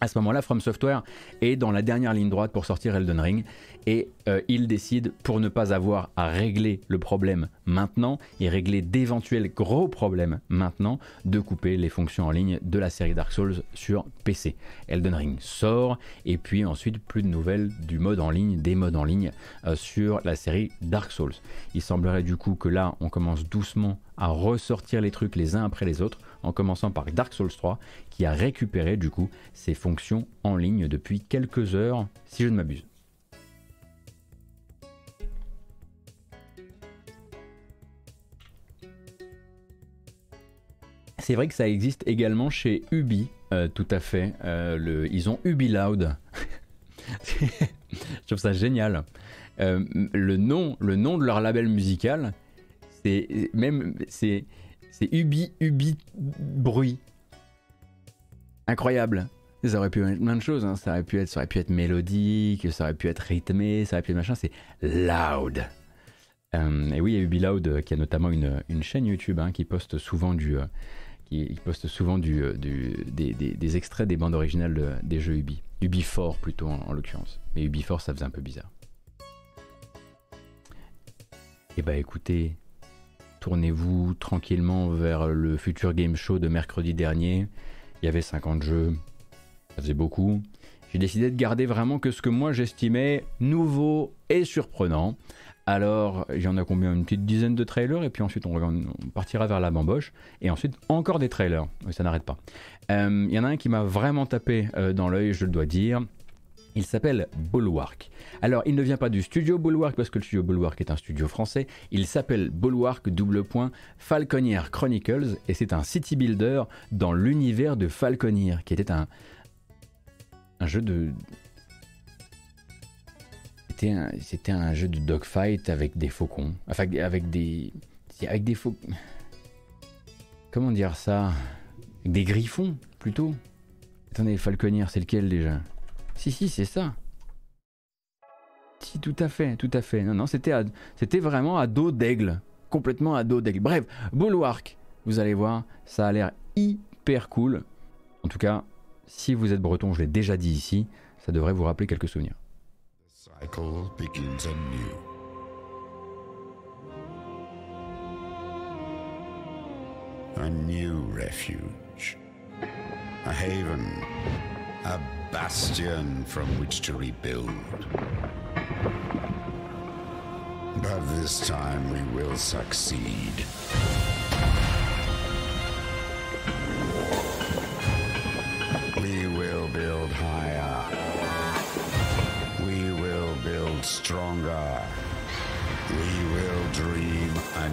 À ce moment-là, From Software est dans la dernière ligne droite pour sortir Elden Ring et euh, il décide, pour ne pas avoir à régler le problème maintenant et régler d'éventuels gros problèmes maintenant, de couper les fonctions en ligne de la série Dark Souls sur PC. Elden Ring sort et puis ensuite plus de nouvelles du mode en ligne, des modes en ligne euh, sur la série Dark Souls. Il semblerait du coup que là, on commence doucement à ressortir les trucs les uns après les autres en commençant par Dark Souls 3, qui a récupéré du coup ses fonctions en ligne depuis quelques heures, si je ne m'abuse. C'est vrai que ça existe également chez Ubi, euh, tout à fait. Euh, ils ont Ubi Loud. je trouve ça génial. Euh, le, nom, le nom de leur label musical, c'est même c'est c'est Ubi, Ubi bruit. Incroyable. Ça aurait pu être plein de choses. Hein. Ça, aurait pu être, ça aurait pu être mélodique, ça aurait pu être rythmé, ça aurait pu être machin. C'est loud. Euh, et oui, il y a Ubi Loud euh, qui a notamment une, chaîne YouTube hein, qui poste souvent du, euh, poste souvent du, des, extraits des bandes originales des jeux Ubi. Ubi Fort plutôt en, l'occurrence. Mais Ubi Fort, ça faisait un peu bizarre. Et eh bah écoutez, tournez-vous tranquillement vers le futur game show de mercredi dernier. Il y avait 50 jeux, ça faisait beaucoup. J'ai décidé de garder vraiment que ce que moi j'estimais nouveau et surprenant. Alors, il y en a combien? Une petite dizaine de trailers, et puis ensuite on, partira vers la bamboche, et ensuite encore des trailers. ça n'arrête pas. Euh, il y en a un qui m'a vraiment tapé euh, dans l'œil, je le dois dire. Il s'appelle Bulwark. Alors, il ne vient pas du studio Bulwark parce que le studio Bulwark est un studio français. Il s'appelle Bulwark double point Falconier Chronicles et c'est un city builder dans l'univers de Falconier qui était un, jeu de. C'était un, jeu de dogfight avec des faucons. Enfin, avec des. Avec des faucons. Comment dire ça? Avec des griffons plutôt? Attendez, Falconier, c'est lequel déjà? Si, si, c'est ça. Si, tout à fait, tout à fait. Non, non, c'était, vraiment à dos d'aigle. Complètement à dos d'aigle. Bref, Bulwark, vous allez voir, ça a l'air hyper cool. En tout cas, si vous êtes breton, je l'ai déjà dit ici, ça devrait vous rappeler quelques souvenirs. A new refuge. A haven. Bastion from which to rebuild. But this time we will succeed. We will build higher. We will build stronger. We will dream a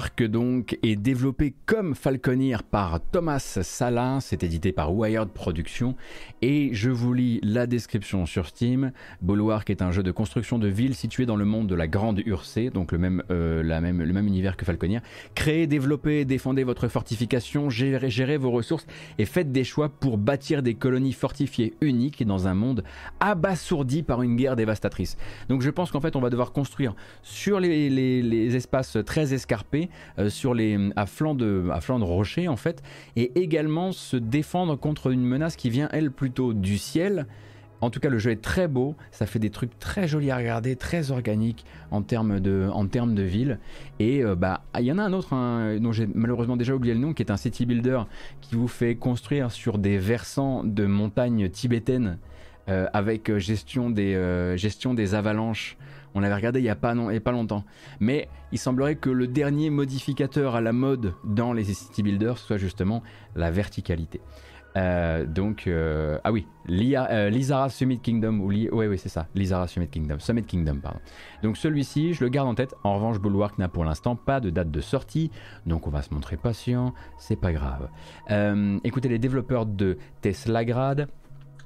Bulwark donc est développé comme Falconeer par Thomas Salin, c'est édité par Wired Productions et je vous lis la description sur Steam. Bulwark est un jeu de construction de ville situé dans le monde de la Grande Ursée, donc le même, euh, le même univers que Falconeer. Créez, développez, défendez votre fortification, gérez, gérez vos ressources et faites des choix pour bâtir des colonies fortifiées uniques dans un monde abasourdi par une guerre dévastatrice. Donc je pense qu'en fait on va devoir construire sur les espaces très escarpés euh, sur les, à, flanc de, à flanc de en fait, et également se défendre contre une menace qui vient elle plutôt du ciel. En tout cas, le jeu est très beau, ça fait des trucs très jolis à regarder, très organiques en termes de, en termes de ville. Et euh, bah, il y en a un autre hein, dont j'ai malheureusement déjà oublié le nom, qui est un city builder qui vous fait construire sur des versants de montagnes tibétaines euh, avec gestion des, gestion des avalanches. On l'avait regardé il n'y a, pas, non, il y a pas longtemps. Mais il semblerait que le dernier modificateur à la mode dans les city builders soit justement la verticalité. Euh, donc, euh, ah oui, euh, Lizara Summit Kingdom, ou Li ouais, oui, c'est ça, Lizara Summit Kingdom, Summit Kingdom, pardon. Donc celui-ci, je le garde en tête. En revanche, Bulwark n'a pour l'instant pas de date de sortie, donc on va se montrer patient, c'est pas grave. écoutez, les développeurs de Tesla Grad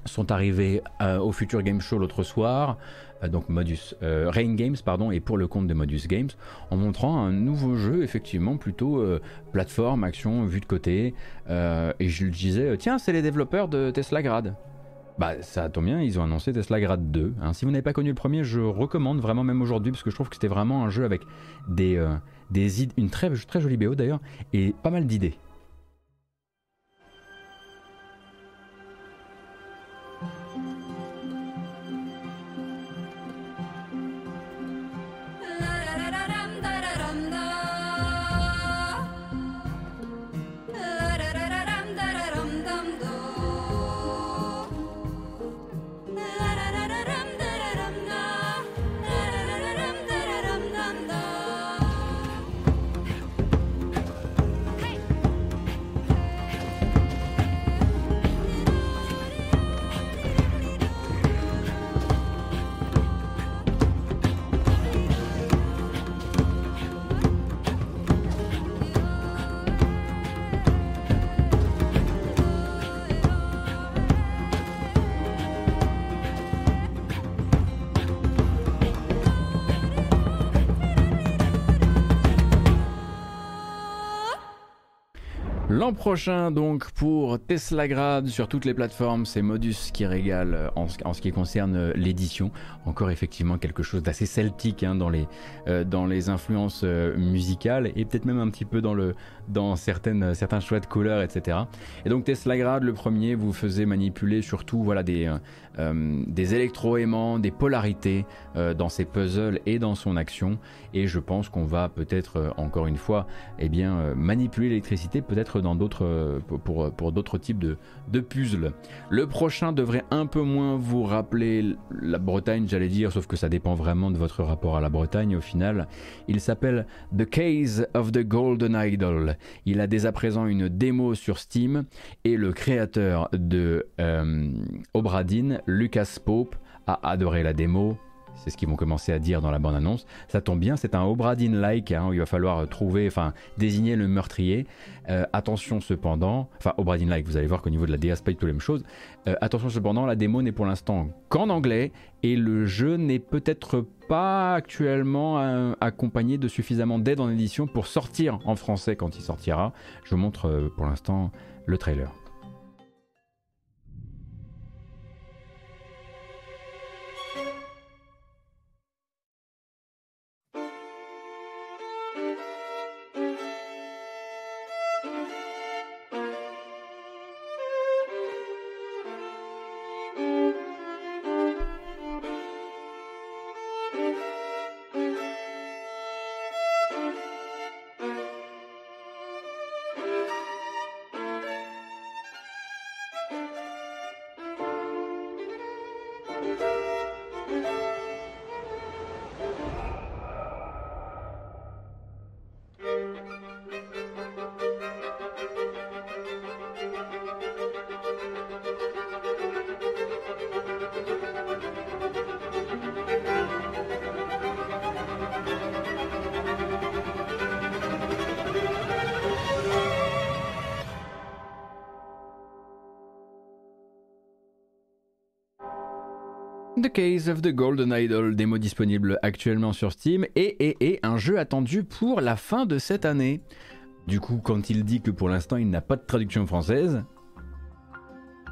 sont arrivés au Future Game Show l'autre soir. Euh, donc Modus euh, Rain Games pardon et pour le compte de Modus Games en montrant un nouveau jeu effectivement plutôt euh, plateforme action vue de côté et je le disais tiens c'est les développeurs de Tesla Grad bah ça tombe bien, ils ont annoncé Tesla Grad 2. Hein. Si vous n'avez pas connu le premier, je recommande vraiment même aujourd'hui parce que je trouve que c'était vraiment un jeu avec des, des une très, très jolie BO d'ailleurs et pas mal d'idées. L'an prochain, donc, pour Tesla Grad sur toutes les plateformes, c'est Modus qui régale euh, en, ce qui concerne euh, l'édition. Encore effectivement quelque chose d'assez celtique hein, euh, dans les influences musicales et peut-être même un petit peu dans, le, dans certaines, certains choix de couleurs, etc. Et donc Tesla Grad, le premier, vous faisait manipuler surtout voilà, des, des électroaimants, des polarités dans ses puzzles et dans son action. Et je pense qu'on va peut-être, encore une fois, eh bien, manipuler l'électricité peut-être dans d'autres euh, pour, pour d'autres types de, de puzzles. Le prochain devrait un peu moins vous rappeler la Bretagne, j'allais dire, sauf que ça dépend vraiment de votre rapport à la Bretagne au final. Il s'appelle The Case of the Golden Idol. Il a dès à présent une démo sur Steam et le créateur de euh, Obradine, Lucas Pope, a adoré la démo, c'est ce qu'ils vont commencer à dire dans la bande-annonce. Ça tombe bien, c'est un Obradin-like, hein, il va falloir trouver, enfin, désigner le meurtrier. Euh, attention cependant, enfin, Obradin-like, vous allez voir qu'au niveau de la DA, pas tout la même chose. Euh, attention cependant, la démo n'est pour l'instant qu'en anglais et le jeu n'est peut-être pas actuellement euh, accompagné de suffisamment d'aide en édition pour sortir en français quand il sortira. Je montre pour l'instant le trailer. Of the Golden Idol, démo disponible actuellement sur Steam et, et, un jeu attendu pour la fin de cette année. Du coup, quand il dit que pour l'instant il n'a pas de traduction française,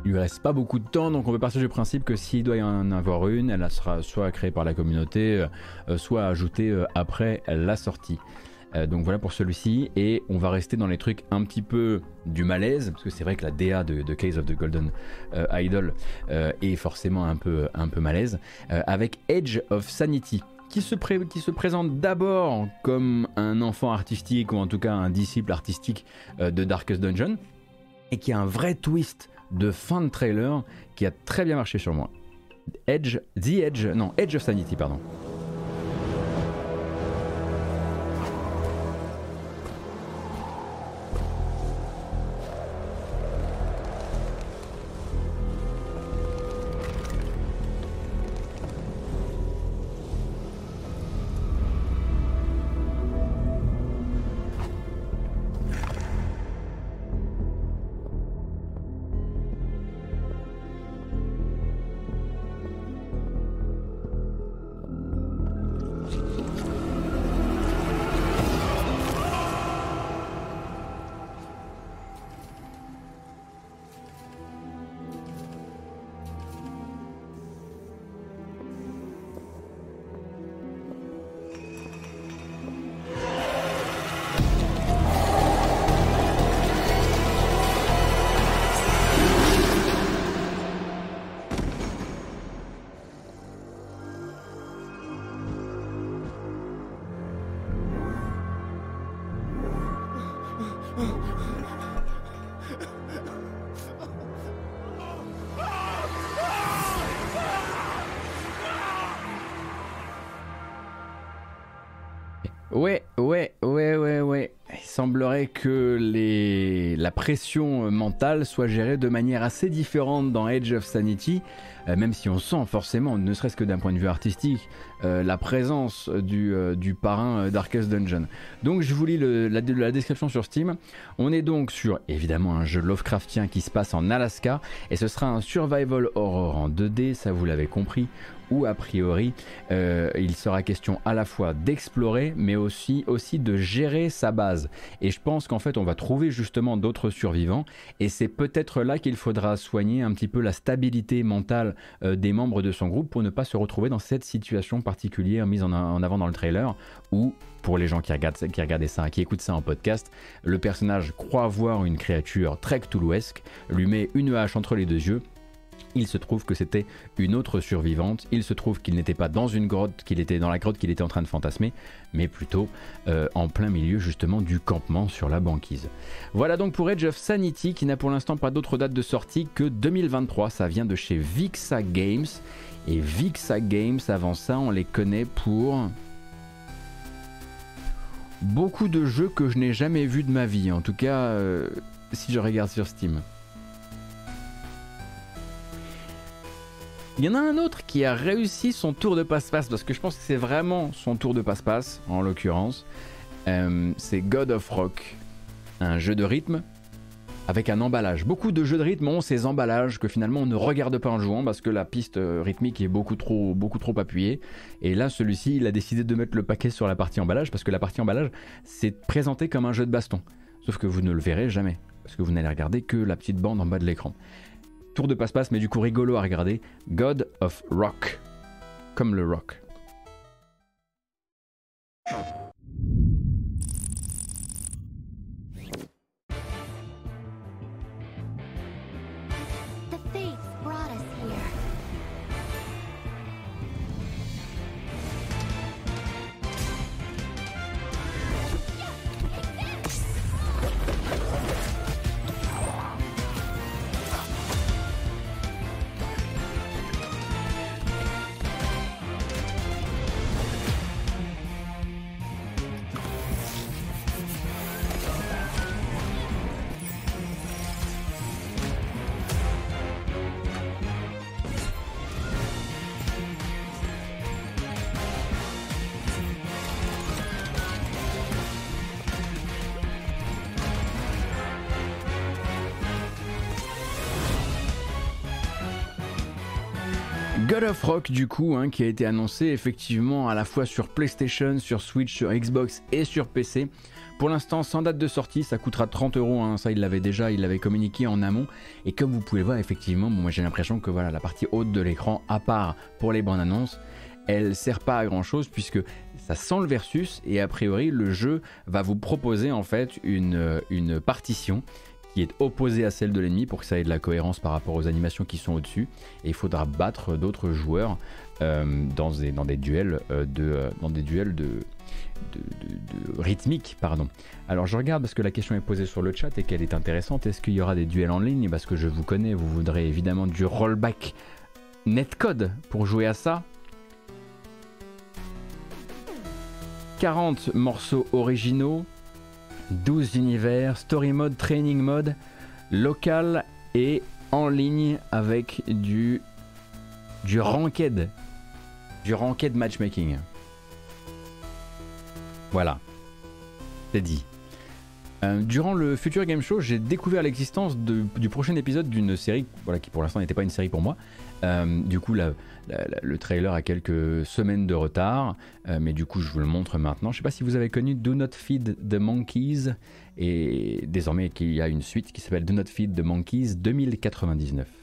il lui reste pas beaucoup de temps, donc on peut partir du principe que s'il doit y en avoir une, elle sera soit créée par la communauté, euh, soit ajoutée euh, après la sortie. Euh, donc voilà pour celui-ci. Et on va rester dans les trucs un petit peu du malaise, parce que c'est vrai que la DA de, Case of the Golden euh, Idol euh, est forcément un peu, un peu malaise, avec Edge of Sanity. Qui se, qui se présente d'abord comme un enfant artistique, ou en tout cas un disciple artistique de Darkest Dungeon, et qui a un vrai twist de fin de trailer qui a très bien marché sur moi. Edge, The Edge, non, Edge of Sanity, pardon. Pression mentale soit gérée de manière assez différente dans Edge of Sanity, euh, même si on sent forcément, ne serait-ce que d'un point de vue artistique, euh, la présence du, euh, du parrain Darkest Dungeon. Donc je vous lis la, description sur Steam. On est donc sur évidemment un jeu Lovecraftien qui se passe en Alaska et ce sera un survival horror en 2D, ça vous l'avez compris, où a priori il sera question à la fois d'explorer mais aussi, aussi de gérer sa base. Et je pense qu'en fait on va trouver justement d'autres survivants et c'est peut-être là qu'il faudra soigner un petit peu la stabilité mentale euh, des membres de son groupe pour ne pas se retrouver dans cette situation particulière mise en, avant dans le trailer où pour les gens qui regardent, qui regardent ça, qui écoutent ça en podcast, le personnage croit voir une créature très cthulhuesque, lui met une hache entre les deux yeux il se trouve que c'était une autre survivante. Il se trouve qu'il n'était pas dans une grotte, qu'il était dans la grotte qu'il était en train de fantasmer, mais plutôt euh, en plein milieu justement du campement sur la banquise. Voilà donc pour Edge of Sanity qui n'a pour l'instant pas d'autre date de sortie que 2023. Ça vient de chez Vixa Games. Et Vixa Games, avant ça, on les connaît pour beaucoup de jeux que je n'ai jamais vus de ma vie. En tout cas, euh, si je regarde sur Steam. Il y en a un autre qui a réussi son tour de passe-passe, parce que je pense que c'est vraiment son tour de passe-passe, en l'occurrence. Euh, c'est God of Rock, un jeu de rythme avec un emballage. Beaucoup de jeux de rythme ont ces emballages que finalement on ne regarde pas en jouant parce que la piste euh, rythmique est beaucoup trop, beaucoup trop appuyée. Et là, celui-ci, il a décidé de mettre le paquet sur la partie emballage parce que la partie emballage, c'est présenté comme un jeu de baston. Sauf que vous ne le verrez jamais parce que vous n'allez regarder que la petite bande en bas de l'écran. Tour de passe-passe, mais du coup rigolo à regarder. God of Rock. Comme le rock. God of Rock du coup hein, qui a été annoncé effectivement à la fois sur PlayStation, sur Switch, sur Xbox et sur PC. Pour l'instant sans date de sortie, ça coûtera 30 euros, hein. ça il l'avait déjà, il l'avait communiqué en amont. Et comme vous pouvez le voir effectivement, moi j'ai l'impression que voilà la partie haute de l'écran, à part pour les bandes annonces, elle sert pas à grand chose puisque ça sent le versus et a priori le jeu va vous proposer en fait une, une partition qui est opposée à celle de l'ennemi pour que ça ait de la cohérence par rapport aux animations qui sont au-dessus. Et il faudra battre d'autres joueurs euh, dans, des, duels euh, de, euh, dans des duels de, rythmique. Alors je regarde parce que la question est posée sur le chat et qu'elle est intéressante. Est-ce qu'il y aura des duels en ligne? Parce que je vous connais, vous voudrez évidemment du rollback netcode pour jouer à ça. 40 morceaux originaux, 12 univers, story mode, training mode, local et en ligne avec du du ranked, du ranked matchmaking. Voilà, c'est dit. Euh, durant le Future Game Show, j'ai découvert l'existence du prochain épisode d'une série, voilà, qui pour l'instant n'était pas une série pour moi. Euh, du coup, le trailer a quelques semaines de retard, euh, mais du coup, je vous le montre maintenant. Je ne sais pas si vous avez connu Do Not Feed the Monkeys, et désormais qu'il y a une suite qui s'appelle Do Not Feed the Monkeys 2099.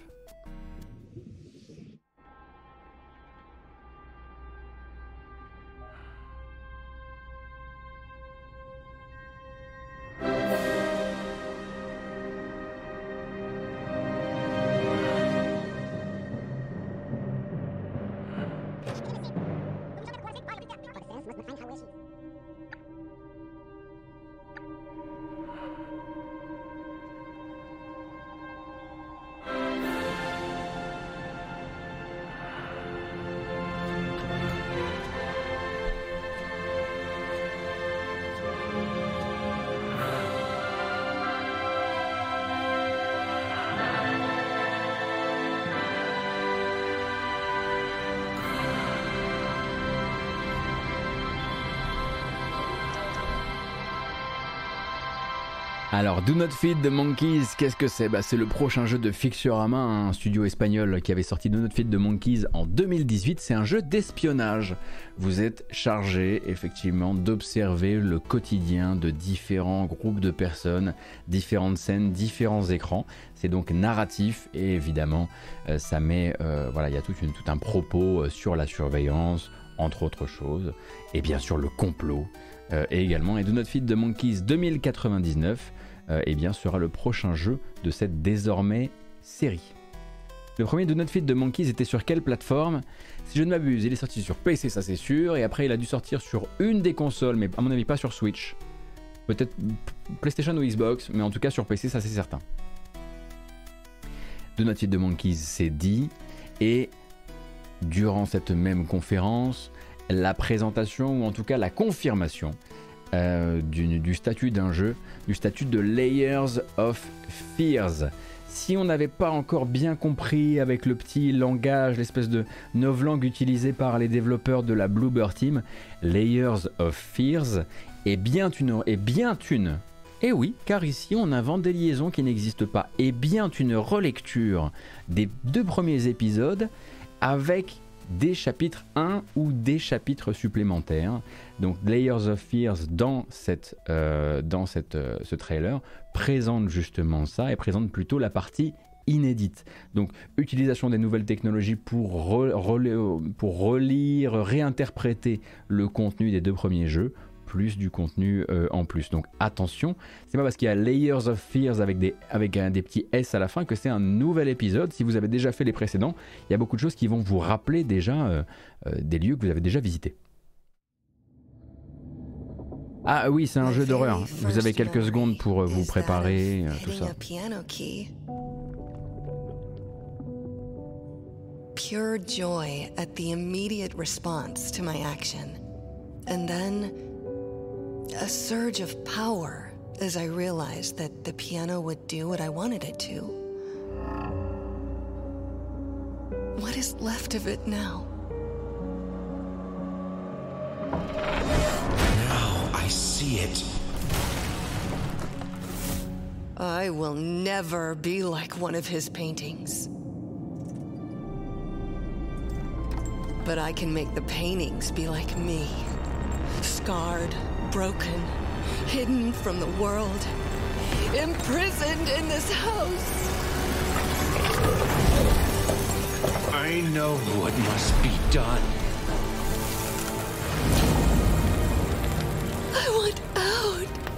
Do Not Feed the Monkeys, qu'est-ce que c'est? Bah, C'est le prochain jeu de Fixurama, un studio espagnol qui avait sorti Do Not Feed the Monkeys en 2018. C'est un jeu d'espionnage. Vous êtes chargé, effectivement, d'observer le quotidien de différents groupes de personnes, différentes scènes, différents écrans. C'est donc narratif et évidemment, euh, ça met, euh, voilà, il y a tout, un propos euh, sur la surveillance, entre autres choses, et bien sûr le complot. et également, et Do Not Feed the Monkeys 2099 euh, eh bien, sera le prochain jeu de cette désormais série. Le premier de Not Fit de Monkeys était sur quelle plateforme? Si je ne m'abuse, il est sorti sur PC, ça c'est sûr, et après il a dû sortir sur une des consoles, mais à mon avis pas sur Switch. Peut-être PlayStation ou Xbox, mais en tout cas sur PC, ça c'est certain. De Not Fit de Monkeys, c'est dit, et durant cette même conférence, la présentation, ou en tout cas la confirmation euh, du, statut d'un jeu, du statut de Layers of Fears. Si on n'avait pas encore bien compris avec le petit langage, l'espèce de novlangue utilisé par les développeurs de la Bluebird Team, Layers of Fears est bien une, est bien une et oui, car ici on invente des liaisons qui n'existent pas. Et bien une relecture des deux premiers épisodes avec des chapitres 1 ou des chapitres supplémentaires. Donc Layers of Fears dans, cette, euh, euh, ce trailer présente justement ça et présente plutôt la partie inédite. Donc utilisation des nouvelles technologies pour, pour relire, réinterpréter le contenu des deux premiers jeux plus du contenu euh, en plus. Donc attention, c'est pas parce qu'il y a Layers of Fears avec des, avec des petits S à la fin que c'est un nouvel épisode. Si vous avez déjà fait les précédents, il y a beaucoup de choses qui vont vous rappeler déjà euh, euh, des lieux que vous avez déjà visités. Ah oui, c'est un jeu d'horreur. Vous avez quelques secondes pour vous préparer, tout ça. Pure joy at the immediate response to my action. And then a surge of power as I realized that the piano would do what I wanted it to. What is left of it now? Now I see it. I will never be like one of his paintings. but I can make the paintings be like me. Scarred, broken, hidden from the world, imprisoned in this house. I know what must be done. I want out.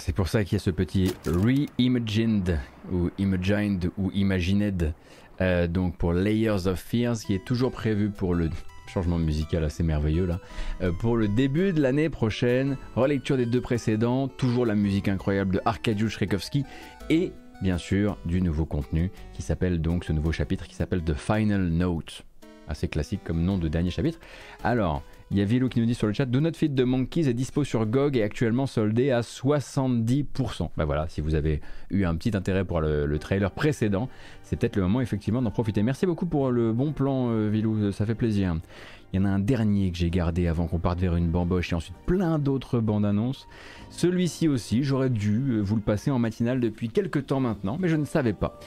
C'est pour ça qu'il y a ce petit Reimagined ou Imagined ou Imagined euh, donc pour Layers of Fears qui est toujours prévu pour le changement musical assez merveilleux là euh, pour le début de l'année prochaine. Relecture des deux précédents, toujours la musique incroyable de Arkadiusz Tchaikovsky et bien sûr du nouveau contenu qui s'appelle donc ce nouveau chapitre qui s'appelle The Final Note. Assez classique comme nom de dernier chapitre. Alors, il y a Vilo qui nous dit sur le chat Do Not Feed de Monkeys est dispo sur GOG et actuellement soldé à 70%. Bah voilà, si vous avez eu un petit intérêt pour le, le trailer précédent, c'est peut-être le moment effectivement d'en profiter. Merci beaucoup pour le bon plan, euh, Vilou, ça fait plaisir. Il y en a un dernier que j'ai gardé avant qu'on parte vers une bamboche et ensuite plein d'autres bandes annonces. Celui-ci aussi, j'aurais dû euh, vous le passer en matinale depuis quelques temps maintenant, mais je ne savais pas.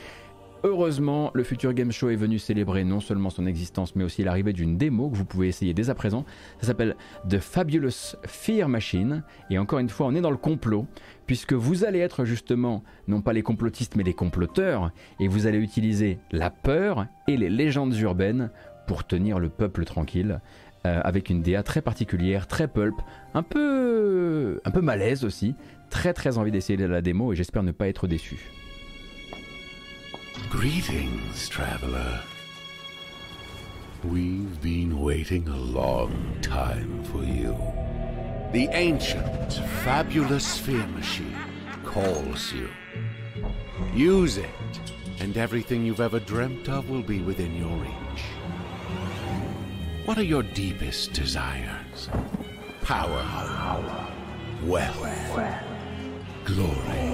Heureusement, le Future Game Show est venu célébrer non seulement son existence, mais aussi l'arrivée d'une démo que vous pouvez essayer dès à présent. Ça s'appelle The Fabulous Fear Machine. Et encore une fois, on est dans le complot, puisque vous allez être justement, non pas les complotistes, mais les comploteurs, et vous allez utiliser la peur et les légendes urbaines pour tenir le peuple tranquille. euh, avec une DA très particulière, très pulp, un peu, un peu malaise aussi. Très très envie d'essayer la démo et j'espère ne pas être déçu. Greetings, traveler. We've been waiting a long time for you. The ancient, fabulous sphere machine calls you. Use it, and everything you've ever dreamt of will be within your reach. What are your deepest desires? Power, wealth, glory.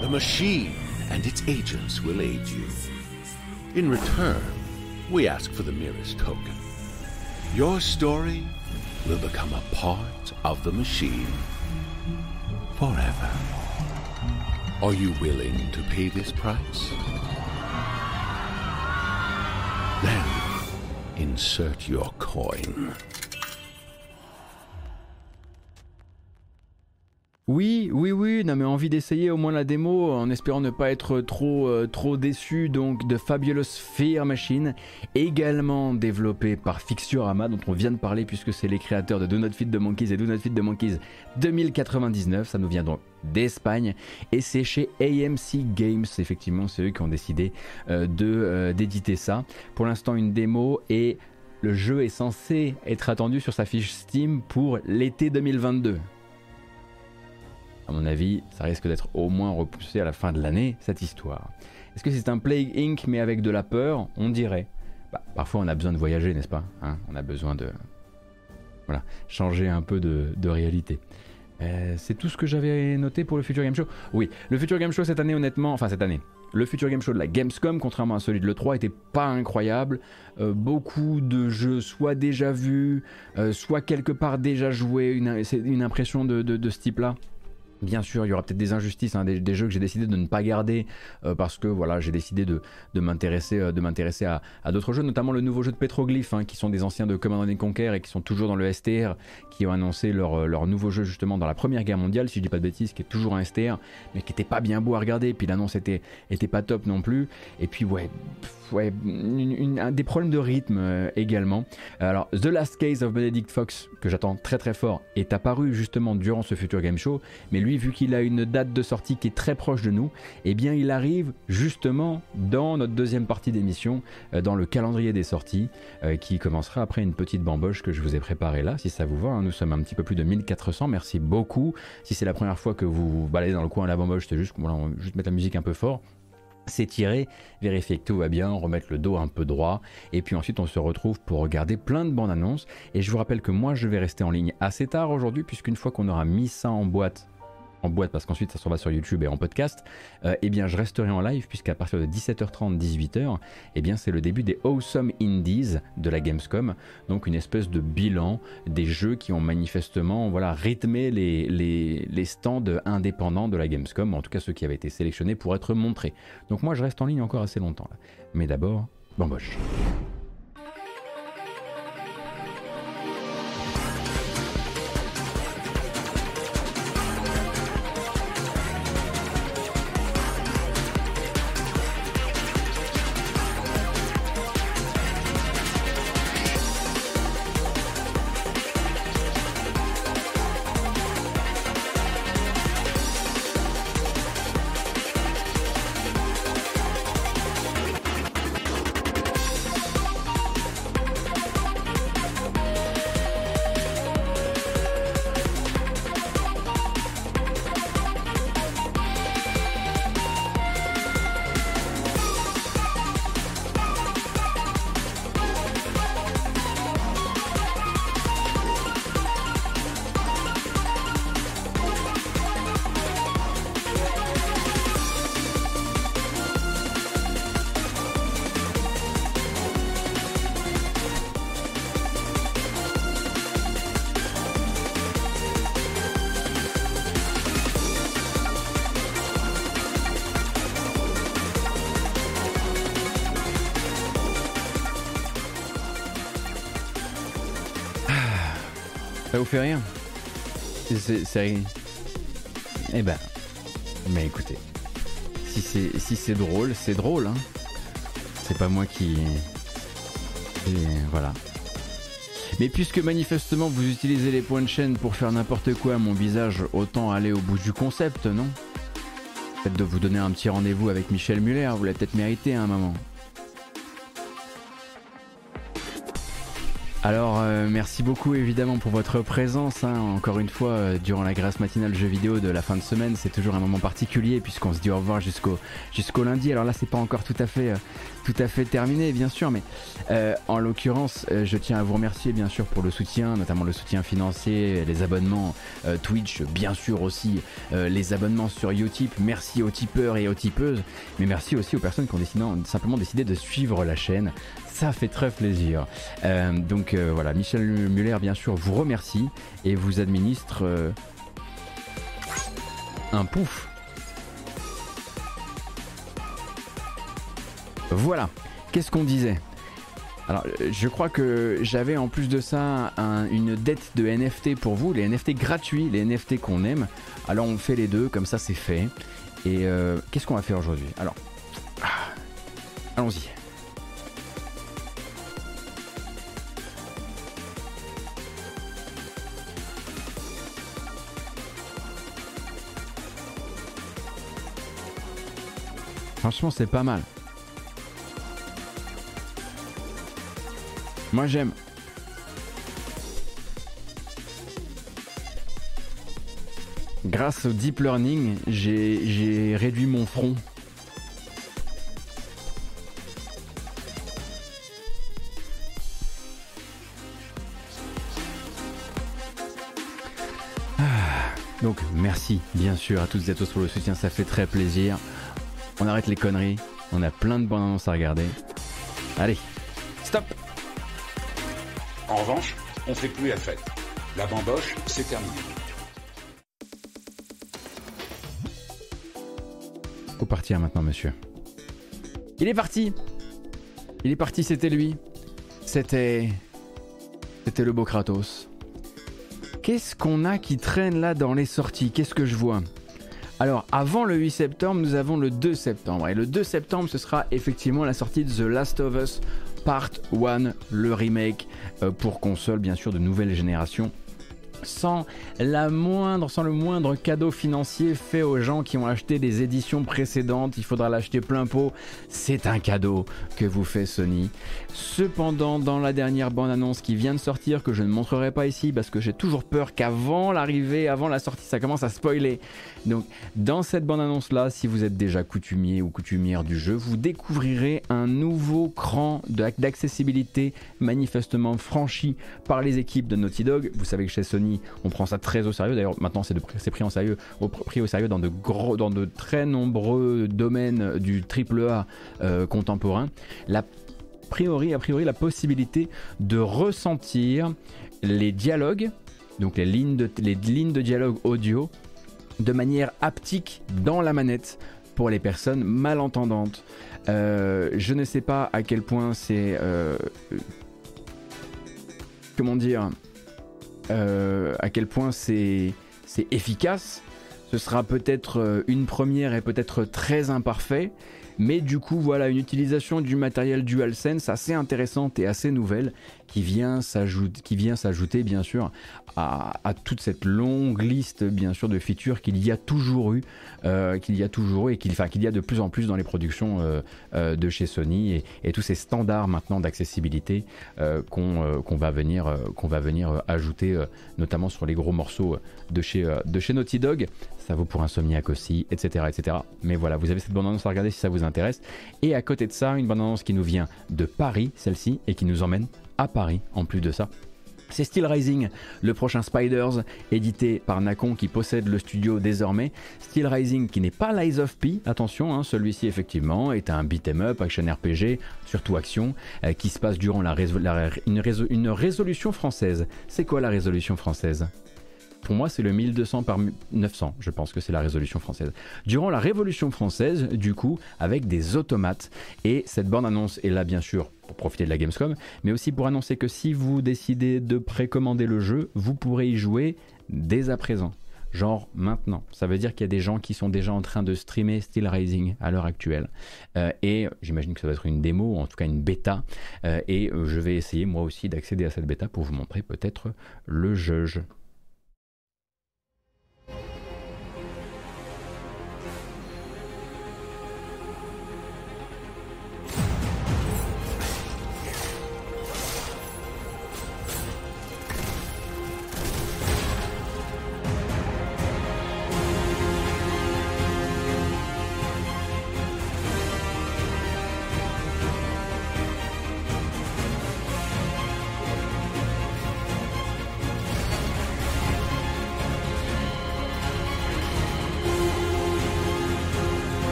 The machine and its agents will aid you. In return, we ask for the merest token. Your story will become a part of the machine forever. Are you willing to pay this price? Then insert your coin. Oui, oui, oui, non mais envie d'essayer au moins la démo en espérant ne pas être trop, euh, trop déçu. Donc de Fabulous Fear Machine, également développé par Fixurama, dont on vient de parler puisque c'est les créateurs de Do Not Feed the Monkeys et Do Not Feed the Monkeys 2099. Ça nous vient donc d'Espagne et c'est chez AMC Games. Effectivement, c'est eux qui ont décidé euh, de euh, d'éditer ça. Pour l'instant, une démo et le jeu est censé être attendu sur sa fiche Steam pour l'été 2022 à mon avis, ça risque d'être au moins repoussé à la fin de l'année, cette histoire. Est-ce que c'est un Plague Inc. mais avec de la peur? On dirait. Bah, parfois on a besoin de voyager, n'est-ce pas hein? On a besoin de... Voilà, changer un peu de, réalité. Euh, c'est tout ce que j'avais noté pour le Future Game Show? Oui, le Future Game Show cette année, honnêtement, enfin cette année, le Future Game Show de la Gamescom, contrairement à celui de l'E3, était pas incroyable. Euh, beaucoup de jeux soit déjà vus, euh, soit quelque part déjà joués, une, impression de ce type-là. Bien sûr, il y aura peut-être des injustices, hein, des, jeux que j'ai décidé de ne pas garder euh, parce que voilà, j'ai décidé de, m'intéresser, euh, de m'intéresser à, à d'autres jeux, notamment le nouveau jeu de Petroglyph, hein, qui sont des anciens de Command Conquer et qui sont toujours dans le STR, qui ont annoncé leur, leur nouveau jeu justement dans la Première Guerre mondiale, si je dis pas de bêtises, qui est toujours un STR, mais qui était pas bien beau à regarder. Puis l'annonce était, était pas top non plus. Et puis ouais, ouais, des problèmes de rythme euh, également. Alors The Last Case of Benedict Fox, que j'attends très très fort, est apparu justement durant ce Future Game Show, mais lui vu qu'il a une date de sortie qui est très proche de nous, eh bien il arrive justement dans notre deuxième partie d'émission, euh, dans le calendrier des sorties, euh, qui commencera après une petite bamboche que je vous ai préparée là, si ça vous va. Hein. nous sommes un petit peu plus de 1400, merci beaucoup. Si c'est la première fois que vous vous baladez dans le coin à la bamboche, c'est juste, voilà, on va juste mettre la musique un peu fort s'étirer, vérifier que tout va bien, remettre le dos un peu droit, et puis ensuite on se retrouve pour regarder plein de bandes annonces. Et je vous rappelle que moi je vais rester en ligne assez tard aujourd'hui, puisqu'une fois qu'on aura mis ça en boîte en boîte parce qu'ensuite ça s'en va sur YouTube et en podcast, euh, eh bien je resterai en live puisqu'à partir de 17h30, 18h, eh bien c'est le début des Awesome Indies de la Gamescom, donc une espèce de bilan des jeux qui ont manifestement voilà, rythmé les, les, stands indépendants de la Gamescom, en tout cas ceux qui avaient été sélectionnés pour être montrés. Donc moi je reste en ligne encore assez longtemps. Mais d'abord, bamboche. C'est. Eh ben. Mais écoutez. Si c'est si c'est drôle, c'est drôle. Hein. C'est pas moi qui. Et voilà. Mais puisque manifestement vous utilisez les points de chaîne pour faire n'importe quoi à mon visage, autant aller au bout du concept, non? Peut-être de vous donner un petit rendez-vous avec Michel Muller, vous l'avez peut-être mérité à un moment. Alors euh, merci beaucoup évidemment pour votre présence. Hein. Encore une fois, euh, durant la grâce matinale jeux vidéo de la fin de semaine, c'est toujours un moment particulier puisqu'on se dit au revoir jusqu'au jusqu'au lundi. Alors là, c'est pas encore tout à fait euh, terminé, bien sûr, mais en l'occurrence, je tiens à vous remercier bien sûr pour le soutien, notamment le soutien financier, les abonnements Twitch, bien sûr aussi les abonnements sur Utip. Merci aux tipeurs et aux tipeuses, mais merci aussi aux personnes qui ont, simplement décidé de suivre la chaîne. Ça fait très plaisir. donc euh, voilà, Michel Muller, bien sûr, vous remercie et vous administre euh, un pouf. Voilà, qu'est-ce qu'on disait? Alors, je crois que j'avais en plus de ça une dette de NFT pour vous, les NFT gratuits, les NFT qu'on aime. Alors, on fait les deux, comme ça c'est fait. Et euh, qu'est-ce qu'on va faire aujourd'hui? Alors, ah, allons-y. Franchement, c'est pas mal. Moi, j'aime. Grâce au deep learning, j'ai réduit mon front. Ah, donc merci bien sûr à toutes et à tous pour le soutien, ça fait très plaisir. On arrête les conneries. On a plein de bonnes annonces à regarder. Allez, stop En revanche, on fait plus la fête. La bamboche, c'est terminé. Faut partir maintenant, monsieur. Il est parti Il est parti, c'était lui. C'était. C'était le beau Kratos. Qu'est-ce qu'on a qui traîne là dans les sorties? Qu'est-ce que je vois? Alors, avant le 8 septembre, nous avons le 2 septembre. Et le 2 septembre, ce sera effectivement la sortie de The Last of Us Part 1, le remake euh, pour console, bien sûr, de nouvelle génération. Sans la moindre, sans le moindre cadeau financier fait aux gens qui ont acheté des éditions précédentes. Il faudra l'acheter plein pot. C'est un cadeau que vous fait Sony. Cependant, dans la dernière bande-annonce qui vient de sortir, que je ne montrerai pas ici parce que j'ai toujours peur qu'avant l'arrivée, avant la sortie, ça commence à spoiler. Donc, dans cette bande-annonce là, si vous êtes déjà coutumier ou coutumière du jeu, vous découvrirez un nouveau cran d'accessibilité manifestement franchi par les équipes de Naughty Dog. Vous savez que chez Sony, on prend ça très au sérieux. D'ailleurs, maintenant, c'est pris, au, sérieux dans de, très nombreux domaines du AAA euh, contemporain. La priori, a priori, la possibilité de ressentir les dialogues, donc les lignes de, les dialogue audio, de manière haptique dans la manette pour les personnes malentendantes. Euh, je ne sais pas à quel point c'est... Euh, comment dire euh, à quel point c'est efficace. Ce sera peut-être euh, une première et peut-être très imparfait, mais du coup voilà une utilisation du matériel DualSense assez intéressante et assez nouvelle qui vient s'ajouter bien sûr à, toute cette longue liste bien sûr de features qu'il y a toujours eu, euh, qu'il y a toujours eu et qu'il y a de plus en plus dans les productions euh, euh, de chez Sony et, tous ces standards maintenant d'accessibilité qu'on va venir ajouter notamment sur les gros morceaux de chez Naughty Dog. Ça vaut pour Insomniac aussi, etc., etc. Mais voilà, vous avez cette bande-annonce à regarder si ça vous intéresse. Et à côté de ça, une bande-annonce qui nous vient de Paris, celle-ci, et qui nous emmène à Paris en plus de ça. C'est Steel Rising, le prochain Spiders, édité par Nacon qui possède le studio désormais. Steel Rising qui n'est pas Lies of P, attention, hein, celui-ci effectivement est un beat'em up, action RPG, surtout action, euh, qui se passe durant la, une résolution française. C'est quoi la résolution française? Pour moi, c'est le 1200 par 900, je pense que c'est la résolution française. Durant la Révolution française, du coup, avec des automates. Et cette bande-annonce est là, bien sûr, pour profiter de la Gamescom, mais aussi pour annoncer que si vous décidez de précommander le jeu, vous pourrez y jouer dès à présent. Genre maintenant. Ça veut dire qu'il y a des gens qui sont déjà en train de streamer Steel Rising à l'heure actuelle. Euh, et j'imagine que ça va être une démo, en tout cas une bêta. Euh, et euh, je vais essayer moi aussi d'accéder à cette bêta pour vous montrer peut-être le jeu.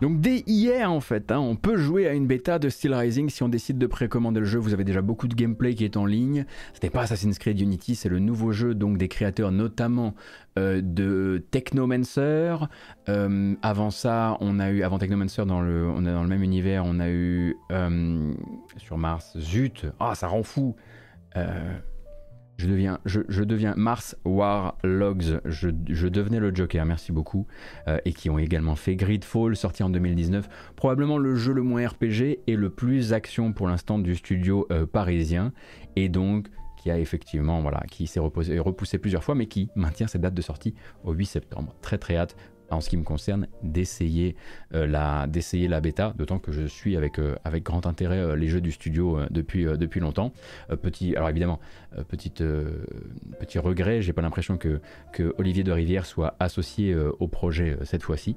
Donc dès hier en fait, hein, on peut jouer à une bêta de Steel Rising si on décide de précommander le jeu. Vous avez déjà beaucoup de gameplay qui est en ligne. Ce n'est pas Assassin's Creed Unity, c'est le nouveau jeu donc des créateurs notamment euh, de Technomancer. Euh, avant ça, on a eu avant Technomancer dans le, on est dans le même univers, on a eu euh, sur Mars. Zut, ah ça rend fou. Je deviens, Mars Warlogs. Je, je, devenais le Joker, merci beaucoup. Euh, et qui ont également fait Gridfall, sorti en 2019. Probablement le jeu le moins RPG et le plus action pour l'instant du studio euh, parisien. Et donc qui a effectivement, voilà, qui s'est repoussé plusieurs fois, mais qui maintient cette date de sortie au 8 septembre. Très très hâte en ce qui me concerne, d'essayer euh, la, la bêta, d'autant que je suis avec, euh, avec grand intérêt euh, les jeux du studio depuis, depuis longtemps. petit, alors évidemment, petite, petit regret, j'ai pas l'impression que, que Olivier de Rivière soit associé au projet cette fois-ci.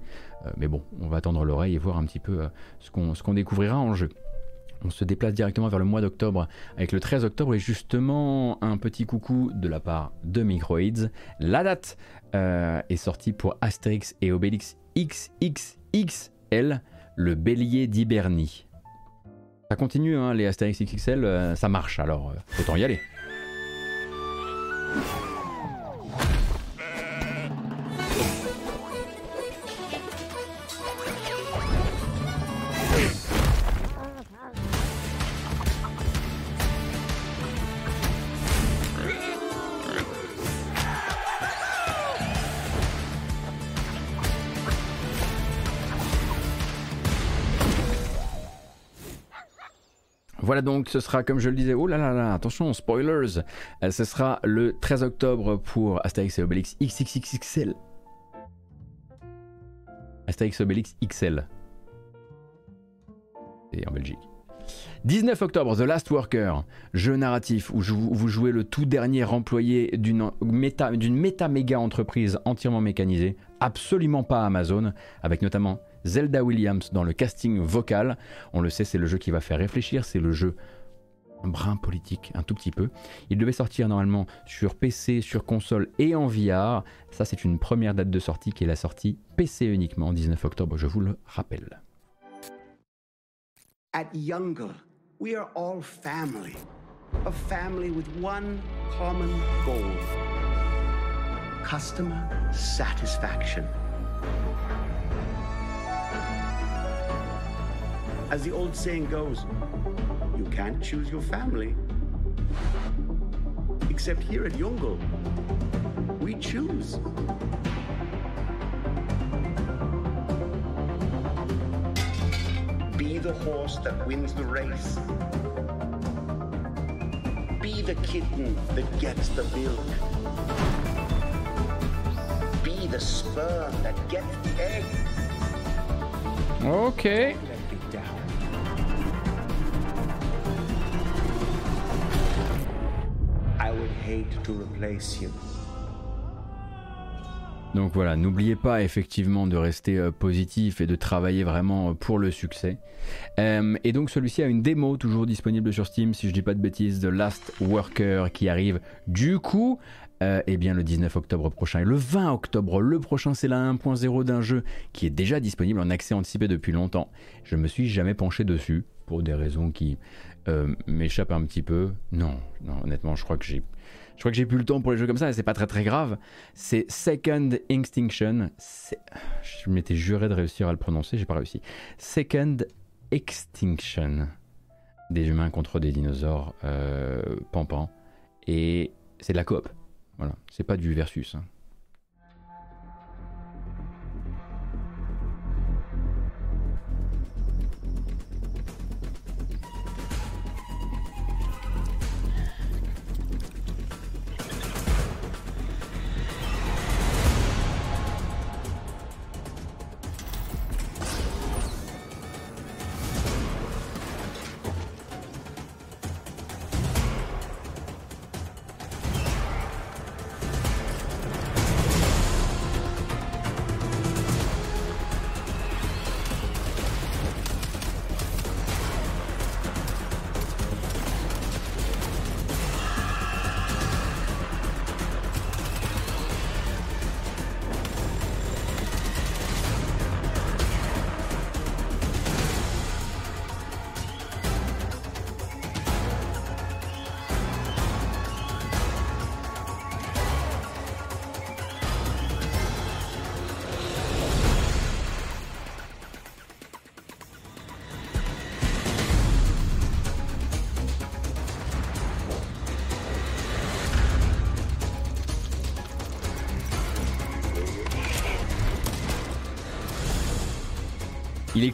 mais bon, on va attendre l'oreille et voir un petit peu ce qu'on, ce qu'on découvrira en jeu on se déplace directement vers le mois d'octobre avec le 13 octobre et justement un petit coucou de la part de Microids. La date euh, est sortie pour Astérix et Obélix XXXL, le bélier d'Hibernie. Ça continue, hein, les Astérix XXL, euh, ça marche, alors euh, autant y aller. Voilà donc, ce sera comme je le disais, oh là là là, attention, spoilers, euh, ce sera le 13 octobre pour Astérix et Obélix XXXXL. Astérix Obélix XL. Et en Belgique. 19 octobre, The Last Worker, jeu narratif où vous jouez le tout dernier employé d'une méta, méta méga entreprise entièrement mécanisée, absolument pas Amazon, avec notamment Zelda Williams dans le casting vocal. On le sait, c'est le jeu qui va faire réfléchir, c'est le jeu un brin politique, un tout petit peu. Il devait sortir normalement sur PC, sur console et en VR. Ça, c'est une première date de sortie qui est la sortie PC uniquement, 19 octobre, je vous le rappelle. At Younger, we are all family. A family with one common goal customer satisfaction. As the old saying goes, you can't choose your family. Except here at Jungle, we choose. Be the horse that wins the race. Be the kitten that gets the milk. Be the sperm that gets the egg. Ok. Donc voilà, n'oubliez pas effectivement de rester euh, positif et de travailler vraiment euh, pour le succès. Euh, et donc celui-ci a une démo toujours disponible sur Steam, si je dis pas de bêtises, The Last Worker qui arrive du coup eh bien le 19 octobre prochain. Et le 20 octobre, le prochain, c'est la 1.0 d'un jeu qui est déjà disponible en accès anticipé depuis longtemps. Je me suis jamais penché dessus pour des raisons qui m'échappent un petit peu. Non, non, honnêtement, je crois que j'ai je crois que j'ai plus le temps pour les jeux comme ça, c'est pas très très grave. C'est Second Extinction. Je m'étais juré de réussir à le prononcer, j'ai pas réussi. Second Extinction. Des humains contre des dinosaures euh. Et c'est de la coop. Voilà, c'est pas du versus. Hein.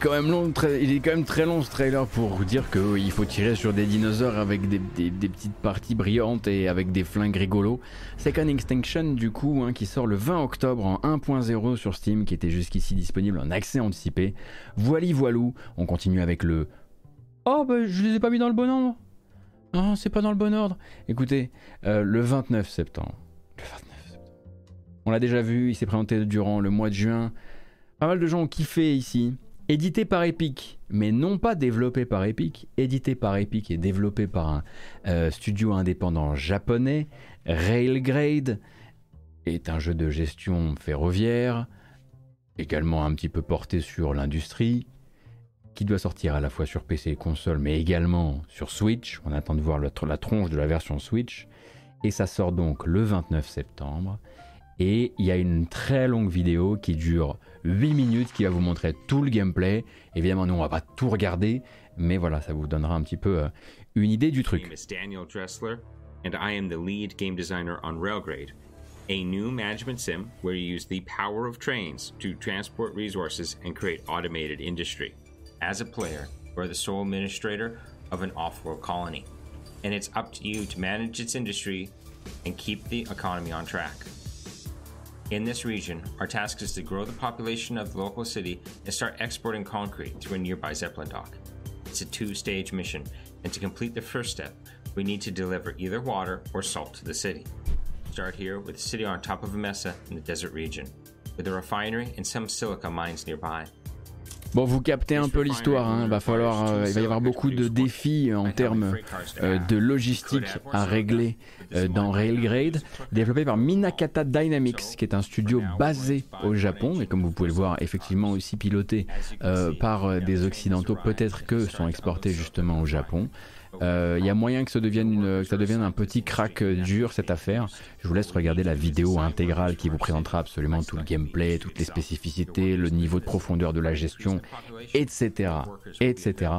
Il est quand même très long ce trailer pour dire qu'il faut tirer sur des dinosaures avec des, petites parties brillantes et avec des flingues rigolos. Second Extinction du coup hein, qui sort le 20 octobre en 1.0 sur Steam qui était jusqu'ici disponible en accès anticipé. Voili voilou, on continue avec le Oh bah je les ai pas mis dans le bon ordre. Non c'est pas dans le bon ordre. Écoutez, euh, le 29 septembre. Le 29 septembre. On l'a déjà vu, il s'est présenté durant le mois de juin. Pas mal de gens ont kiffé ici. Édité par Epic, mais non pas développé par Epic, édité par Epic et développé par un euh, studio indépendant japonais, Railgrade est un jeu de gestion ferroviaire, également un petit peu porté sur l'industrie, qui doit sortir à la fois sur PC et console, mais également sur Switch. On attend de voir la tronche de la version Switch. Et ça sort donc le 29 septembre. Et il y a une très longue vidéo qui dure 8 minutes qui va vous montrer tout le gameplay. Évidemment, nous, on va pas tout regarder, mais voilà, ça vous donnera un petit peu euh, une idée du truc. Daniel Dressler, and I am the lead game designer on Railgrade, a new management sim where you use the power of trains to transport resources and create automated industry. As a player, you are the sole administrator, of an off world colony. And it's up to you to manage its industry and keep the economy on track. In this region, our task is to grow the population of the local city and start exporting concrete through a nearby Zeppelin dock. It's a two stage mission, and to complete the first step, we need to deliver either water or salt to the city. Start here with the city on top of a mesa in the desert region, with a refinery and some silica mines nearby. Bon, vous captez un peu l'histoire. Hein. Va falloir, euh, il va y avoir beaucoup de défis en termes euh, de logistique à régler euh, dans Railgrade, développé par Minakata Dynamics, qui est un studio basé au Japon et comme vous pouvez le voir, effectivement aussi piloté par des occidentaux, peut-être que sont exportés justement au Japon. Il euh, y a moyen que ça devienne, un petit crack euh, dur cette affaire. Je vous laisse regarder la vidéo intégrale qui vous présentera absolument tout le gameplay, toutes les spécificités, le niveau de profondeur de la gestion, etc. etc.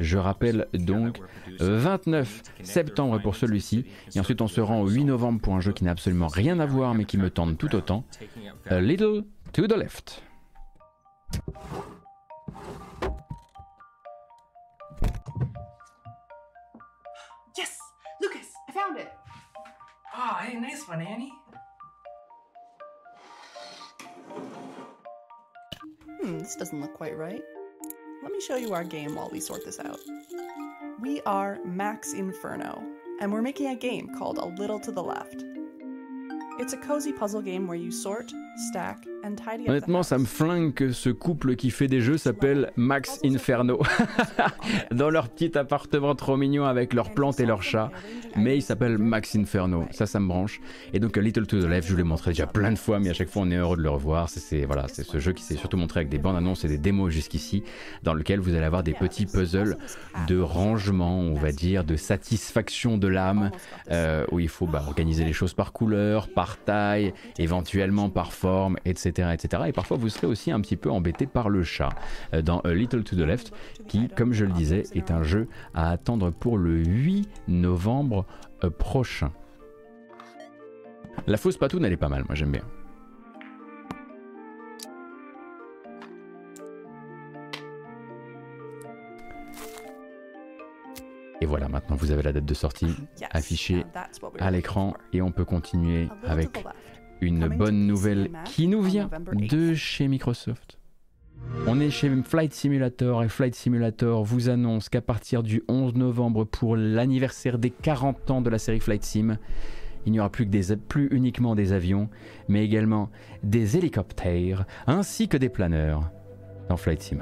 Je rappelle donc 29 septembre pour celui-ci, et ensuite on se rend au 8 novembre pour un jeu qui n'a absolument rien à voir mais qui me tente tout autant. A little to the left. Oh, hey, nice one, Annie. Hmm, this doesn't look quite right. Let me show you our game while we sort this out. We are Max Inferno, and we're making a game called A Little to the Left. It's a cozy puzzle game where you sort, stack, Honnêtement, ça me flingue que ce couple qui fait des jeux s'appelle Max Inferno. Dans leur petit appartement trop mignon avec leurs plantes et leurs chats. Mais il s'appelle Max Inferno. Ça, ça me branche. Et donc, Little to the Left, je vous l'ai montré déjà plein de fois, mais à chaque fois, on est heureux de le revoir. C'est voilà, ce jeu qui s'est surtout montré avec des bandes annonces et des démos jusqu'ici, dans lequel vous allez avoir des petits puzzles de rangement, on va dire, de satisfaction de l'âme, euh, où il faut bah, organiser les choses par couleur, par taille, éventuellement par forme, etc etc., Et parfois, vous serez aussi un petit peu embêté par le chat euh, dans A Little to the Left, qui, comme je le disais, est un jeu à attendre pour le 8 novembre euh, prochain. La fausse patoune, elle est pas mal, moi j'aime bien. Et voilà, maintenant vous avez la date de sortie affichée à l'écran et on peut continuer avec une bonne nouvelle qui nous vient de chez Microsoft. On est chez Flight Simulator et Flight Simulator vous annonce qu'à partir du 11 novembre pour l'anniversaire des 40 ans de la série Flight Sim, il n'y aura plus, que des, plus uniquement des avions, mais également des hélicoptères ainsi que des planeurs dans Flight Sim.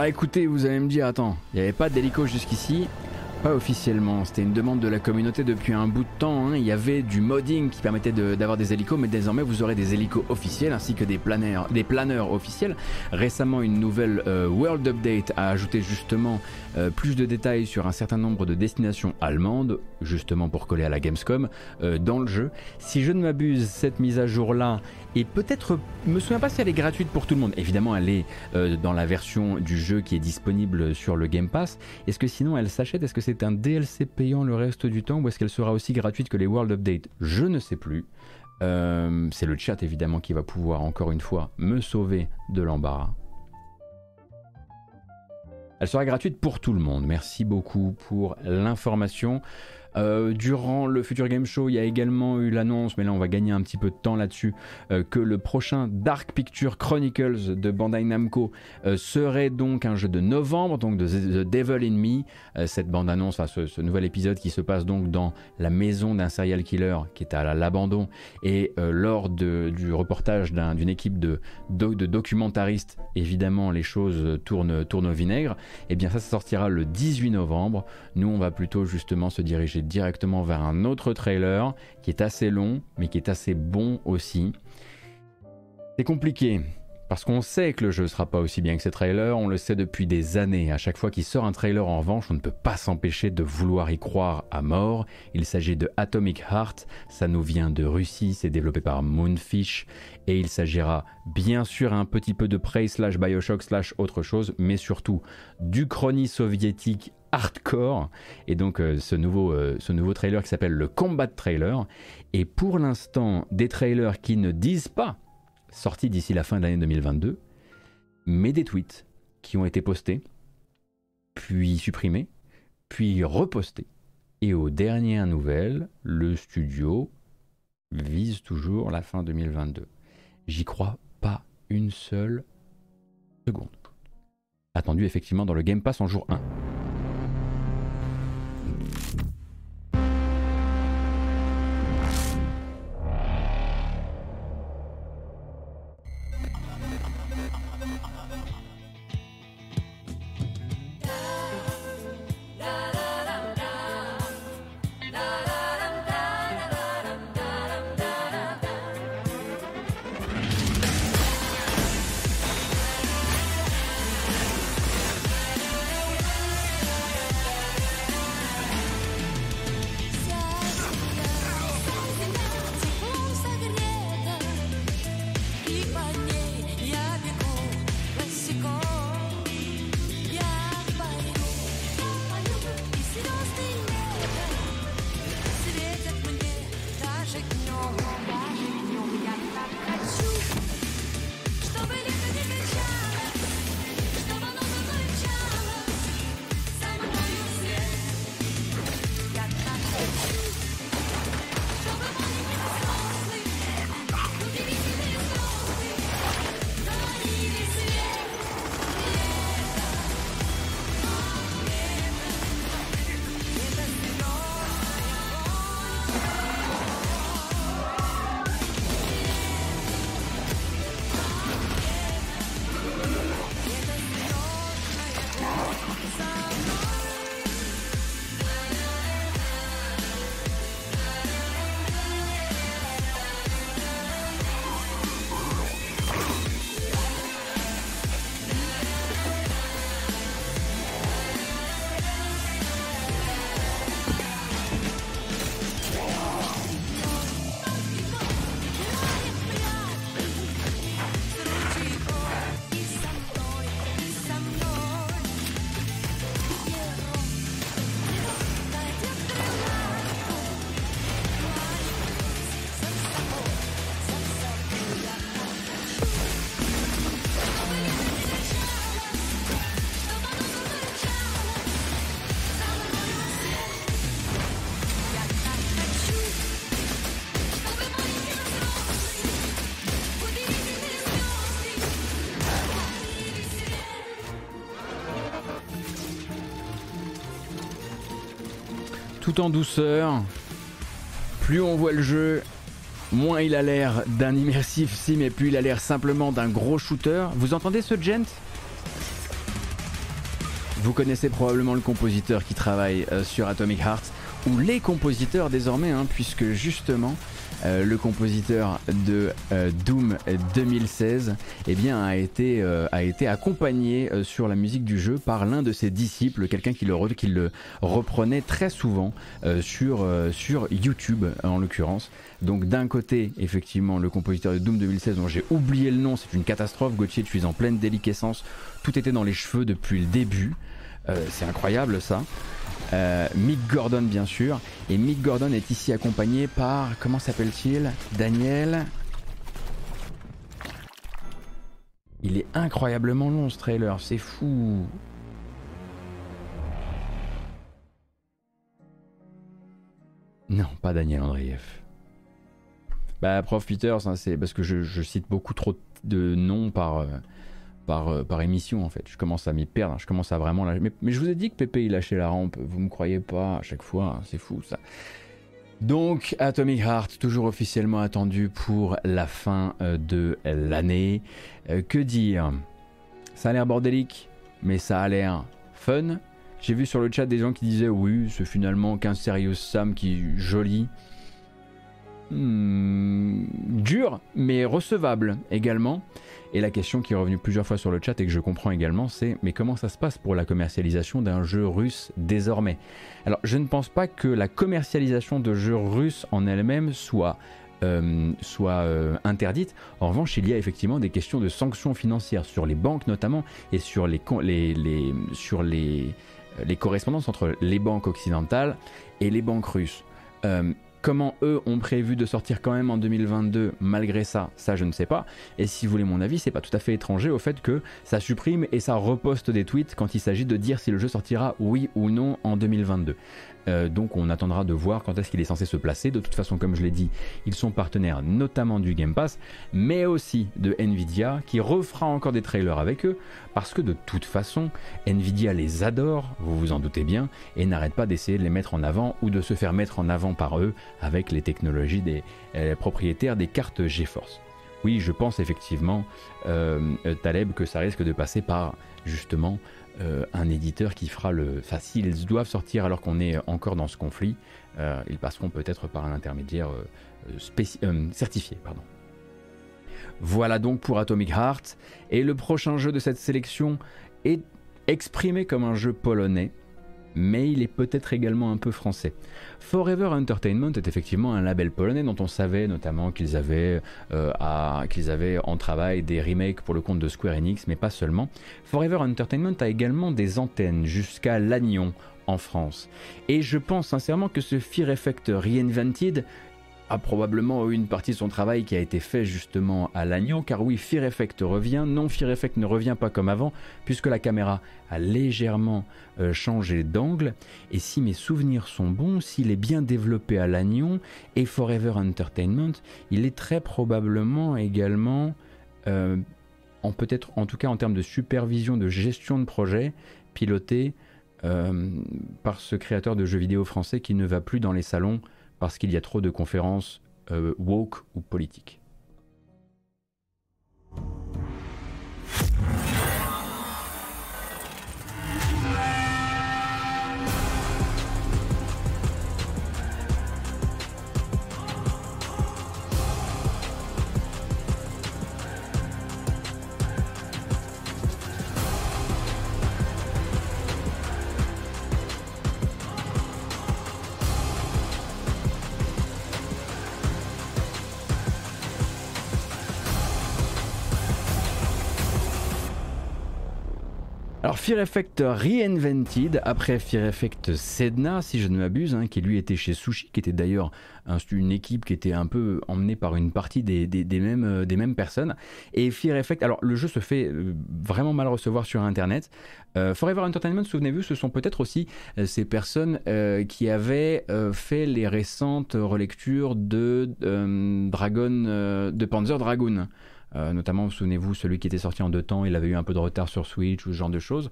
Alors écoutez, vous allez me dire, attends, il n'y avait pas d'hélico jusqu'ici. Pas officiellement, c'était une demande de la communauté depuis un bout de temps. Hein. Il y avait du modding qui permettait d'avoir des hélicos, mais désormais vous aurez des hélicos officiels ainsi que des planeurs, des planeurs officiels. Récemment, une nouvelle euh, World Update a ajouté justement euh, plus de détails sur un certain nombre de destinations allemandes, justement pour coller à la Gamescom euh, dans le jeu. Si je ne m'abuse, cette mise à jour là est peut-être, me souviens pas si elle est gratuite pour tout le monde. Évidemment, elle est dans la version du jeu qui est disponible sur le Game Pass. Est-ce que sinon elle s'achète? Est-ce que c'est un DLC payant le reste du temps ou est-ce qu'elle sera aussi gratuite que les World Update? Je ne sais plus. Euh, c'est le chat évidemment qui va pouvoir encore une fois me sauver de l'embarras. Elle sera gratuite pour tout le monde. Merci beaucoup pour l'information. Euh, durant le Future Game Show, il y a également eu l'annonce, mais là on va gagner un petit peu de temps là-dessus, euh, que le prochain Dark Picture Chronicles de Bandai Namco euh, serait donc un jeu de novembre, donc de The Devil in Me. cette bande-annonce, ce, nouvel épisode qui se passe donc dans la maison d'un serial killer qui est à l'abandon, et lors du reportage d'une équipe de, documentaristes, évidemment les choses tournent, tournent au vinaigre. Et eh bien ça, ça sortira le 18 novembre. Nous, on va plutôt justement se diriger directement vers un autre trailer qui est assez long, mais qui est assez bon aussi. C'est compliqué. Parce qu'on sait que le jeu sera pas aussi bien que ces trailers, on le sait depuis des années. À chaque fois qu'il sort un trailer en revanche, on ne peut pas s'empêcher de vouloir y croire à mort. Il s'agit de Atomic Heart, ça nous vient de Russie, c'est développé par Moonfish, et il s'agira bien sûr un petit peu de Prey slash Bioshock slash autre chose, mais surtout du chrony soviétique hardcore. Et donc euh, ce, nouveau, euh, ce nouveau trailer qui s'appelle le Combat Trailer. Et pour l'instant, des trailers qui ne disent pas sortis d'ici la fin de l'année 2022, mais des tweets qui ont été postés, puis supprimés, puis repostés. Et aux dernières nouvelles, le studio vise toujours la fin 2022. J'y crois pas une seule seconde. Attendu effectivement dans le Game Pass en jour 1. En douceur. Plus on voit le jeu, moins il a l'air d'un immersif sim et plus il a l'air simplement d'un gros shooter. Vous entendez ce gent? Vous connaissez probablement le compositeur qui travaille euh, sur Atomic Heart, ou les compositeurs désormais, hein, puisque justement euh, le compositeur de euh, Doom 2016, eh bien, a, été, euh, a été accompagné sur la musique du jeu par l'un de ses disciples, quelqu'un qui le, qui le reprenait très souvent sur, sur YouTube en l'occurrence. Donc d'un côté, effectivement, le compositeur de Doom 2016, dont j'ai oublié le nom, c'est une catastrophe, Gauthier, tu es en pleine déliquescence, tout était dans les cheveux depuis le début. c'est incroyable ça. Euh, Mick Gordon bien sûr. Et Mick Gordon est ici accompagné par, comment s'appelle-t-il? Daniel. Il est incroyablement long ce trailer, c'est fou. Non, pas Daniel Andreev. Bah, prof Peters, hein, c'est parce que je, cite beaucoup trop de noms par, euh, par, euh, par émission en fait. Je commence à m'y perdre, je commence à vraiment. Mais, mais, je vous ai dit que Pépé il lâchait la rampe, vous me croyez pas à chaque fois, hein, c'est fou ça. Donc Atomic Heart, toujours officiellement attendu pour la fin euh, de l'année. que dire? Ça a l'air bordélique, mais ça a l'air fun. J'ai vu sur le chat des gens qui disaient oui, c'est finalement qu'un Serious Sam qui est joli. Hmm, dur, mais recevable également. Et la question qui est revenue plusieurs fois sur le chat et que je comprends également, c'est mais comment ça se passe pour la commercialisation d'un jeu russe désormais? Alors, je ne pense pas que la commercialisation de jeux russes en elle-même soit euh, soit euh, interdite. En revanche, il y a effectivement des questions de sanctions financières sur les banques notamment et sur les, sur les correspondances entre les banques occidentales et les banques russes. Euh, comment eux ont prévu de sortir quand même en 2022 malgré ça, ça je ne sais pas. Et si vous voulez mon avis, c'est pas tout à fait étranger au fait que ça supprime et ça reposte des tweets quand il s'agit de dire si le jeu sortira oui ou non en 2022. Euh, donc on attendra de voir quand est-ce qu'il est censé se placer. De toute façon, comme je l'ai dit, ils sont partenaires notamment du Game Pass, mais aussi de Nvidia, qui refera encore des trailers avec eux, parce que de toute façon, Nvidia les adore, vous vous en doutez bien, et n'arrête pas d'essayer de les mettre en avant ou de se faire mettre en avant par eux avec les technologies des euh, propriétaires des cartes GeForce. Oui, je pense effectivement, euh, Taleb, que ça risque de passer par justement euh, un éditeur qui fera le. Enfin, s'ils doivent sortir alors qu'on est encore dans ce conflit, euh, ils passeront peut-être par un intermédiaire euh, certifié. Voilà donc pour Atomic Heart. Et le prochain jeu de cette sélection est exprimé comme un jeu polonais mais il est peut-être également un peu français. Forever Entertainment est effectivement un label polonais dont on savait notamment qu'ils avaient, euh, avaient en travail des remakes pour le compte de Square Enix, mais pas seulement. Forever Entertainment a également des antennes jusqu'à Lannion en France. Et je pense sincèrement que ce Fear Effect Reinvented a probablement une partie de son travail qui a été fait justement à l'agneau, car oui, Fear Effect revient, non, Fear Effect ne revient pas comme avant, puisque la caméra a légèrement euh, changé d'angle, et si mes souvenirs sont bons, s'il est bien développé à l'agneau et Forever Entertainment, il est très probablement également, euh, en peut-être en tout cas en termes de supervision, de gestion de projet, piloté euh, par ce créateur de jeux vidéo français qui ne va plus dans les salons parce qu'il y a trop de conférences euh, woke ou politiques. Fear Effect Reinvented, après Fear Effect Sedna, si je ne m'abuse, hein, qui lui était chez Sushi, qui était d'ailleurs une équipe qui était un peu emmenée par une partie des, mêmes, euh, mêmes personnes. Et Fear Effect, alors le jeu se fait euh, vraiment mal recevoir sur Internet. Euh, Forever Entertainment, souvenez-vous, ce sont peut-être aussi ces personnes qui avaient fait les récentes relectures de Dragon, de Panzer Dragoon. Euh, notamment, souvenez-vous, celui qui était sorti en deux temps, il avait eu un peu de retard sur Switch ou ce genre de choses.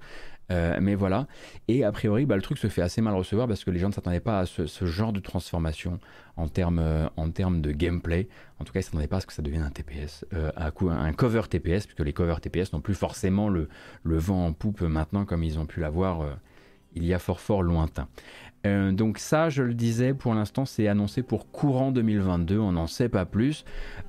Euh, mais voilà. Et a priori, bah, le truc se fait assez mal recevoir parce que les gens ne s'attendaient pas à ce, genre de transformation en termes, euh, en termes de gameplay. En tout cas, ils ne s'attendaient pas à ce que ça devienne un TPS, à coup, un cover TPS, puisque les covers TPS n'ont plus forcément le, le, vent en poupe maintenant comme ils ont pu l'avoir il y a fort fort lointain. Euh, donc ça, je le disais, pour l'instant, c'est annoncé pour courant 2022, on n'en sait pas plus.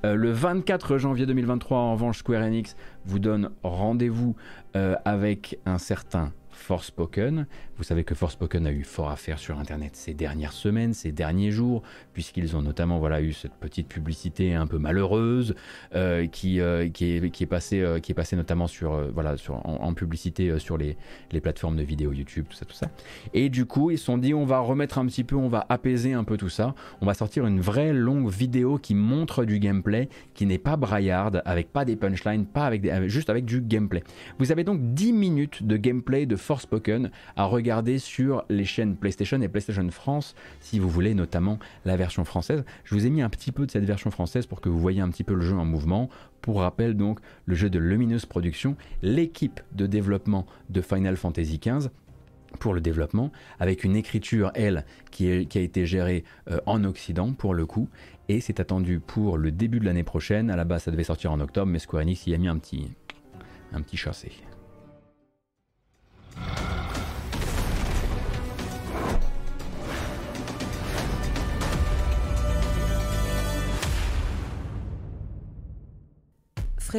Euh, le 24 janvier 2023, en revanche, Square Enix vous donne rendez-vous euh, avec un certain Forspoken. Vous savez que Forspoken a eu fort à faire sur Internet ces dernières semaines, ces derniers jours, puisqu'ils ont notamment voilà, eu cette petite publicité un peu malheureuse euh, qui, euh, qui, est, qui, est passée, euh, qui est passée notamment sur, voilà, sur, en, publicité sur les, les, plateformes de vidéo YouTube, tout ça, tout ça. Et du coup, ils se sont dit, on va remettre un petit peu, on va apaiser un peu tout ça. On va sortir une vraie longue vidéo qui montre du gameplay, qui n'est pas braillarde, avec pas des punchlines, pas avec des, juste avec du gameplay. Vous avez donc 10 minutes de gameplay de Forspoken à regarder sur les chaînes PlayStation et PlayStation France, si vous voulez notamment la version française. Je vous ai mis un petit peu de cette version française pour que vous voyez un petit peu le jeu en mouvement. Pour rappel, donc, le jeu de Luminous Productions, l'équipe de développement de Final Fantasy XV pour le développement, avec une écriture, elle, qui, a été gérée euh, en Occident pour le coup, et c'est attendu pour le début de l'année prochaine. À la base, ça devait sortir en octobre, mais Square Enix y a mis un petit, un petit chassé.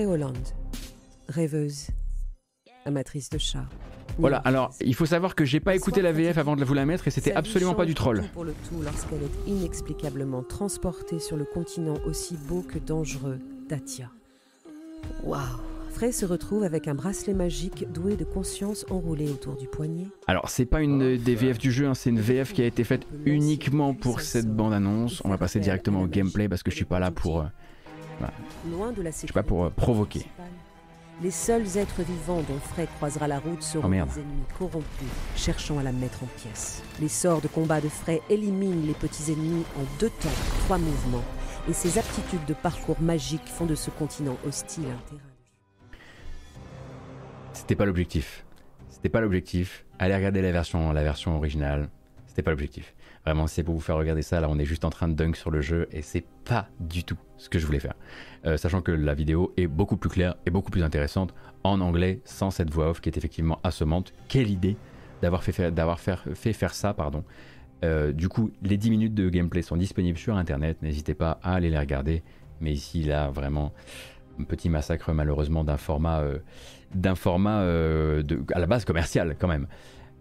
Hollande, rêveuse, amatrice de chats. Voilà, alors il faut savoir que j'ai pas écouté la VF avant de vous la mettre et c'était absolument pas du troll. Pour le tout lorsqu'elle est inexplicablement transportée sur le continent aussi beau que dangereux d'Atia. Waouh Frey se retrouve avec un bracelet magique doué de conscience enroulé autour du poignet. Alors, c'est pas une des VF du jeu, hein, c'est une VF qui a été faite uniquement pour cette bande-annonce. On va passer directement au gameplay parce que je suis pas là pour. Loin de la Je suis pas pour euh, provoquer. Les seuls êtres vivants dont Frey croisera la route seront oh, des ennemis corrompus, cherchant à la mettre en pièces. Les sorts de combat de Frey éliminent les petits ennemis en deux temps, trois mouvements, et ses aptitudes de parcours magique font de ce continent hostile un terrain. C'était pas l'objectif. C'était pas l'objectif. Allez regarder la version, la version originale. C'était pas l'objectif. Vraiment, c'est pour vous faire regarder ça. Là, on est juste en train de dunk sur le jeu et c'est pas du tout ce que je voulais faire. Euh, sachant que la vidéo est beaucoup plus claire et beaucoup plus intéressante en anglais sans cette voix off qui est effectivement assommante. Quelle idée d'avoir fait, d'avoir fait, faire ça, pardon. Euh, du coup, les 10 minutes de gameplay sont disponibles sur internet. N'hésitez pas à aller les regarder. Mais ici, là, vraiment, un petit massacre malheureusement d'un format, euh, d'un format à la base commercial quand même.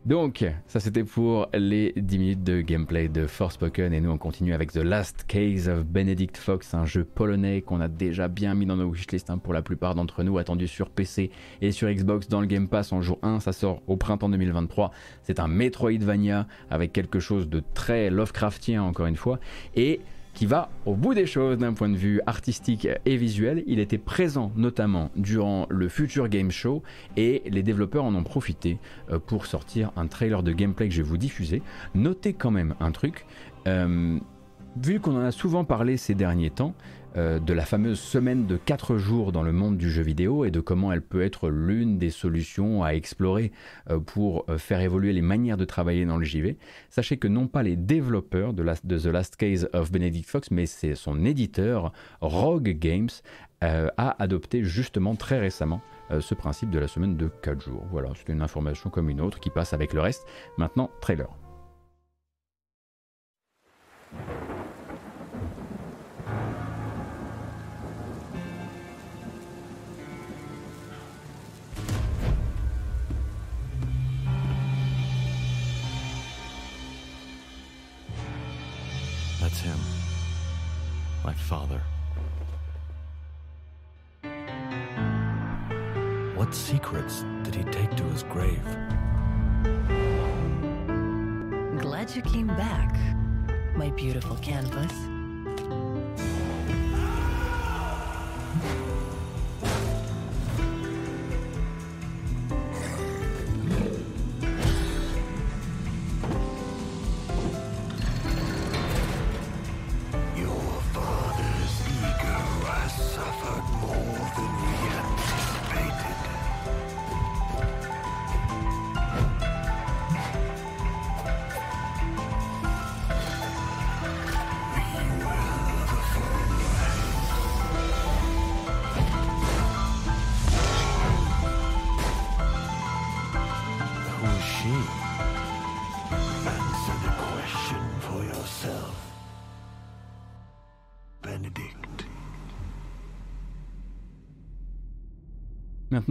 Donc, ça c'était pour les 10 minutes de gameplay de Forspoken. Et nous on continue avec The Last Case of Benedict Fox, un jeu polonais qu'on a déjà bien mis dans nos wishlists hein, pour la plupart d'entre nous, attendu sur PC et sur Xbox dans le Game Pass en jour 1, ça sort au printemps 2023. C'est un Metroidvania avec quelque chose de très Lovecraftien encore une fois. Et qui va au bout des choses d'un point de vue artistique et visuel. Il était présent notamment durant le Future Game Show et les développeurs en ont profité euh, pour sortir un trailer de gameplay que je vais vous diffuser. Notez quand même un truc. Euh, vu qu'on en a souvent parlé ces derniers temps, euh, de la fameuse semaine de 4 jours dans le monde du jeu vidéo et de comment elle peut être l'une des solutions à explorer euh, pour euh, faire évoluer les manières de travailler dans le JV. Sachez que non pas les développeurs de, The Last Case of Benedict Fox, mais c'est son éditeur, Rogue Games, a adopté justement très récemment ce principe de la semaine de 4 jours. Voilà, c'est une information comme une autre qui passe avec le reste. Maintenant, trailer. My father. What secrets did he take to his grave? Glad you came back, my beautiful canvas.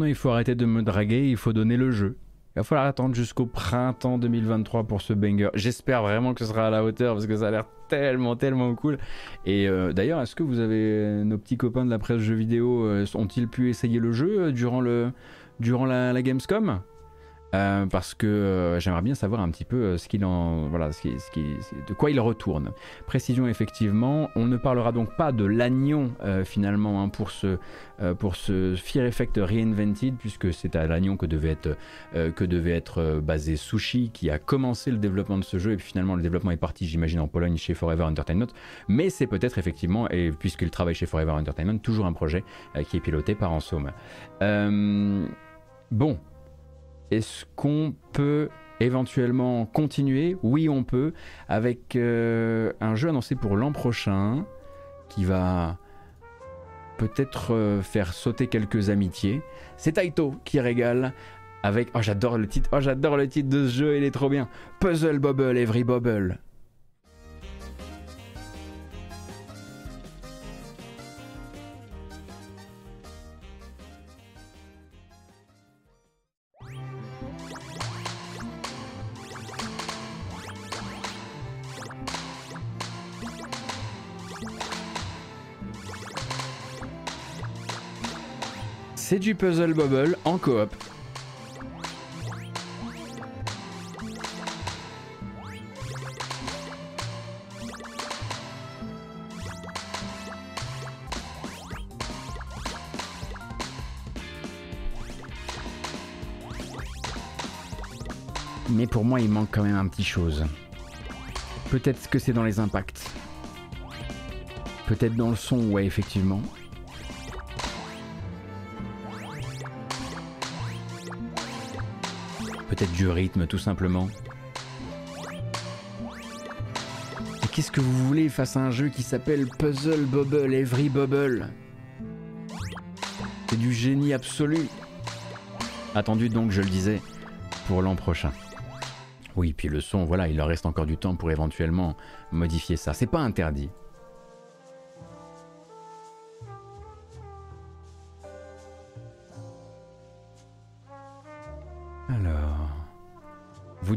Il faut arrêter de me draguer, il faut donner le jeu. Il va falloir attendre jusqu'au printemps 2023 pour ce banger. J'espère vraiment que ce sera à la hauteur parce que ça a l'air tellement, tellement cool. Et euh, d'ailleurs, est-ce que vous avez nos petits copains de la presse jeux vidéo euh, ont-ils pu essayer le jeu euh, durant, le, durant la, Gamescom? Euh, parce que euh, j'aimerais bien savoir un petit peu euh, de quoi il retourne. Précision effectivement, on ne parlera donc pas de l'agnon finalement hein, pour ce pour Fear Effect Reinvented puisque c'est à l'agnon que devait être que devait être basé Sushi qui a commencé le développement de ce jeu et puis finalement le développement est parti j'imagine en Pologne chez Forever Entertainment, mais c'est peut-être effectivement et puisqu'il travaille chez Forever Entertainment toujours un projet qui est piloté par Ansome. bon, est-ce qu'on peut éventuellement continuer? Oui, on peut, avec euh, un jeu annoncé pour l'an prochain qui va peut-être euh, faire sauter quelques amitiés. C'est Taito qui régale avec oh j'adore le titre, oh j'adore le titre de ce jeu, il est trop bien. Puzzle Bubble Every Bubble. C'est du Puzzle Bubble en coop. Mais pour moi, il manque quand même un petit chose. Peut-être que c'est dans les impacts. Peut-être dans le son, ouais, effectivement. Du rythme tout simplement. Et qu'est-ce que vous voulez face à un jeu qui s'appelle Puzzle Bubble Every Bubble? C'est du génie absolu. Attendu donc, je le disais, pour l'an prochain. Oui, puis le son, voilà, il leur reste encore du temps pour éventuellement modifier ça. C'est pas interdit.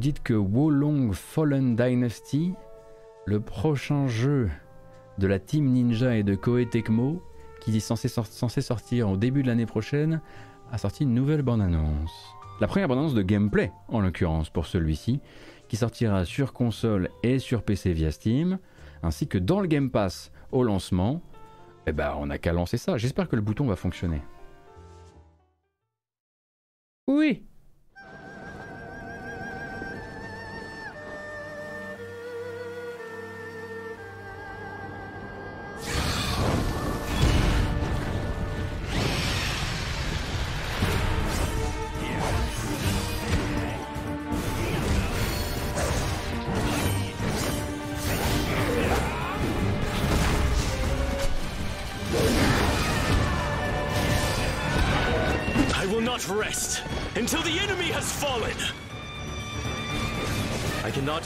Dites que Wolong Fallen Dynasty, le prochain jeu de la Team Ninja et de Koei Tecmo, qui est censé, sortir au début de l'année prochaine, a sorti une nouvelle bande-annonce. La première bande-annonce de gameplay, en l'occurrence, pour celui-ci, qui sortira sur console et sur PC via Steam, ainsi que dans le Game Pass au lancement. Eh ben, on n'a qu'à lancer ça. J'espère que le bouton va fonctionner. Oui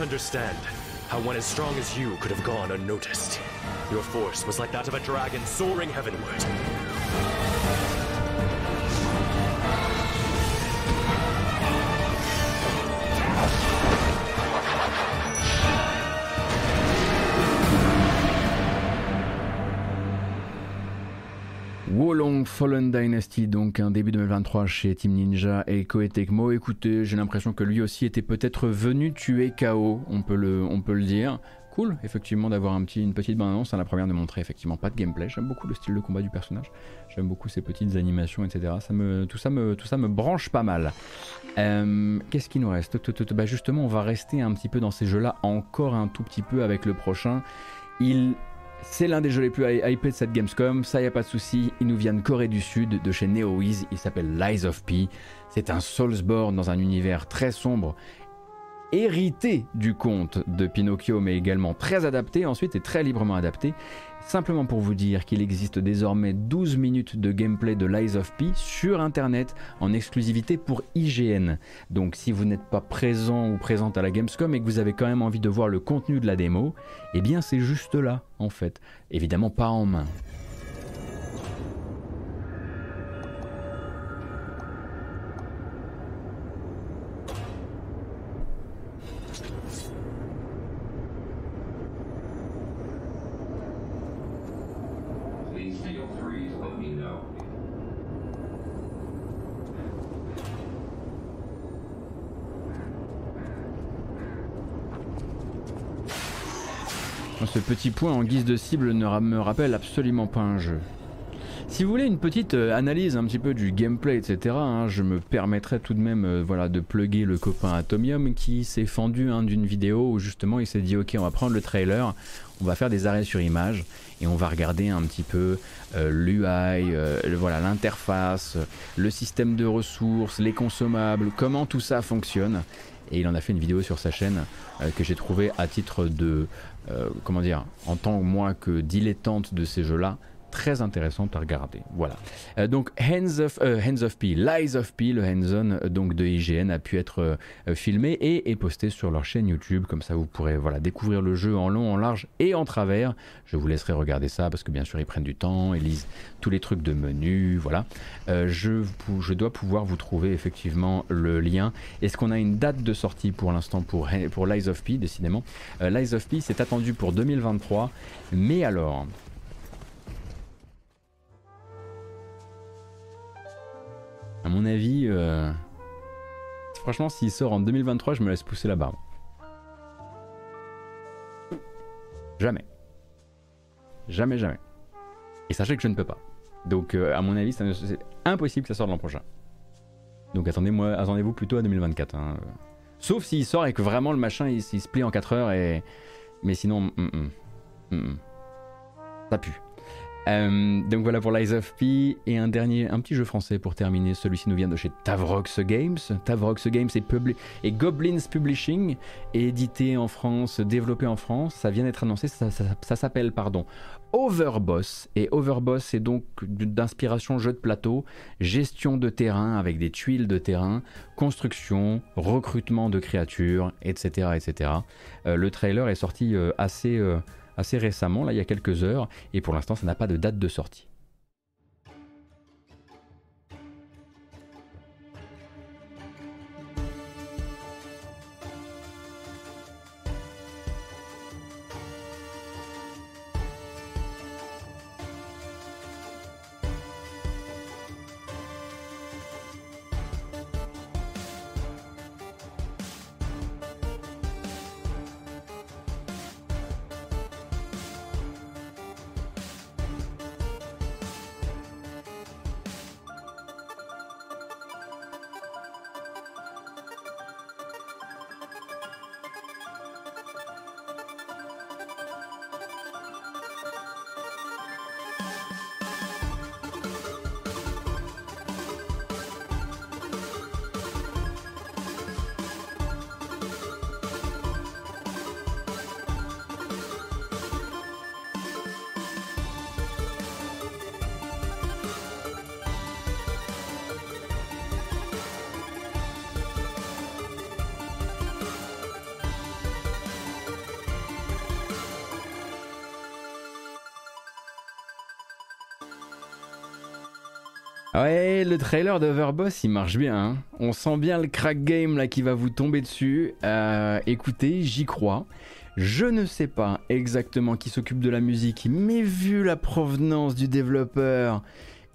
understand how one as strong as you could have gone unnoticed. Your force was like that of a dragon soaring heavenward. Wolong Fallen Dynasty, donc un début 2023 chez Team Ninja et Koei. Écoutez, j'ai l'impression que lui aussi était peut-être venu tuer KO, on peut le, on peut le dire. Cool, effectivement, d'avoir un petit, une petite bande-annonce. Hein, la première ne montrer effectivement pas de gameplay. J'aime beaucoup le style de combat du personnage. J'aime beaucoup ses petites animations, etc. Ça me, tout, ça me, tout ça me branche pas mal. Euh, qu'est-ce qui nous reste? Bah Justement, on va rester un petit peu dans ces jeux-là encore un tout petit peu avec le prochain. Il c'est l'un des jeux les plus hypés de cette Gamescom, ça y a pas de souci, il nous vient de Corée du Sud, de chez NeoWiz, il s'appelle Lies of P. C'est un Soulsborne dans un univers très sombre, hérité du conte de Pinocchio, mais également très adapté ensuite et très librement adapté. Simplement pour vous dire qu'il existe désormais 12 minutes de gameplay de Lies of P sur internet en exclusivité pour IGN. Donc si vous n'êtes pas présent ou présente à la Gamescom et que vous avez quand même envie de voir le contenu de la démo, eh bien c'est juste là en fait. Évidemment pas en main. Ce petit point en guise de cible ne me rappelle absolument pas un jeu. Si vous voulez une petite euh, analyse un petit peu du gameplay, etc., hein, je me permettrai tout de même euh, voilà, de plugger le copain Atomium qui s'est fendu hein, d'une vidéo où justement il s'est dit ok on va prendre le trailer, on va faire des arrêts sur image et on va regarder un petit peu euh, l'UI, voilà l'interface, le système de ressources, les consommables, comment tout ça fonctionne. Et il en a fait une vidéo sur sa chaîne que j'ai trouvé à titre de, comment dire, en tant moi que dilettante de ces jeux-là, très intéressante à regarder. Voilà. Euh, donc Hands of, euh, Hands of P, Lies of P, le hands-on euh, donc de IGN a pu être filmé et posté sur leur chaîne YouTube. Comme ça, vous pourrez voilà découvrir le jeu en long, en large et en travers. Je vous laisserai regarder ça parce que bien sûr ils prennent du temps, ils lisent tous les trucs de menu. Voilà. je, je dois pouvoir vous trouver effectivement le lien. Est-ce qu'on a une date de sortie pour l'instant pour, pour Lies of P Décidément, Lies of P c'est attendu pour 2023. Mais alors, À mon avis, euh, franchement, s'il sort en 2023, je me laisse pousser la barbe. Jamais. Jamais, jamais. Et sachez que je ne peux pas. Donc, euh, à mon avis, c'est impossible que ça sorte l'an prochain. Donc, attendez-moi, attendez-vous plutôt à 2024. Hein. Sauf s'il sort et que vraiment le machin il, se plie en 4 heures et. Mais sinon, mm, mm, mm, ça pue. Euh, donc voilà pour Lies of P. Et un dernier, un petit jeu français pour terminer. Celui-ci nous vient de chez Tavrox Games. Tavrox Games est, et Goblins Publishing, édité en France, développé en France. Ça vient d'être annoncé. Ça, s'appelle, pardon, Overboss. Et Overboss est donc d'inspiration jeu de plateau, gestion de terrain avec des tuiles de terrain, construction, recrutement de créatures, etc. etc. Euh, le trailer est sorti euh, assez assez récemment, là il y a quelques heures, et pour l'instant ça n'a pas de date de sortie. Le trailer d'Overboss il marche bien. Hein. On sent bien le crack game là qui va vous tomber dessus. Euh, écoutez, j'y crois. Je ne sais pas exactement qui s'occupe de la musique, mais vu la provenance du développeur,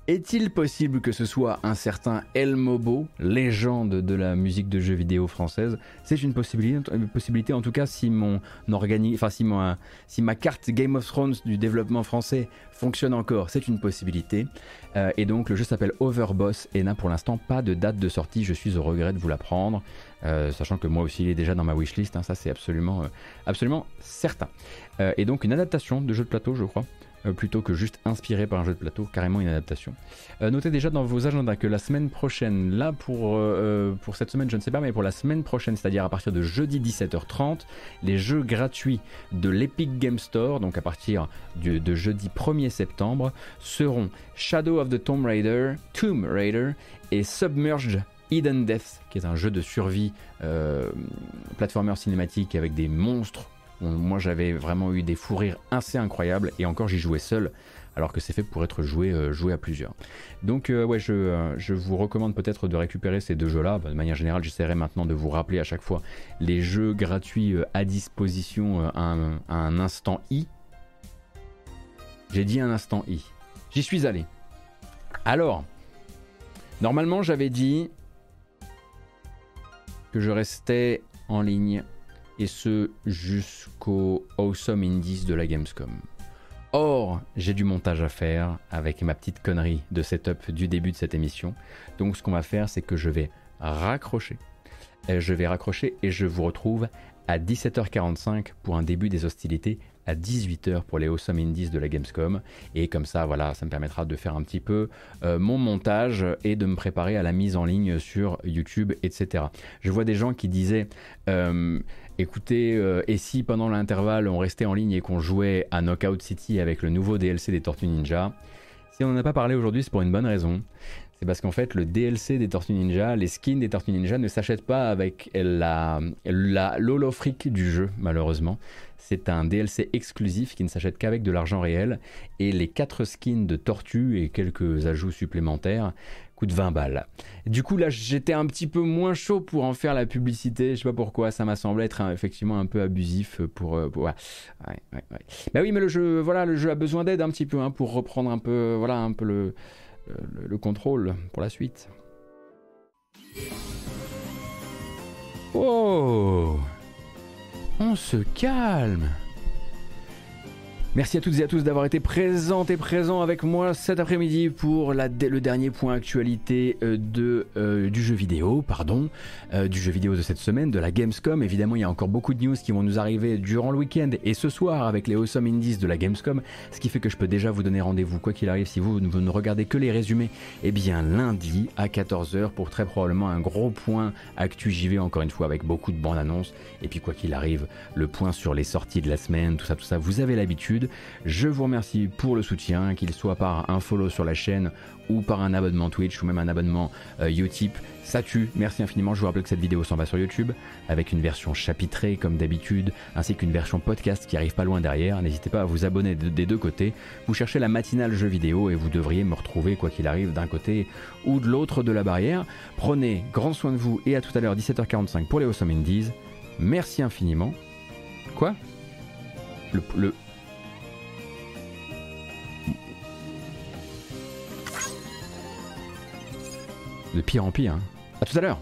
est-il possible que ce soit un certain El Mobo, légende de la musique de jeux vidéo française? C'est une possibilité, une possibilité, en tout cas si mon organi si, si ma carte Game of Thrones du développement français fonctionne encore, c'est une possibilité. Euh, et donc le jeu s'appelle Overboss et n'a pour l'instant pas de date de sortie. Je suis au regret de vous l'apprendre, euh, sachant que moi aussi il est déjà dans ma wishlist. Hein, ça c'est absolument, euh, absolument certain. et donc une adaptation de jeu de plateau, je crois. Euh, plutôt que juste inspiré par un jeu de plateau, carrément une adaptation. Euh, notez déjà dans vos agendas que la semaine prochaine, là pour, euh, pour cette semaine je ne sais pas, mais pour la semaine prochaine, c'est-à-dire à partir de jeudi 17h30, les jeux gratuits de l'Epic Game Store, donc à partir de jeudi 1er septembre, seront Shadow of the Tomb Raider, Tomb Raider et Submerged Hidden Death, qui est un jeu de survie euh, platformer cinématique avec des monstres moi j'avais vraiment eu des fous rires assez incroyables et encore j'y jouais seul alors que c'est fait pour être joué, euh, à plusieurs. Donc euh, ouais, euh, je, vous recommande peut-être de récupérer ces deux jeux-là. Bah, de manière générale, j'essaierai maintenant de vous rappeler à chaque fois les jeux gratuits à disposition à un, instant I. J'ai dit un instant I. J'y suis allé. Alors, normalement j'avais dit que je restais en ligne et ce jusqu'au Awesome Indies de la Gamescom. Or, j'ai du montage à faire avec ma petite connerie de setup du début de cette émission. Donc ce qu'on va faire, c'est que je vais raccrocher. Je vais raccrocher et je vous retrouve à 17h45 pour un début des hostilités à 18h pour les Awesome Indies de la Gamescom. Et comme ça, voilà, ça me permettra de faire un petit peu euh, mon montage et de me préparer à la mise en ligne sur YouTube, etc. Je vois des gens qui disaient euh, écoutez, euh, et si pendant l'intervalle on restait en ligne et qu'on jouait à Knockout City avec le nouveau DLC des Tortues Ninja Si on n'en a pas parlé aujourd'hui, c'est pour une bonne raison. C'est parce qu'en fait, le DLC des Tortues Ninja, les skins des Tortues Ninja ne s'achètent pas avec la, du jeu, malheureusement. C'est un DLC exclusif qui ne s'achète qu'avec de l'argent réel. Et les 4 skins de Tortue et quelques ajouts supplémentaires coûtent 20 balles. Du coup, là, j'étais un petit peu moins chaud pour en faire la publicité. Je sais pas pourquoi, ça m'a semblé être effectivement un peu abusif pour. Euh, ouais. Bah oui, mais le jeu, voilà, le jeu a besoin d'aide un petit peu hein, pour reprendre un peu, voilà, un peu le le, contrôle pour la suite. Oh On se calme Merci à toutes et à tous d'avoir été présentes et présents avec moi cet après-midi pour le dernier point actualité euh, de, euh, du jeu vidéo, pardon, euh, du jeu vidéo de cette semaine, de la Gamescom. Évidemment, il y a encore beaucoup de news qui vont nous arriver durant le week-end et ce soir avec les Awesome Indies de la Gamescom, ce qui fait que je peux déjà vous donner rendez-vous, quoi qu'il arrive, si vous, vous, ne regardez que les résumés, eh bien lundi à 14h pour très probablement un gros point actu JV, encore une fois avec beaucoup de bandes annonces. Et puis quoi qu'il arrive, le point sur les sorties de la semaine, tout ça, tout ça, vous avez l'habitude. Je vous remercie pour le soutien, qu'il soit par un follow sur la chaîne ou par un abonnement Twitch ou même un abonnement euh, Utip. Ça tue, merci infiniment. Je vous rappelle que cette vidéo s'en va sur YouTube avec une version chapitrée comme d'habitude, ainsi qu'une version podcast qui arrive pas loin derrière. N'hésitez pas à vous abonner des deux côtés. Vous cherchez la matinale jeu vidéo et vous devriez me retrouver quoi qu'il arrive d'un côté ou de l'autre de la barrière. Prenez grand soin de vous et à tout à l'heure 17h45 pour les Awesome Indies. Merci infiniment. Quoi? Le, de pire en pire. Hein. À tout à l'heure